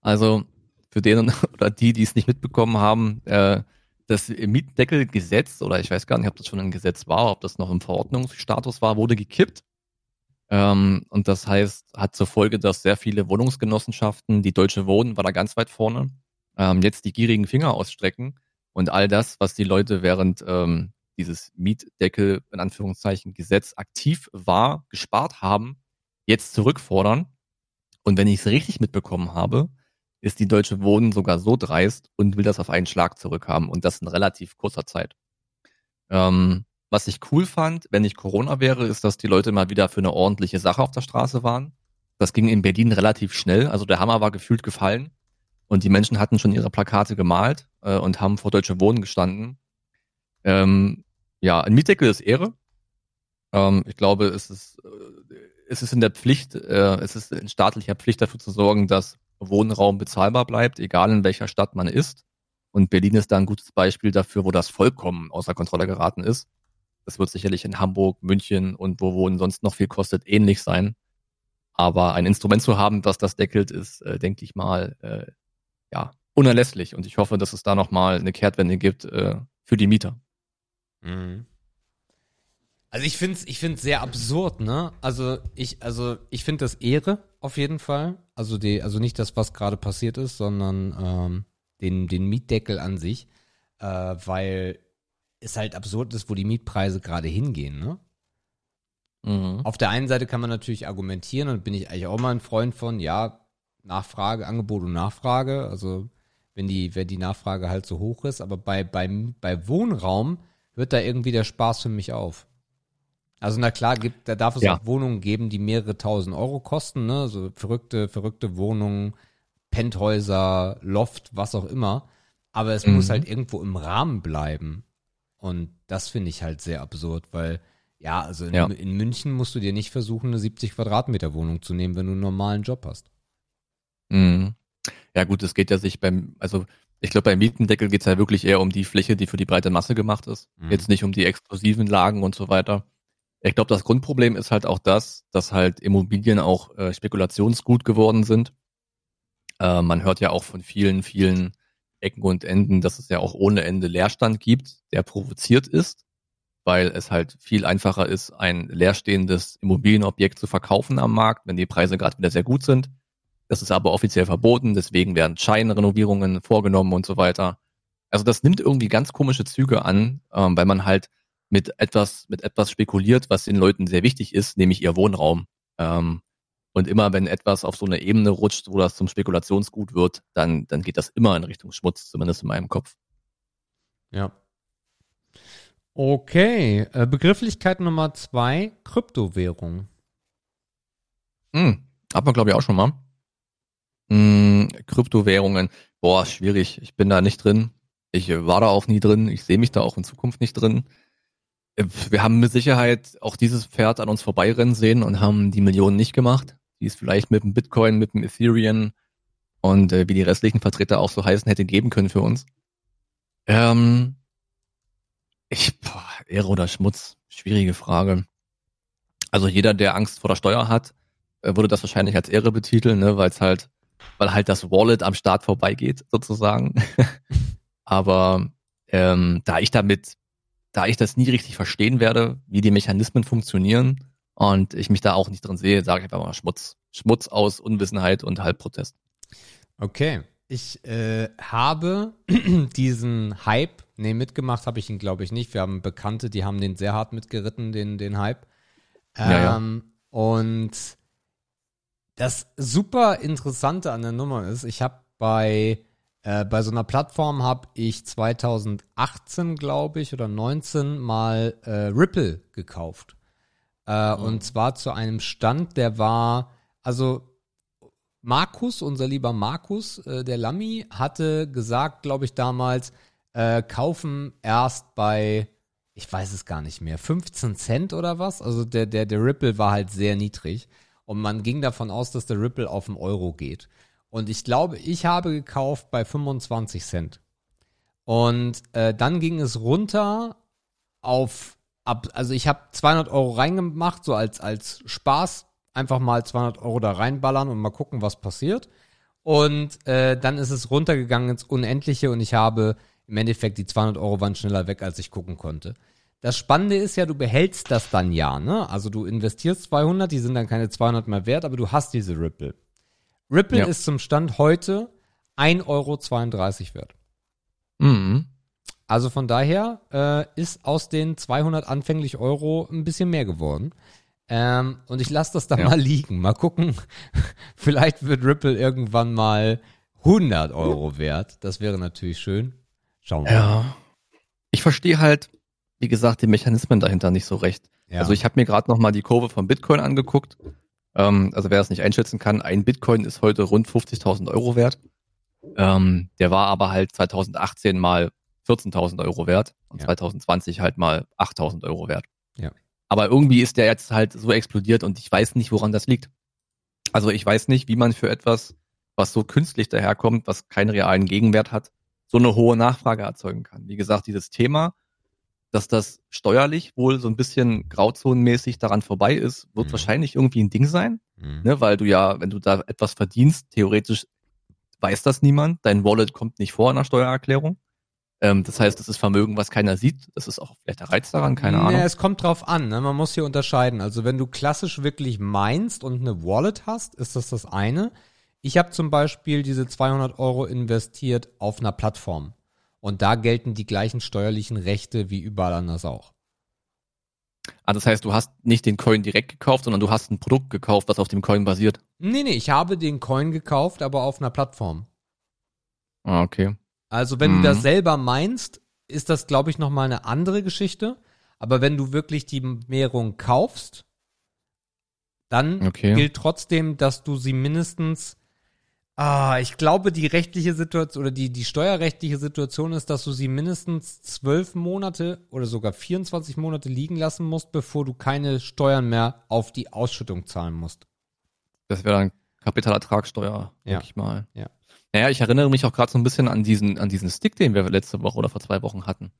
Also für den oder die, die es nicht mitbekommen haben, äh, das Mietdeckelgesetz, oder ich weiß gar nicht, ob das schon ein Gesetz war, ob das noch im Verordnungsstatus war, wurde gekippt. Ähm, und das heißt, hat zur Folge, dass sehr viele Wohnungsgenossenschaften, die Deutsche Wohnen war da ganz weit vorne, ähm, jetzt die gierigen Finger ausstrecken und all das, was die Leute während ähm, dieses Mietdeckel, in Anführungszeichen, Gesetz aktiv war, gespart haben, jetzt zurückfordern. Und wenn ich es richtig mitbekommen habe, ist die Deutsche Wohnen sogar so dreist und will das auf einen Schlag zurückhaben und das in relativ kurzer Zeit. Ähm, was ich cool fand, wenn nicht Corona wäre, ist, dass die Leute mal wieder für eine ordentliche Sache auf der Straße waren. Das ging in Berlin relativ schnell, also der Hammer war gefühlt gefallen und die Menschen hatten schon ihre Plakate gemalt äh, und haben vor Deutsche Wohnen gestanden. Ähm, ja, ein Mietdeckel ist Ehre. Ähm, ich glaube, es ist, äh, es ist in der Pflicht, äh, es ist in staatlicher Pflicht dafür zu sorgen, dass Wohnraum bezahlbar bleibt, egal in welcher Stadt man ist. Und Berlin ist da ein gutes Beispiel dafür, wo das vollkommen außer Kontrolle geraten ist. Das wird sicherlich in Hamburg, München und wo Wohnen sonst noch viel kostet, ähnlich sein. Aber ein Instrument zu haben, das das deckelt, ist, äh, denke ich mal, äh, ja, unerlässlich. Und ich hoffe, dass es da nochmal eine Kehrtwende gibt äh, für die Mieter. Also ich finde es ich find's sehr absurd, ne? Also ich, also ich finde das Ehre auf jeden Fall. Also die, also nicht das, was gerade passiert ist, sondern ähm, den, den Mietdeckel an sich, äh, weil es halt absurd ist, wo die Mietpreise gerade hingehen, ne? Mhm. Auf der einen Seite kann man natürlich argumentieren und bin ich eigentlich auch mal ein Freund von, ja, Nachfrage, Angebot und Nachfrage. Also wenn die, wenn die Nachfrage halt so hoch ist, aber bei, beim, bei Wohnraum hört da irgendwie der Spaß für mich auf. Also na klar, gibt, da darf es Ja. auch Wohnungen geben, die mehrere tausend Euro kosten, ne? So verrückte, verrückte Wohnungen, Penthäuser, Loft, was auch immer. Aber es Mhm. muss halt irgendwo im Rahmen bleiben. Und das finde ich halt sehr absurd, weil, ja, also in, Ja. in München musst du dir nicht versuchen, eine 70 Quadratmeter Wohnung zu nehmen, wenn du einen normalen Job hast. Mhm. Ja gut, es geht ja sich beim, also ich glaube beim Mietendeckel geht es ja wirklich eher um die Fläche, die für die breite Masse gemacht ist. Mhm. Jetzt nicht um die exklusiven Lagen und so weiter. Ich glaube, das Grundproblem ist halt auch das, dass halt Immobilien auch äh, spekulationsgut geworden sind. Äh, man hört ja auch von vielen, vielen Ecken und Enden, dass es ja auch ohne Ende Leerstand gibt, der provoziert ist, weil es halt viel einfacher ist, ein leerstehendes Immobilienobjekt zu verkaufen am Markt, wenn die Preise gerade wieder sehr gut sind. Das ist aber offiziell verboten, deswegen werden Scheinrenovierungen vorgenommen und so weiter. Also das nimmt irgendwie ganz komische Züge an, ähm, weil man halt mit etwas, mit etwas spekuliert, was den Leuten sehr wichtig ist, nämlich ihr Wohnraum. Ähm, und immer wenn etwas auf so eine Ebene rutscht, wo das zum Spekulationsgut wird, dann, dann geht das immer in Richtung Schmutz, zumindest in meinem Kopf. Ja. Okay, äh, Begrifflichkeit Nummer zwei, Kryptowährung. Hm, hat man glaube ich auch schon mal. Hm, Kryptowährungen, boah, schwierig. Ich bin da nicht drin. Ich äh, war da auch nie drin. Ich sehe mich da auch in Zukunft nicht drin. Äh, Wir haben mit Sicherheit auch dieses Pferd an uns vorbeirennen sehen und haben die Millionen nicht gemacht, die es vielleicht mit dem Bitcoin, mit dem Ethereum und äh, wie die restlichen Vertreter auch so heißen hätte geben können für uns. Ähm, ich, boah, Ehre oder Schmutz, schwierige Frage. Also jeder, der Angst vor der Steuer hat, äh, würde das wahrscheinlich als Ehre betiteln, ne, weil es halt, weil halt das Wallet am Start vorbeigeht, sozusagen. Aber ähm, da ich damit, da ich das nie richtig verstehen werde, wie die Mechanismen funktionieren und ich mich da auch nicht drin sehe, sage ich einfach mal Schmutz. Schmutz aus Unwissenheit und Halbprotest. Okay. Ich äh, habe diesen Hype, nee, mitgemacht habe ich ihn, glaube ich, nicht. Wir haben Bekannte, die haben den sehr hart mitgeritten, den, den Hype. Ja, ja. Ähm, Und das super Interessante an der Nummer ist, ich habe bei, äh, bei so einer Plattform habe ich 2018, glaube ich, oder 19 mal äh, Ripple gekauft. Äh, Und zwar zu einem Stand, der war, also Markus, unser lieber Markus, äh, der Lammi, hatte gesagt, glaube ich, damals, äh, kaufen erst bei, ich weiß es gar nicht mehr, 15 Cent oder was? Also der, der, der Ripple war halt sehr niedrig. Und man ging davon aus, dass der Ripple auf den Euro geht. Und ich glaube, ich habe gekauft bei 25 Cent. Und äh, dann ging es runter auf, ab, also ich habe 200 Euro reingemacht, so als, als Spaß, einfach mal 200 Euro da reinballern und mal gucken, was passiert. Und äh, dann ist es runtergegangen ins Unendliche und ich habe im Endeffekt die 200 Euro waren schneller weg, als ich gucken konnte. Das Spannende ist ja, du behältst das dann ja, ne? Also du investierst 200, die sind dann keine 200 mehr wert, aber du hast diese Ripple. Ripple Ja. ist zum Stand heute 1,32 Euro wert. Mhm. Also von daher äh, ist aus den 200 anfänglich Euro ein bisschen mehr geworden. Ähm, und ich lasse das dann Ja. mal liegen. Mal gucken. Vielleicht wird Ripple irgendwann mal 100 Euro wert. Das wäre natürlich schön. Schauen wir mal. Ja. Ich verstehe halt, wie gesagt, die Mechanismen dahinter nicht so recht. Ja. Also ich habe mir gerade noch mal die Kurve von Bitcoin angeguckt. Ähm, also wer das nicht einschätzen kann, ein Bitcoin ist heute rund 50.000 Euro wert. Ähm, der war aber halt 2018 mal 14.000 Euro wert und Ja. 2020 halt mal 8.000 Euro wert. Ja. Aber irgendwie ist der jetzt halt so explodiert und ich weiß nicht, woran das liegt. Also ich weiß nicht, wie man für etwas, was so künstlich daherkommt, was keinen realen Gegenwert hat, so eine hohe Nachfrage erzeugen kann. Wie gesagt, dieses Thema, dass das steuerlich wohl so ein bisschen grauzonenmäßig daran vorbei ist, wird Mhm. wahrscheinlich irgendwie ein Ding sein, Mhm. ne? weil du ja, wenn du da etwas verdienst, theoretisch weiß das niemand, dein Wallet kommt nicht vor in der Steuererklärung. Ähm, das heißt, das ist Vermögen, was keiner sieht. Das ist auch vielleicht der Reiz daran, keine Nee, Ahnung. es kommt drauf an. Ne? Man muss hier unterscheiden. Also wenn du klassisch wirklich meinst und eine Wallet hast, ist das das eine. Ich habe zum Beispiel diese 200 Euro investiert auf einer Plattform. Und da gelten die gleichen steuerlichen Rechte wie überall anders auch. Ah, das heißt, du hast nicht den Coin direkt gekauft, sondern du hast ein Produkt gekauft, was auf dem Coin basiert. Nee, nee, ich habe den Coin gekauft, aber auf einer Plattform. Ah, okay. Also wenn Mhm. du das selber meinst, ist das, glaube ich, nochmal eine andere Geschichte. Aber wenn du wirklich die Währung kaufst, dann Okay. gilt trotzdem, dass du sie mindestens, ah, ich glaube, die rechtliche Situation oder die, die steuerrechtliche Situation ist, dass du sie mindestens zwölf Monate oder sogar 24 Monate liegen lassen musst, bevor du keine Steuern mehr auf die Ausschüttung zahlen musst. Das wäre dann Kapitalertragssteuer, Ja. denke ich mal. Ja. Naja, ich erinnere mich auch gerade so ein bisschen an diesen, an diesen Stick, den wir letzte Woche oder vor zwei Wochen hatten.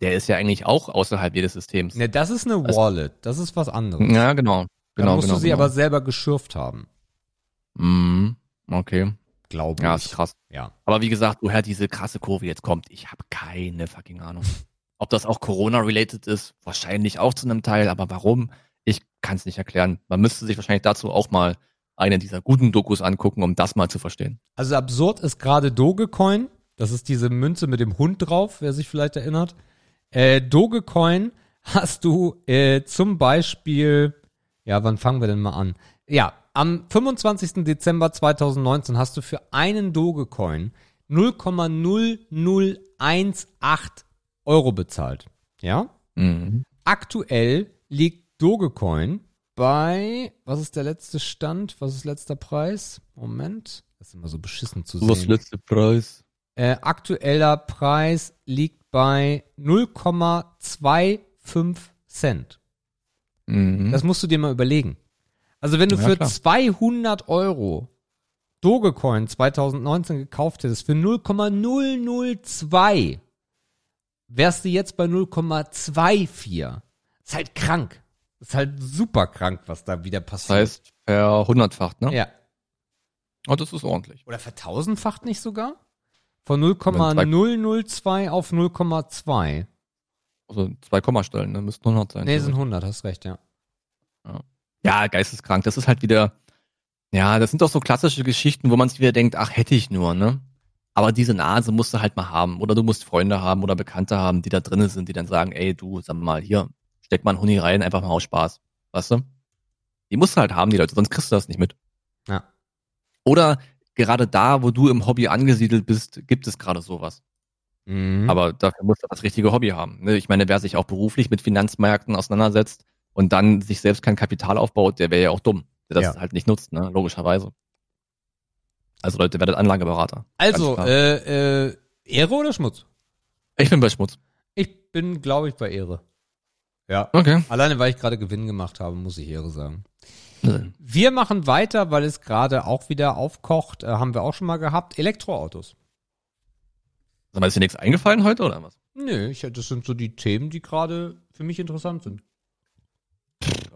Der ist ja eigentlich auch außerhalb jedes Systems. Ne, das ist eine Also- Wallet, das ist was anderes. Ja, genau. da Genau, musst genau, du sie genau. aber selber geschürft haben, Mhm. Okay. Glaube Ja, ich. ist krass. Ja. Aber wie gesagt, woher diese krasse Kurve jetzt kommt, ich habe keine fucking Ahnung. Ob das auch Corona-related ist, wahrscheinlich auch zu einem Teil, aber warum? Ich kann es nicht erklären. Man müsste sich wahrscheinlich dazu auch mal eine dieser guten Dokus angucken, um das mal zu verstehen. Also absurd ist gerade Dogecoin. Das ist diese Münze mit dem Hund drauf, wer sich vielleicht erinnert. Äh, Dogecoin hast du äh, zum Beispiel, ja, wann fangen wir denn mal an? Ja, am 25. Dezember 2019 hast du für einen Dogecoin 0,0018 Euro bezahlt. Ja? Mhm. Aktuell liegt Dogecoin bei, was ist der letzte Stand? Was ist letzter Preis? Moment. Das ist immer so beschissen zu Was sehen. letzte Preis? Äh, aktueller Preis liegt bei 0,25 Cent. Mhm. Das musst du dir mal überlegen. Also wenn du Ja, für klar. 200 Euro Dogecoin 2019 gekauft hättest, für 0,002, wärst du jetzt bei 0,24. Ist halt krank. Ist halt super krank, was da wieder das passiert. heißt, per hundertfacht, ne? ja. Oh, das ist ordentlich. Oder vertausendfacht nicht sogar? Von Wenn zwei- 0,002 auf 0,2. Also zwei Kommastellen, ne? Müssten 100 sein. Nee, sind 100, hast recht, ja. Ja, geisteskrank. Das ist halt wieder, ja, das sind doch so klassische Geschichten, wo man sich wieder denkt, ach, hätte ich nur, ne? Aber diese Nase musst du halt mal haben. Oder du musst Freunde haben oder Bekannte haben, die da drinnen sind, die dann sagen, ey, du, sag mal, hier, steck mal einen Huni rein, einfach mal aus Spaß. Weißt du? Die musst du halt haben, die Leute, sonst kriegst du das nicht mit. Ja. Oder gerade da, wo du im Hobby angesiedelt bist, gibt es gerade sowas. Mhm. Aber dafür muss er das richtige Hobby haben. Ne? Ich meine, wer sich auch beruflich mit Finanzmärkten auseinandersetzt und dann sich selbst kein Kapital aufbaut, der wäre ja auch dumm, der das Ja. halt nicht nutzt, ne? logischerweise. Also Leute, werdet Anlageberater. also, äh, äh, Ehre oder Schmutz? ich bin bei Schmutz. Ich bin, glaube ich, bei Ehre. Ja. Okay. Alleine, weil ich gerade Gewinn gemacht habe, muss ich Ehre sagen. Sag Wir machen weiter, weil es gerade auch wieder aufkocht. Äh, haben wir auch schon mal gehabt. Elektroautos. mal, ist dir nichts eingefallen heute oder was? Nö, ich, das sind so die Themen, die gerade für mich interessant sind.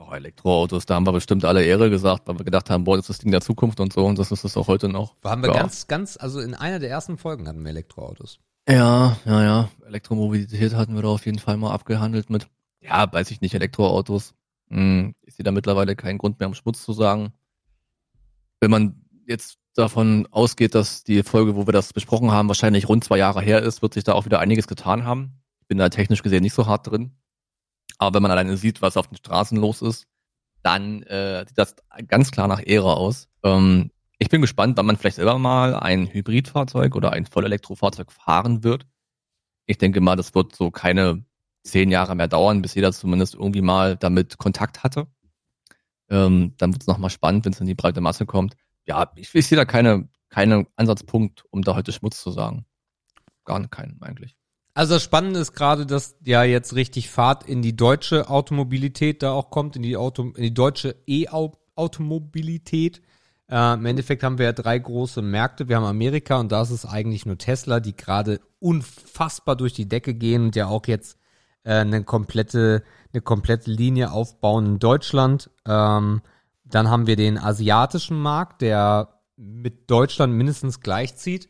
Oh, Elektroautos, da haben wir bestimmt alle Ehre gesagt, weil wir gedacht haben, boah, das ist das Ding der Zukunft und so und das ist es auch heute noch. Haben wir ja. ganz, ganz, also in einer der ersten Folgen hatten wir Elektroautos. Ja, ja, ja. Elektromobilität hatten wir da auf jeden Fall mal abgehandelt mit. Ja, weiß ich nicht, Elektroautos. Hm, ich sehe da mittlerweile keinen Grund mehr, um Schmutz zu sagen. Wenn man jetzt davon ausgeht, dass die Folge, wo wir das besprochen haben, wahrscheinlich rund zwei Jahre her ist, wird sich da auch wieder einiges getan haben. Ich bin da technisch gesehen nicht so hart drin. Aber wenn man alleine sieht, was auf den Straßen los ist, dann äh, sieht das ganz klar nach Ehre aus. Ähm, ich bin gespannt, wann man vielleicht selber mal ein Hybridfahrzeug oder ein Vollelektrofahrzeug fahren wird. Ich denke mal, das wird so keine zehn Jahre mehr dauern, bis jeder zumindest irgendwie mal damit Kontakt hatte. Ähm, dann wird es nochmal spannend, wenn es in die breite Masse kommt. Ja, ich, ich sehe da keine, keine Ansatzpunkt, um da heute Schmutz zu sagen. Gar keinen eigentlich. Also das Spannende ist gerade, dass ja jetzt richtig Fahrt in die deutsche Automobilität da auch kommt, in die, Auto, in die deutsche E-Automobilität. Äh, Im Endeffekt haben wir ja drei große Märkte. Wir haben Amerika und da ist es eigentlich nur Tesla, die gerade unfassbar durch die Decke gehen und ja auch jetzt äh, eine komplette, eine komplette Linie aufbauen in Deutschland. Ähm, dann haben wir den asiatischen Markt, der mit Deutschland mindestens gleichzieht.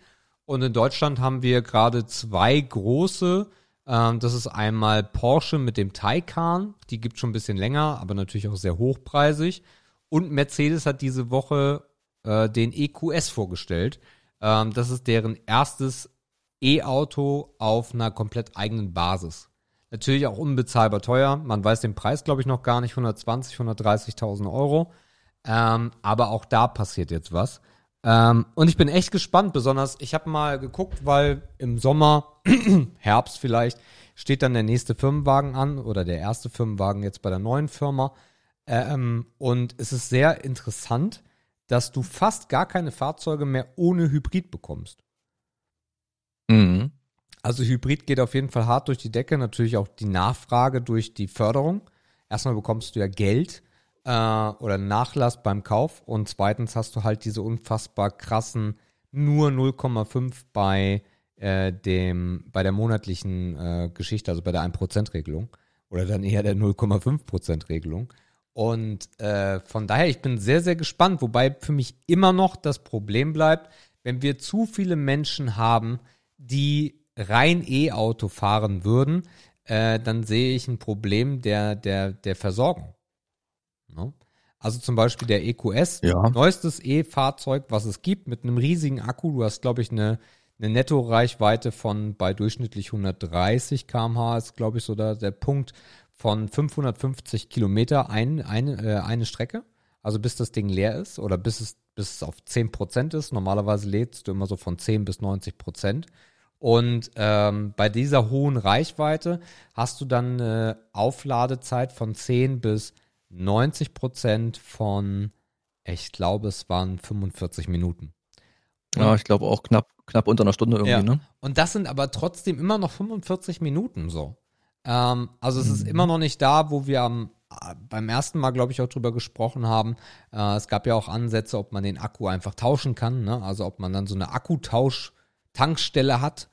Und in Deutschland haben wir gerade zwei große. Ähm, das ist einmal Porsche mit dem Taycan. Die gibt schon ein bisschen länger, aber natürlich auch sehr hochpreisig. Und Mercedes hat diese Woche äh, den EQS vorgestellt. Ähm, das ist deren erstes E-Auto auf einer komplett eigenen Basis. Natürlich auch unbezahlbar teuer. Man weiß den Preis, glaube ich, noch gar nicht. 120, 130.000 Euro. Ähm, aber auch da passiert jetzt was. Ähm, und ich bin echt gespannt, besonders ich habe mal geguckt, weil im Sommer, Herbst vielleicht, steht dann der nächste Firmenwagen an oder der erste Firmenwagen jetzt bei der neuen Firma. Ähm, und es ist sehr interessant, dass du fast gar keine Fahrzeuge mehr ohne Hybrid bekommst. Mhm. Also Hybrid geht auf jeden Fall hart durch die Decke, natürlich auch die Nachfrage durch die Förderung. Erstmal bekommst du ja Geld äh, oder Nachlass beim Kauf und zweitens hast du halt diese unfassbar krassen nur 0,5 bei äh, dem bei der monatlichen äh, Geschichte, also bei der 1% Regelung oder dann eher der 0,5% Regelung. Und äh, von daher, ich bin sehr, sehr gespannt, wobei für mich immer noch das Problem bleibt, wenn wir zu viele Menschen haben, die rein E-Auto fahren würden, äh, dann sehe ich ein Problem der, der, der Versorgung. Ne? Also zum Beispiel der EQS, Ja. neuestes E-Fahrzeug, was es gibt, mit einem riesigen Akku. Du hast, glaube ich, eine, eine Netto-Reichweite von bei durchschnittlich 130 km/h ist, glaube ich, so da, der Punkt von 550 Kilometer ein, eine, äh, eine Strecke. Also bis das Ding leer ist oder bis es, bis es auf 10 Prozent ist. Normalerweise lädst du immer so von 10 bis 90 Prozent. Und ähm, bei dieser hohen Reichweite hast du dann eine Aufladezeit von 10 bis 90 Prozent von, ich glaube, es waren 45 Minuten. Ja, ich glaube auch knapp, knapp unter einer Stunde irgendwie, Ja. ne? Und das sind aber trotzdem immer noch 45 Minuten so. Ähm, also es ist Mhm. immer noch nicht da, wo wir am, beim ersten Mal, glaube ich, auch drüber gesprochen haben. Äh, es gab ja auch Ansätze, ob man den Akku einfach tauschen kann. Ne? Also ob man dann so eine Akkutausch-Tankstelle hat.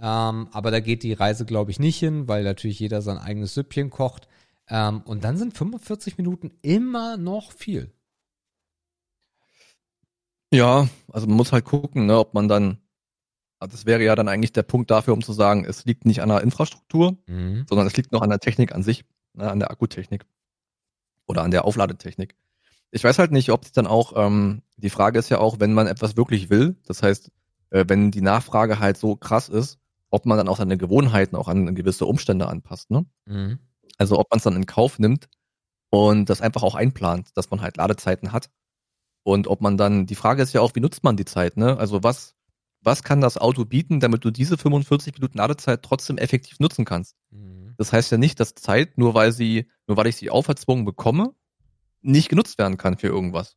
Ähm, aber da geht die Reise, glaube ich, nicht hin, weil natürlich jeder sein eigenes Süppchen kocht. Ähm, und dann sind 45 Minuten immer noch viel. Ja, also man muss halt gucken, ne, ob man dann, also das wäre ja dann eigentlich der Punkt dafür, um zu sagen, es liegt nicht an der Infrastruktur, Mhm. sondern es liegt noch an der Technik an sich, ne, an der Akkutechnik oder an der Aufladetechnik. Ich weiß halt nicht, ob es dann auch, ähm, die Frage ist ja auch, wenn man etwas wirklich will, das heißt, äh, wenn die Nachfrage halt so krass ist, ob man dann auch seine Gewohnheiten auch an gewisse Umstände anpasst, ne? Mhm. Also ob man es dann in Kauf nimmt und das einfach auch einplant, dass man halt Ladezeiten hat. Und ob man dann, die Frage ist ja auch, wie nutzt man die Zeit, ne? Also was, was kann das Auto bieten, damit du diese 45 Minuten Ladezeit trotzdem effektiv nutzen kannst? Mhm. Das heißt ja nicht, dass Zeit, nur weil sie, nur weil ich sie auferzwungen bekomme, nicht genutzt werden kann für irgendwas.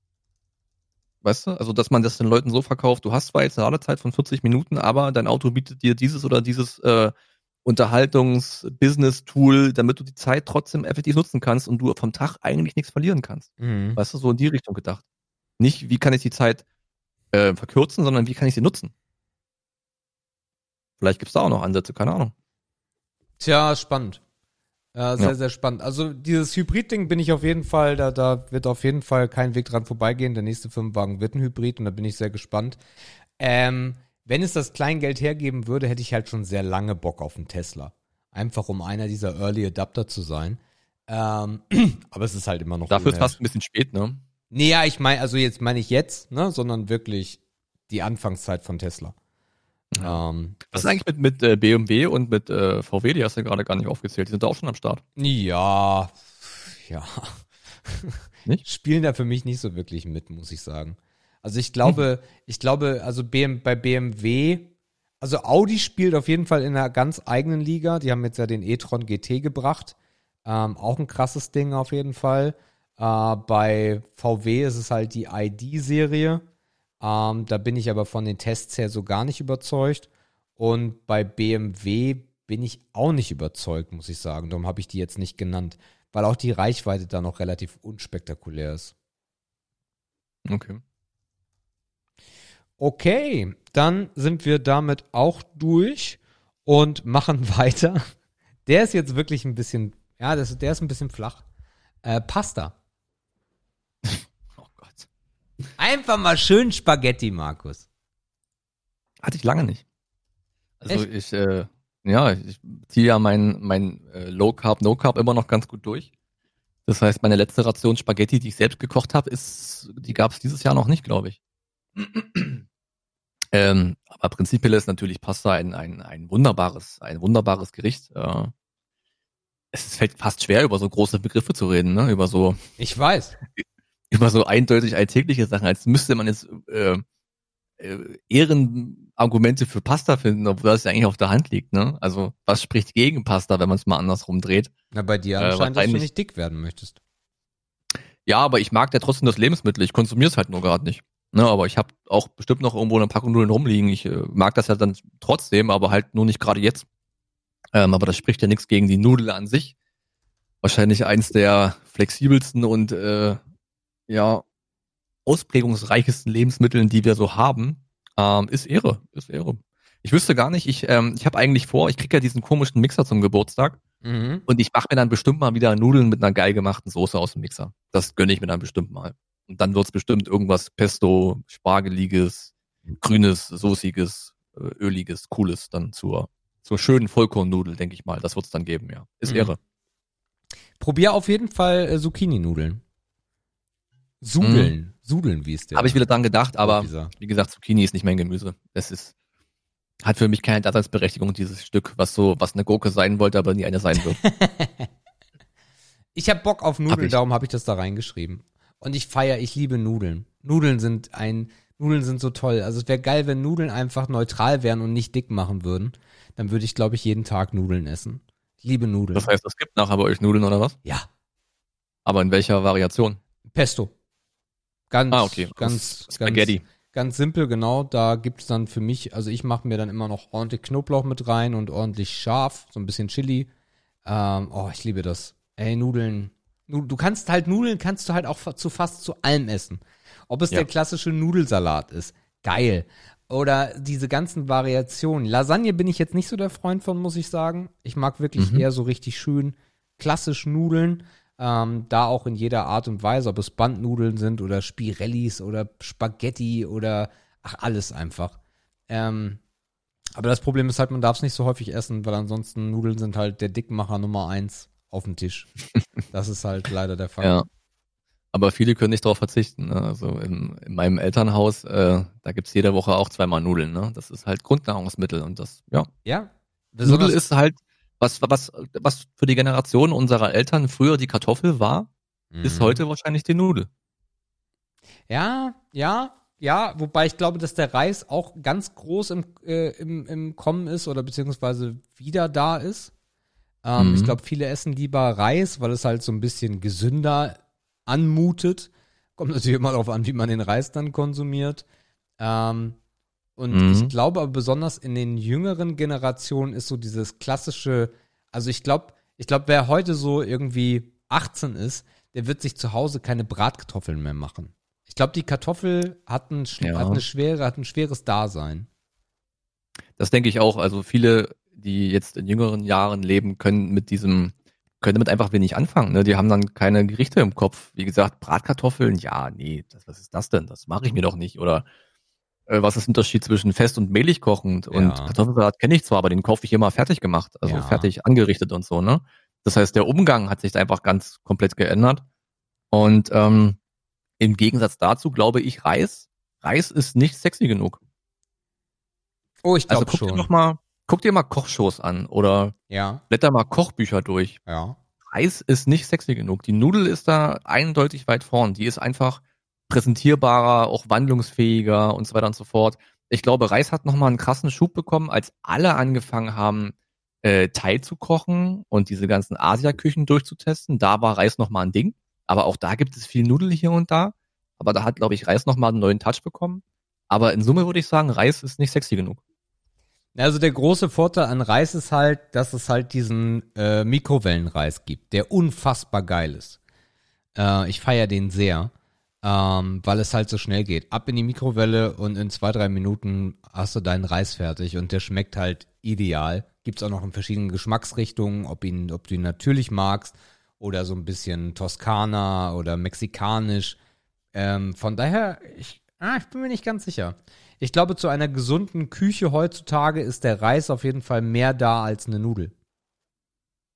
Weißt du? Also, dass man das den Leuten so verkauft, du hast zwar jetzt eine Ladezeit von 40 Minuten, aber dein Auto bietet dir dieses oder dieses äh, Unterhaltungs-Business-Tool, damit du die Zeit trotzdem effektiv nutzen kannst und du vom Tag eigentlich nichts verlieren kannst. Mhm. Weißt du, so in die Richtung gedacht. Nicht, wie kann ich die Zeit äh, verkürzen, sondern wie kann ich sie nutzen? Vielleicht gibt's da auch noch Ansätze, keine Ahnung. Tja, spannend. Äh, sehr, Ja. sehr spannend. Also dieses Hybrid-Ding bin ich auf jeden Fall, da, da wird auf jeden Fall kein Weg dran vorbeigehen. Der nächste Firmenwagen wird ein Hybrid und da bin ich sehr gespannt. Ähm, wenn es das Kleingeld hergeben würde, hätte ich halt schon sehr lange Bock auf einen Tesla. Einfach um einer dieser Early Adapter zu sein. Ähm, aber es ist halt immer noch. Dafür ist ohne- fast ein bisschen spät, ne? Nee, ja, ich meine, also jetzt meine ich jetzt, ne, sondern wirklich die Anfangszeit von Tesla. Ähm, Was ist eigentlich mit, mit äh, BMW und mit äh, VW? Die hast du ja gerade gar nicht aufgezählt. Die sind da auch schon am Start. Ja, ja. Nicht? Spielen da für mich nicht so wirklich mit, muss ich sagen. Also ich glaube, ich glaube, also BM, bei BMW, also Audi spielt auf jeden Fall in einer ganz eigenen Liga. Die haben jetzt ja den e-tron GT gebracht. Ähm, auch ein krasses Ding auf jeden Fall. Äh, bei VW ist es halt die ID-Serie. Ähm, da bin ich aber von den Tests her so gar nicht überzeugt. Und bei BMW bin ich auch nicht überzeugt, muss ich sagen. Darum habe ich die jetzt nicht genannt, weil auch die Reichweite da noch relativ unspektakulär ist. Okay. Okay, dann sind wir damit auch durch und machen weiter. Der ist jetzt wirklich ein bisschen, ja, das, der ist ein bisschen flach. Äh, Pasta. Oh Gott. Einfach mal schön Spaghetti, Markus. Hatte ich lange nicht. Also Echt? ich, äh, ja, ich ziehe ja mein, mein äh, Low Carb, No Carb immer noch ganz gut durch. Das heißt, meine letzte Ration Spaghetti, die ich selbst gekocht habe, ist, die gab es dieses Jahr noch nicht, glaube ich. ähm, aber prinzipiell ist natürlich Pasta ein, ein, ein wunderbares, ein wunderbares Gericht. Äh, es fällt fast schwer, über so große Begriffe zu reden, ne? Über so, Ich weiß. über so eindeutig alltägliche Sachen, als müsste man jetzt äh, äh, Ehrenargumente für Pasta finden, obwohl das ja eigentlich auf der Hand liegt, ne? Also was spricht gegen Pasta, wenn man es mal andersrum dreht? Na, bei dir Äh, anscheinend, dass du nicht dick werden möchtest. Ja, aber ich mag ja trotzdem das Lebensmittel. Ich konsumiere es halt nur gerade nicht. Ne, aber ich habe auch bestimmt noch irgendwo eine Packung Nudeln rumliegen. Ich äh, mag das ja dann trotzdem, aber halt nur nicht gerade jetzt. Ähm, aber das spricht ja nichts gegen die Nudel an sich. Wahrscheinlich eins der flexibelsten und äh, ja ausprägungsreichesten Lebensmitteln, die wir so haben, ähm, ist Ehre. Ist Ehre. Ich wüsste gar nicht, ich, ähm, ich habe eigentlich vor, ich krieg ja diesen komischen Mixer zum Geburtstag. Mhm. Und ich mache mir dann bestimmt mal wieder Nudeln mit einer geil gemachten Soße aus dem Mixer. Das gönne ich mir dann bestimmt mal. Und dann wird's bestimmt irgendwas Pesto, Spargeliges, grünes, soßiges, äh, öliges, cooles dann zur, zur schönen Vollkornnudel, denke ich mal. Das wird's dann geben, ja. Ist Mhm. Ehre. Probier auf jeden Fall äh, Zucchini-Nudeln. Sudeln. Sudeln, wie es der. Habe ich wieder dran gedacht, aber wie gesagt, Zucchini ist nicht mein Gemüse. Es ist, hat für mich keine Daseinsberechtigung, dieses Stück, was so, was eine Gurke sein wollte, aber nie eine sein wird. Ich habe Bock auf Hab Nudeln, ich. darum habe ich das da reingeschrieben. Und ich feier, ich liebe Nudeln. Nudeln sind ein, Nudeln sind so toll. Also es wäre geil, wenn Nudeln einfach neutral wären und nicht dick machen würden. Dann würde ich, glaube ich, jeden Tag Nudeln essen. Ich liebe Nudeln. Das heißt, es gibt nachher bei euch Nudeln oder was? ja, Aber in welcher Variation? Pesto. Ganz, Ah, okay. ganz, Spaghetti. ganz, Ganz simpel, genau. Da gibt's dann für mich, also ich mache mir dann immer noch ordentlich Knoblauch mit rein und ordentlich scharf, so ein bisschen Chili. Ähm, oh, ich liebe das. Ey, Nudeln. Du kannst halt Nudeln, kannst du halt auch zu fast zu allem essen. Ob es Ja. der klassische Nudelsalat ist. Geil. Oder diese ganzen Variationen. Lasagne bin ich jetzt nicht so der Freund von, muss ich sagen. Ich mag wirklich Mhm. eher so richtig schön klassisch Nudeln. Ähm, da auch in jeder Art und Weise, ob es Bandnudeln sind oder Spirellis oder Spaghetti oder ach, alles einfach. Ähm, aber das Problem ist halt, man darf es nicht so häufig essen, weil ansonsten Nudeln sind halt der Dickmacher Nummer eins auf dem Tisch. Das ist halt leider der Fall. Ja. Aber viele können nicht darauf verzichten. Ne? Also in, in meinem Elternhaus, äh, da gibt's jede Woche auch zweimal Nudeln. Ne? Das ist halt Grundnahrungsmittel und das, ja. Ja. Nudel ist halt, was, was, was für die Generation unserer Eltern früher die Kartoffel war, ist Mhm. heute wahrscheinlich die Nudel. Ja, ja, ja, wobei ich glaube, dass der Reis auch ganz groß im, äh, im, im Kommen ist oder beziehungsweise wieder da ist. Ähm, Mhm. Ich glaube, viele essen lieber Reis, weil es halt so ein bisschen gesünder anmutet. Kommt natürlich immer darauf an, wie man den Reis dann konsumiert. Ähm, und Mhm. ich glaube aber besonders in den jüngeren Generationen ist so dieses klassische, also ich glaube, ich glaube, wer heute so irgendwie 18 ist, der wird sich zu Hause keine Bratkartoffeln mehr machen. Ich glaube, die Kartoffel hat, ein, Ja. hat eine schwere, hat ein schweres Dasein. Das denke ich auch. Also viele, die jetzt in jüngeren Jahren leben, können mit diesem, können damit einfach wenig anfangen. Ne? Die haben dann keine Gerichte im Kopf. Wie gesagt, Bratkartoffeln, ja, nee, das, was ist das denn? Das mache ich mir doch nicht. Oder äh, was ist der Unterschied zwischen fest und mehlig kochend? Und Ja. Kartoffelsalat kenne ich zwar, aber den kaufe ich immer fertig gemacht, also Ja. fertig angerichtet und so, ne? Das heißt, der Umgang hat sich einfach ganz komplett geändert. Und ähm, im Gegensatz dazu glaube ich, Reis, Reis ist nicht sexy genug. Oh, ich Also glaube guck dir schon. noch mal, guck dir mal Kochshows an oder ja, blätter mal Kochbücher durch. ja. Reis ist nicht sexy genug. Die Nudel ist da eindeutig weit vorn. Die ist einfach präsentierbarer, auch wandlungsfähiger und so weiter und so fort. Ich glaube, Reis hat nochmal einen krassen Schub bekommen, als alle angefangen haben, äh, Thai zu kochen und diese ganzen Asiaküchen durchzutesten. Da war Reis nochmal ein Ding. Aber auch da gibt es viel Nudel hier und da. Aber da hat, glaube ich, Reis nochmal einen neuen Touch bekommen. Aber in Summe würde ich sagen, Reis ist nicht sexy genug. Also der große Vorteil an Reis ist halt, dass es halt diesen äh, Mikrowellenreis gibt, der unfassbar geil ist. Äh, ich feiere den sehr, ähm, weil es halt so schnell geht. Ab in die Mikrowelle und in zwei, drei Minuten hast du deinen Reis fertig und der schmeckt halt ideal. Gibt's auch noch in verschiedenen Geschmacksrichtungen, ob, ihn, ob du ihn natürlich magst oder so ein bisschen Toskana oder mexikanisch. Ähm, von daher, ich, ah, ich bin mir nicht ganz sicher. Ich glaube, zu einer gesunden Küche heutzutage ist der Reis auf jeden Fall mehr da als eine Nudel.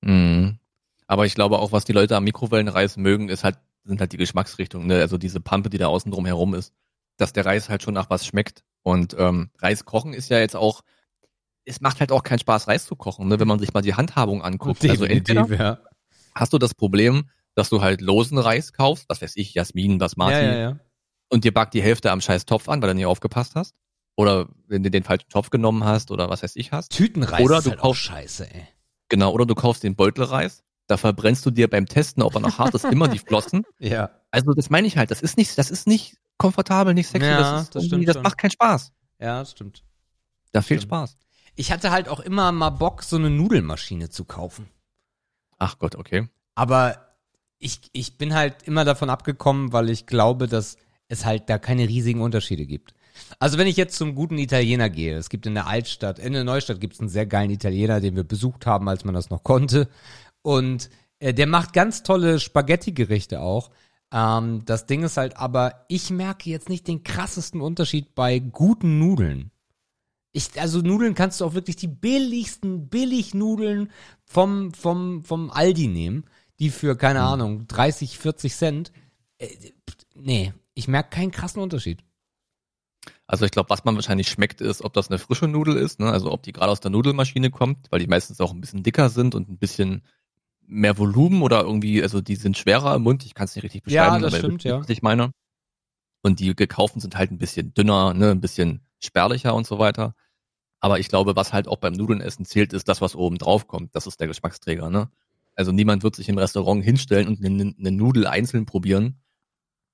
Mhm. Aber ich glaube auch, was die Leute am Mikrowellenreis mögen, ist halt, sind halt die Geschmacksrichtungen, ne? also diese Pampe, die da außen drum herum ist, dass der Reis halt schon nach was schmeckt. Und ähm, Reis kochen ist ja jetzt auch, es macht halt auch keinen Spaß, Reis zu kochen, ne? wenn man sich mal die Handhabung anguckt. Also entweder ja. hast du das Problem, dass du halt losen Reis kaufst, was weiß ich, Jasmin, Basmati, Ja, ja, ja. Und dir backt die Hälfte am scheiß Topf an, weil du nicht aufgepasst hast. Oder wenn du den falschen Topf genommen hast oder was weiß ich hast. Tütenreis Oder ist du halt auch kaufst- scheiße, ey. Genau, oder du kaufst den Beutelreis, da verbrennst du dir beim Testen, ob er noch hart ist, immer die Flossen. Ja. Also das meine ich halt, das ist nicht, das ist nicht komfortabel, nicht sexy, Ja, das, das stimmt das macht keinen Spaß. Ja, das stimmt. Da fehlt Stimmt. Spaß. Ich hatte halt auch immer mal Bock, so eine Nudelmaschine zu kaufen. Ach Gott, okay. Aber ich, ich bin halt immer davon abgekommen, weil ich glaube, dass es halt da keine riesigen Unterschiede gibt. Also wenn ich jetzt zum guten Italiener gehe, es gibt in der Altstadt, in der Neustadt gibt es einen sehr geilen Italiener, den wir besucht haben, als man das noch konnte. Und äh, der macht ganz tolle Spaghetti-Gerichte auch. Ähm, das Ding ist halt aber, ich merke jetzt nicht den krassesten Unterschied bei guten Nudeln. Ich, also Nudeln kannst du auch wirklich die billigsten Billignudeln vom, vom, vom Aldi nehmen, die für, keine Ahnung, 30, 40 Cent. Äh, nee, ich merke keinen krassen Unterschied. Also ich glaube, was man wahrscheinlich schmeckt, ist, ob das eine frische Nudel ist, ne? also ob die gerade aus der Nudelmaschine kommt, weil die meistens auch ein bisschen dicker sind und ein bisschen mehr Volumen oder irgendwie, also die sind schwerer im Mund, ich kann es nicht richtig Ja, beschreiben, das aber ihr stimmt, ja. was ich meine. Und die gekauften sind halt ein bisschen dünner, ne, ein bisschen spärlicher und so weiter. Aber ich glaube, was halt auch beim Nudelnessen zählt, ist das, was oben drauf kommt. Das ist der Geschmacksträger, ne? Also niemand wird sich im Restaurant hinstellen und eine, eine Nudel einzeln probieren.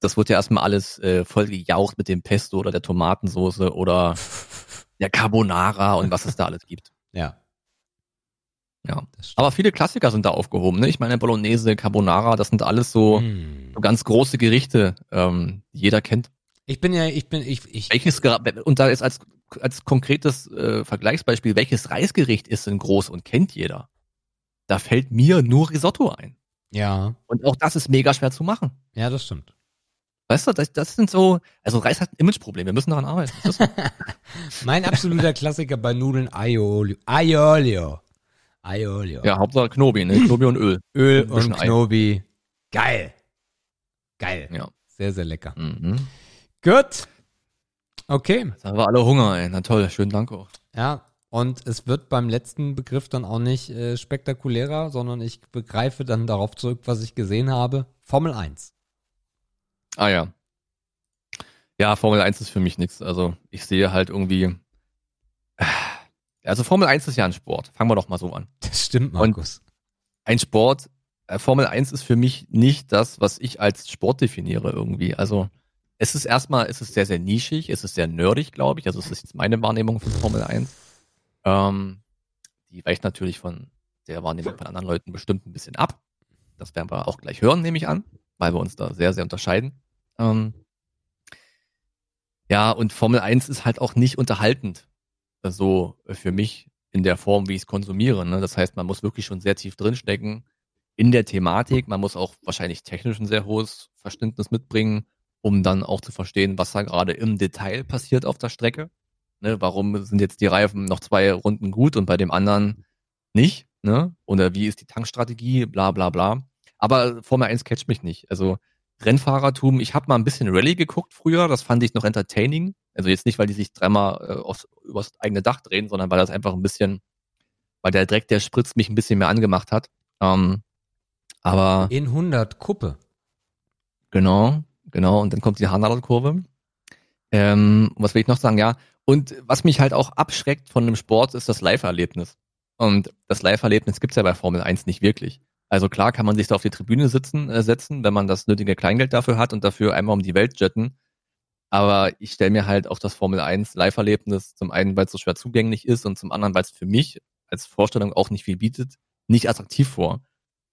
Das wird ja erstmal alles äh, voll gejaucht mit dem Pesto oder der Tomatensoße oder der Carbonara und was es da alles gibt. Ja. Ja. Aber viele Klassiker sind da aufgehoben. Ne? Ich meine, Bolognese, Carbonara, das sind alles so, Hm. so ganz große Gerichte, ähm, die jeder kennt. Ich bin ja, ich bin, ich, ich, Welches und da ist als als konkretes äh, Vergleichsbeispiel, welches Reisgericht ist denn groß und kennt jeder? Da fällt mir nur Risotto ein. ja, Und auch das ist mega schwer zu machen. ja, das stimmt. Weißt du, das, das sind so, also Reis hat ein Imageproblem, wir müssen daran arbeiten. Mein absoluter Klassiker bei Nudeln, Aiolio. Aiolio. Aiolio. ja, Hauptsache Knobi, ne? Knobi und Öl. Öl und bisschen Ei. Knobi. Geil. Geil. Ja. Sehr, sehr lecker. Mhm. Gut. Okay. Jetzt haben wir alle Hunger, ey. Na toll, schönen Dank auch. Ja. Und es wird beim letzten Begriff dann auch nicht äh, spektakulärer, sondern ich begreife dann darauf zurück, was ich gesehen habe. Formel 1. Ah ja. Ja, Formel 1 ist für mich nichts. Also ich sehe halt irgendwie. Also Formel 1 ist ja ein Sport. Fangen wir doch mal so an. Das stimmt, Und- Markus. Ein Sport, äh, Formel 1 ist für mich nicht das, was ich als Sport definiere irgendwie. Also es ist erstmal, es ist sehr, sehr nischig, es ist sehr nerdig, glaube ich. Also es ist jetzt meine Wahrnehmung von Formel 1. Ähm, die weicht natürlich von der Wahrnehmung von anderen Leuten bestimmt ein bisschen ab. Das werden wir auch gleich hören, nehme ich an, weil wir uns da sehr, sehr unterscheiden. Ähm, ja, und Formel 1 ist halt auch nicht unterhaltend. äh, So äh, für mich in der Form, wie ich es konsumiere. Ne? Das heißt, man muss wirklich schon sehr tief drinstecken in der Thematik. Man muss auch wahrscheinlich technisch ein sehr hohes Verständnis mitbringen, um dann auch zu verstehen, was da gerade im Detail passiert auf der Strecke. Ne? Warum sind jetzt die Reifen noch zwei Runden gut und bei dem anderen nicht? Ne? Oder wie ist die Tankstrategie? Bla bla bla. Aber Formel 1 catcht mich nicht. Also Rennfahrertum, ich habe mal ein bisschen Rallye geguckt früher, das fand ich noch entertaining. Also jetzt nicht, weil die sich dreimal äh, aufs, übers eigene Dach drehen, sondern weil das einfach ein bisschen, weil der Dreck, der spritzt, mich ein bisschen mehr angemacht hat. Ähm, aber In 100 Kuppe. Genau, genau. Und dann kommt die Haarnadelkurve. Ähm, was will ich noch sagen? Ja. Und was mich halt auch abschreckt von dem Sport, ist das Live-Erlebnis. Und das Live-Erlebnis gibt's ja bei Formel 1 nicht wirklich. Also klar kann man sich da auf die Tribüne sitzen, äh, setzen, wenn man das nötige Kleingeld dafür hat und dafür einmal um die Welt jetten. Aber ich stelle mir halt auch das Formel 1 Live-Erlebnis zum einen, weil es so schwer zugänglich ist und zum anderen, weil es für mich als Vorstellung auch nicht viel bietet, nicht attraktiv vor.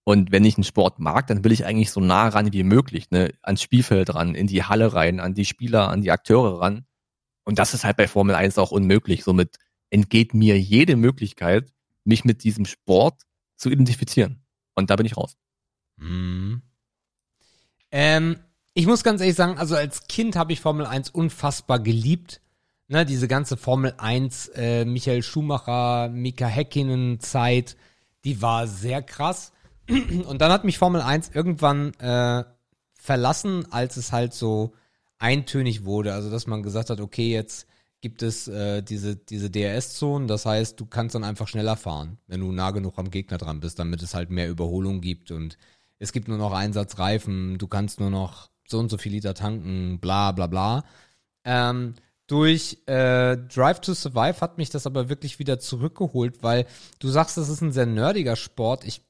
Und wenn ich einen Sport mag, dann will ich eigentlich so nah ran wie möglich, ne, ans Spielfeld ran, in die Halle rein, an die Spieler, an die Akteure ran. Und das ist halt bei Formel 1 auch unmöglich. Somit entgeht mir jede Möglichkeit, mich mit diesem Sport zu identifizieren. Und da bin ich raus. Mhm. Ähm, ich muss ganz ehrlich sagen, also als Kind habe ich Formel 1 unfassbar geliebt. Ne, diese ganze Formel 1, äh, Michael Schumacher, Mika Häkkinen Zeit, die war sehr krass. Und dann hat mich Formel 1 irgendwann äh, verlassen, als es halt so eintönig wurde. Also dass man gesagt hat, okay, jetzt gibt es äh, diese, diese DRS-Zonen, das heißt, du kannst dann einfach schneller fahren, wenn du nah genug am Gegner dran bist, damit es halt mehr Überholung gibt und es gibt nur noch Einsatzreifen, du kannst nur noch so und so viel Liter tanken, bla bla bla. Ähm, durch äh, Drive to Survive hat mich das aber wirklich wieder zurückgeholt, weil du sagst, das ist ein sehr nerdiger Sport. Ich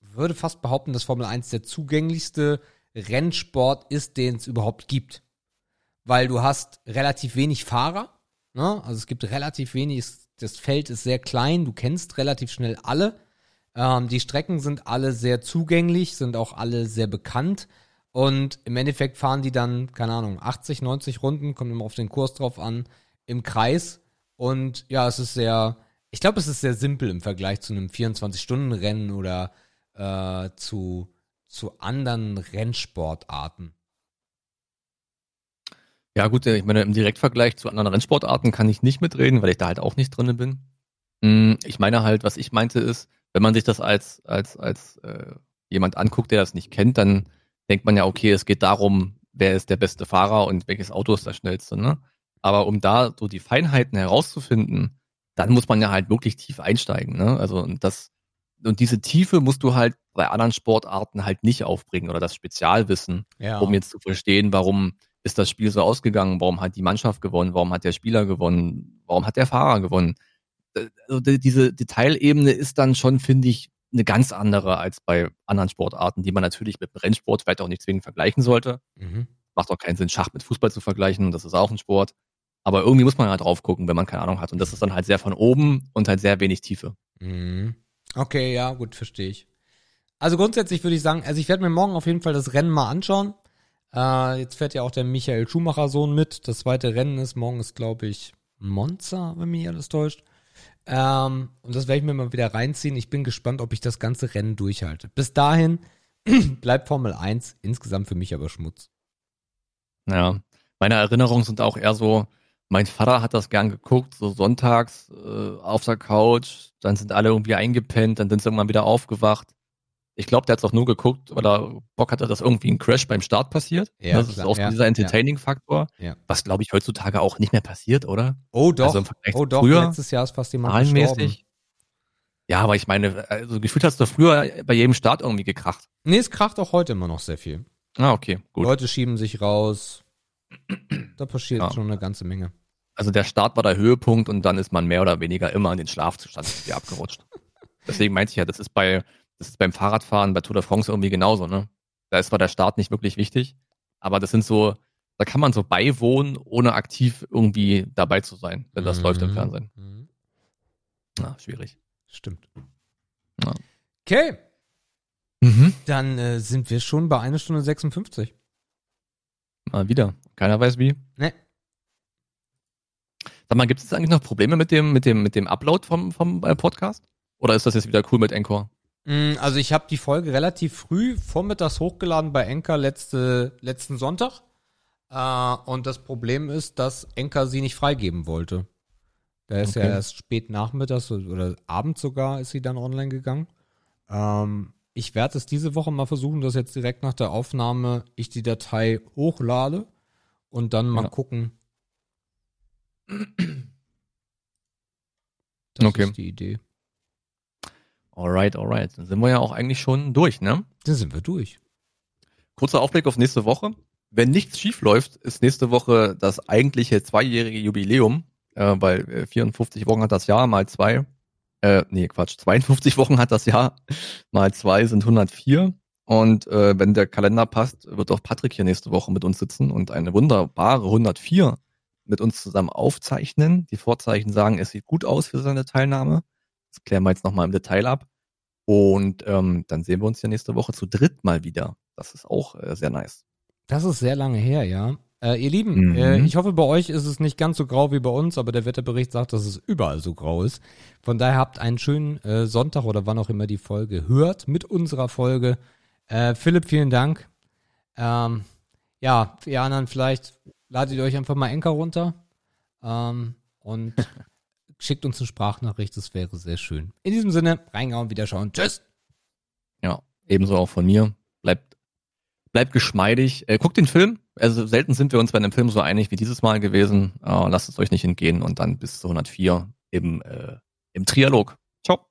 würde fast behaupten, dass Formel 1 der zugänglichste Rennsport ist, den es überhaupt gibt. Weil du hast relativ wenig Fahrer, ne? also es gibt relativ wenig, das Feld ist sehr klein, du kennst relativ schnell alle. Ähm, die Strecken sind alle sehr zugänglich, sind auch alle sehr bekannt. Und im Endeffekt fahren die dann, keine Ahnung, 80, 90 Runden, kommt immer auf den Kurs drauf an, im Kreis. Und ja, es ist sehr, ich glaube, es ist sehr simpel im Vergleich zu einem 24-Stunden-Rennen oder äh, zu, zu anderen Rennsportarten. Ja gut, ich meine, im Direktvergleich zu anderen Rennsportarten kann ich nicht mitreden, weil ich da halt auch nicht drinne bin. Mm, Ich meine halt, was ich meinte ist, wenn man sich das als, als, als äh, jemand anguckt, der das nicht kennt, dann denkt man ja, okay, es geht darum, wer ist der beste Fahrer und welches Auto ist das schnellste, ne? Aber um da so die Feinheiten herauszufinden, dann muss man ja halt wirklich tief einsteigen, ne? Also und das und diese Tiefe musst du halt bei anderen Sportarten halt nicht aufbringen oder das Spezialwissen Ja. um jetzt zu verstehen, warum ist das Spiel so ausgegangen, warum hat die Mannschaft gewonnen, warum hat der Spieler gewonnen, warum hat der Fahrer gewonnen. Also die- diese Detailebene ist dann schon, finde ich, eine ganz andere als bei anderen Sportarten, die man natürlich mit Rennsport vielleicht auch nicht zwingend vergleichen sollte, mhm. macht auch keinen Sinn, Schach mit Fußball zu vergleichen. Das ist auch ein Sport. Aber irgendwie muss man halt drauf gucken, wenn man keine Ahnung hat. Und das ist dann halt sehr von oben und halt sehr wenig Tiefe. Mhm. Okay, ja, gut, verstehe ich. Also grundsätzlich würde ich sagen, also ich werde mir morgen auf jeden Fall das Rennen mal anschauen. Äh, jetzt fährt ja auch der Michael Schumacher Sohn mit. Das zweite Rennen ist morgen ist glaube ich Monza, wenn mich alles täuscht. Ähm, und das werde ich mir mal wieder reinziehen. Ich bin gespannt, ob ich das ganze Rennen durchhalte. Bis dahin bleibt Formel 1 insgesamt für mich aber Schmutz. Ja, meine Erinnerungen sind auch eher so, mein Vater hat das gern geguckt, so sonntags äh, auf der Couch, dann sind alle irgendwie eingepennt, dann sind sie irgendwann wieder aufgewacht. Ich glaube, der hat es auch nur geguckt, weil er Bock hatte, dass irgendwie ein Crash beim Start passiert. Ja, das klar, ist auch ja, dieser Entertaining-Faktor, Ja. was glaube ich heutzutage auch nicht mehr passiert, oder? Oh doch, Also im Vergleich oh doch, früher, letztes Jahr ist fast jemand gestorben. Ja, aber ich meine, also gefühlt hast du früher bei jedem Start irgendwie gekracht. Nee, es kracht auch heute immer noch sehr viel. Ah, okay, gut. Leute schieben sich raus. Da passiert Ja. schon eine ganze Menge. Also der Start war der Höhepunkt und dann ist man mehr oder weniger immer in den Schlafzustand abgerutscht. Deswegen meinte ich ja, das ist bei, das ist beim Fahrradfahren bei Tour de France irgendwie genauso, ne? Da ist zwar der Start nicht wirklich wichtig, aber das sind so, da kann man so beiwohnen, ohne aktiv irgendwie dabei zu sein, wenn das Mhm. läuft im Fernsehen. Mhm. Na, schwierig. Stimmt. Ja. Okay, Mhm. dann äh, sind wir schon bei einer Stunde 56. Mal wieder. Keiner weiß wie. Ne. Sag mal, gibt es jetzt eigentlich noch Probleme mit dem, mit dem, mit dem Upload vom, vom äh, Podcast? Oder ist das jetzt wieder cool mit Encore? Mm, Also ich habe die Folge relativ früh vormittags hochgeladen bei Enker letzte, letzten Sonntag. Äh, und das Problem ist, dass Enker sie nicht freigeben wollte. Da ist ja Okay. erst spät nachmittags oder abends sogar ist sie dann online gegangen. Ähm, ich werde es diese Woche mal versuchen, dass jetzt direkt nach der Aufnahme ich die Datei hochlade und dann mal Ja. gucken. Das Okay. ist die Idee. Alright, alright. Dann sind wir ja auch eigentlich schon durch, ne? Dann sind wir durch. Kurzer Aufblick auf nächste Woche. Wenn nichts schief läuft, ist nächste Woche das eigentliche zweijährige Jubiläum, äh, weil äh, 54 Wochen hat das Jahr mal zwei. Äh, nee, Quatsch, 52 Wochen hat das Jahr mal zwei sind 104. Und äh, wenn der Kalender passt, wird auch Patrick hier nächste Woche mit uns sitzen und eine wunderbare 104 mit uns zusammen aufzeichnen. Die Vorzeichen sagen, es sieht gut aus für seine Teilnahme. Das klären wir jetzt nochmal im Detail ab. Und ähm, dann sehen wir uns ja nächste Woche zu dritt mal wieder. Das ist auch äh, sehr nice. Das ist sehr lange her, ja. Äh, ihr Lieben, Mhm. äh, ich hoffe, bei euch ist es nicht ganz so grau wie bei uns, aber der Wetterbericht sagt, dass es überall so grau ist. Von daher habt einen schönen äh, Sonntag oder wann auch immer die Folge hört mit unserer Folge. Äh, Philipp, vielen Dank. Ähm, ja, die anderen vielleicht ladet ihr euch einfach mal Enker runter ähm, und schickt uns eine Sprachnachricht, das wäre sehr schön. In diesem Sinne, reingehauen, wieder schauen. Tschüss. Ja, ebenso auch von mir. Bleibt, bleibt geschmeidig. Äh, guckt den Film. Also selten sind wir uns bei einem Film so einig wie dieses Mal gewesen. Äh, lasst es euch nicht entgehen und dann bis zu 104 im, äh, im Trialog. Ciao.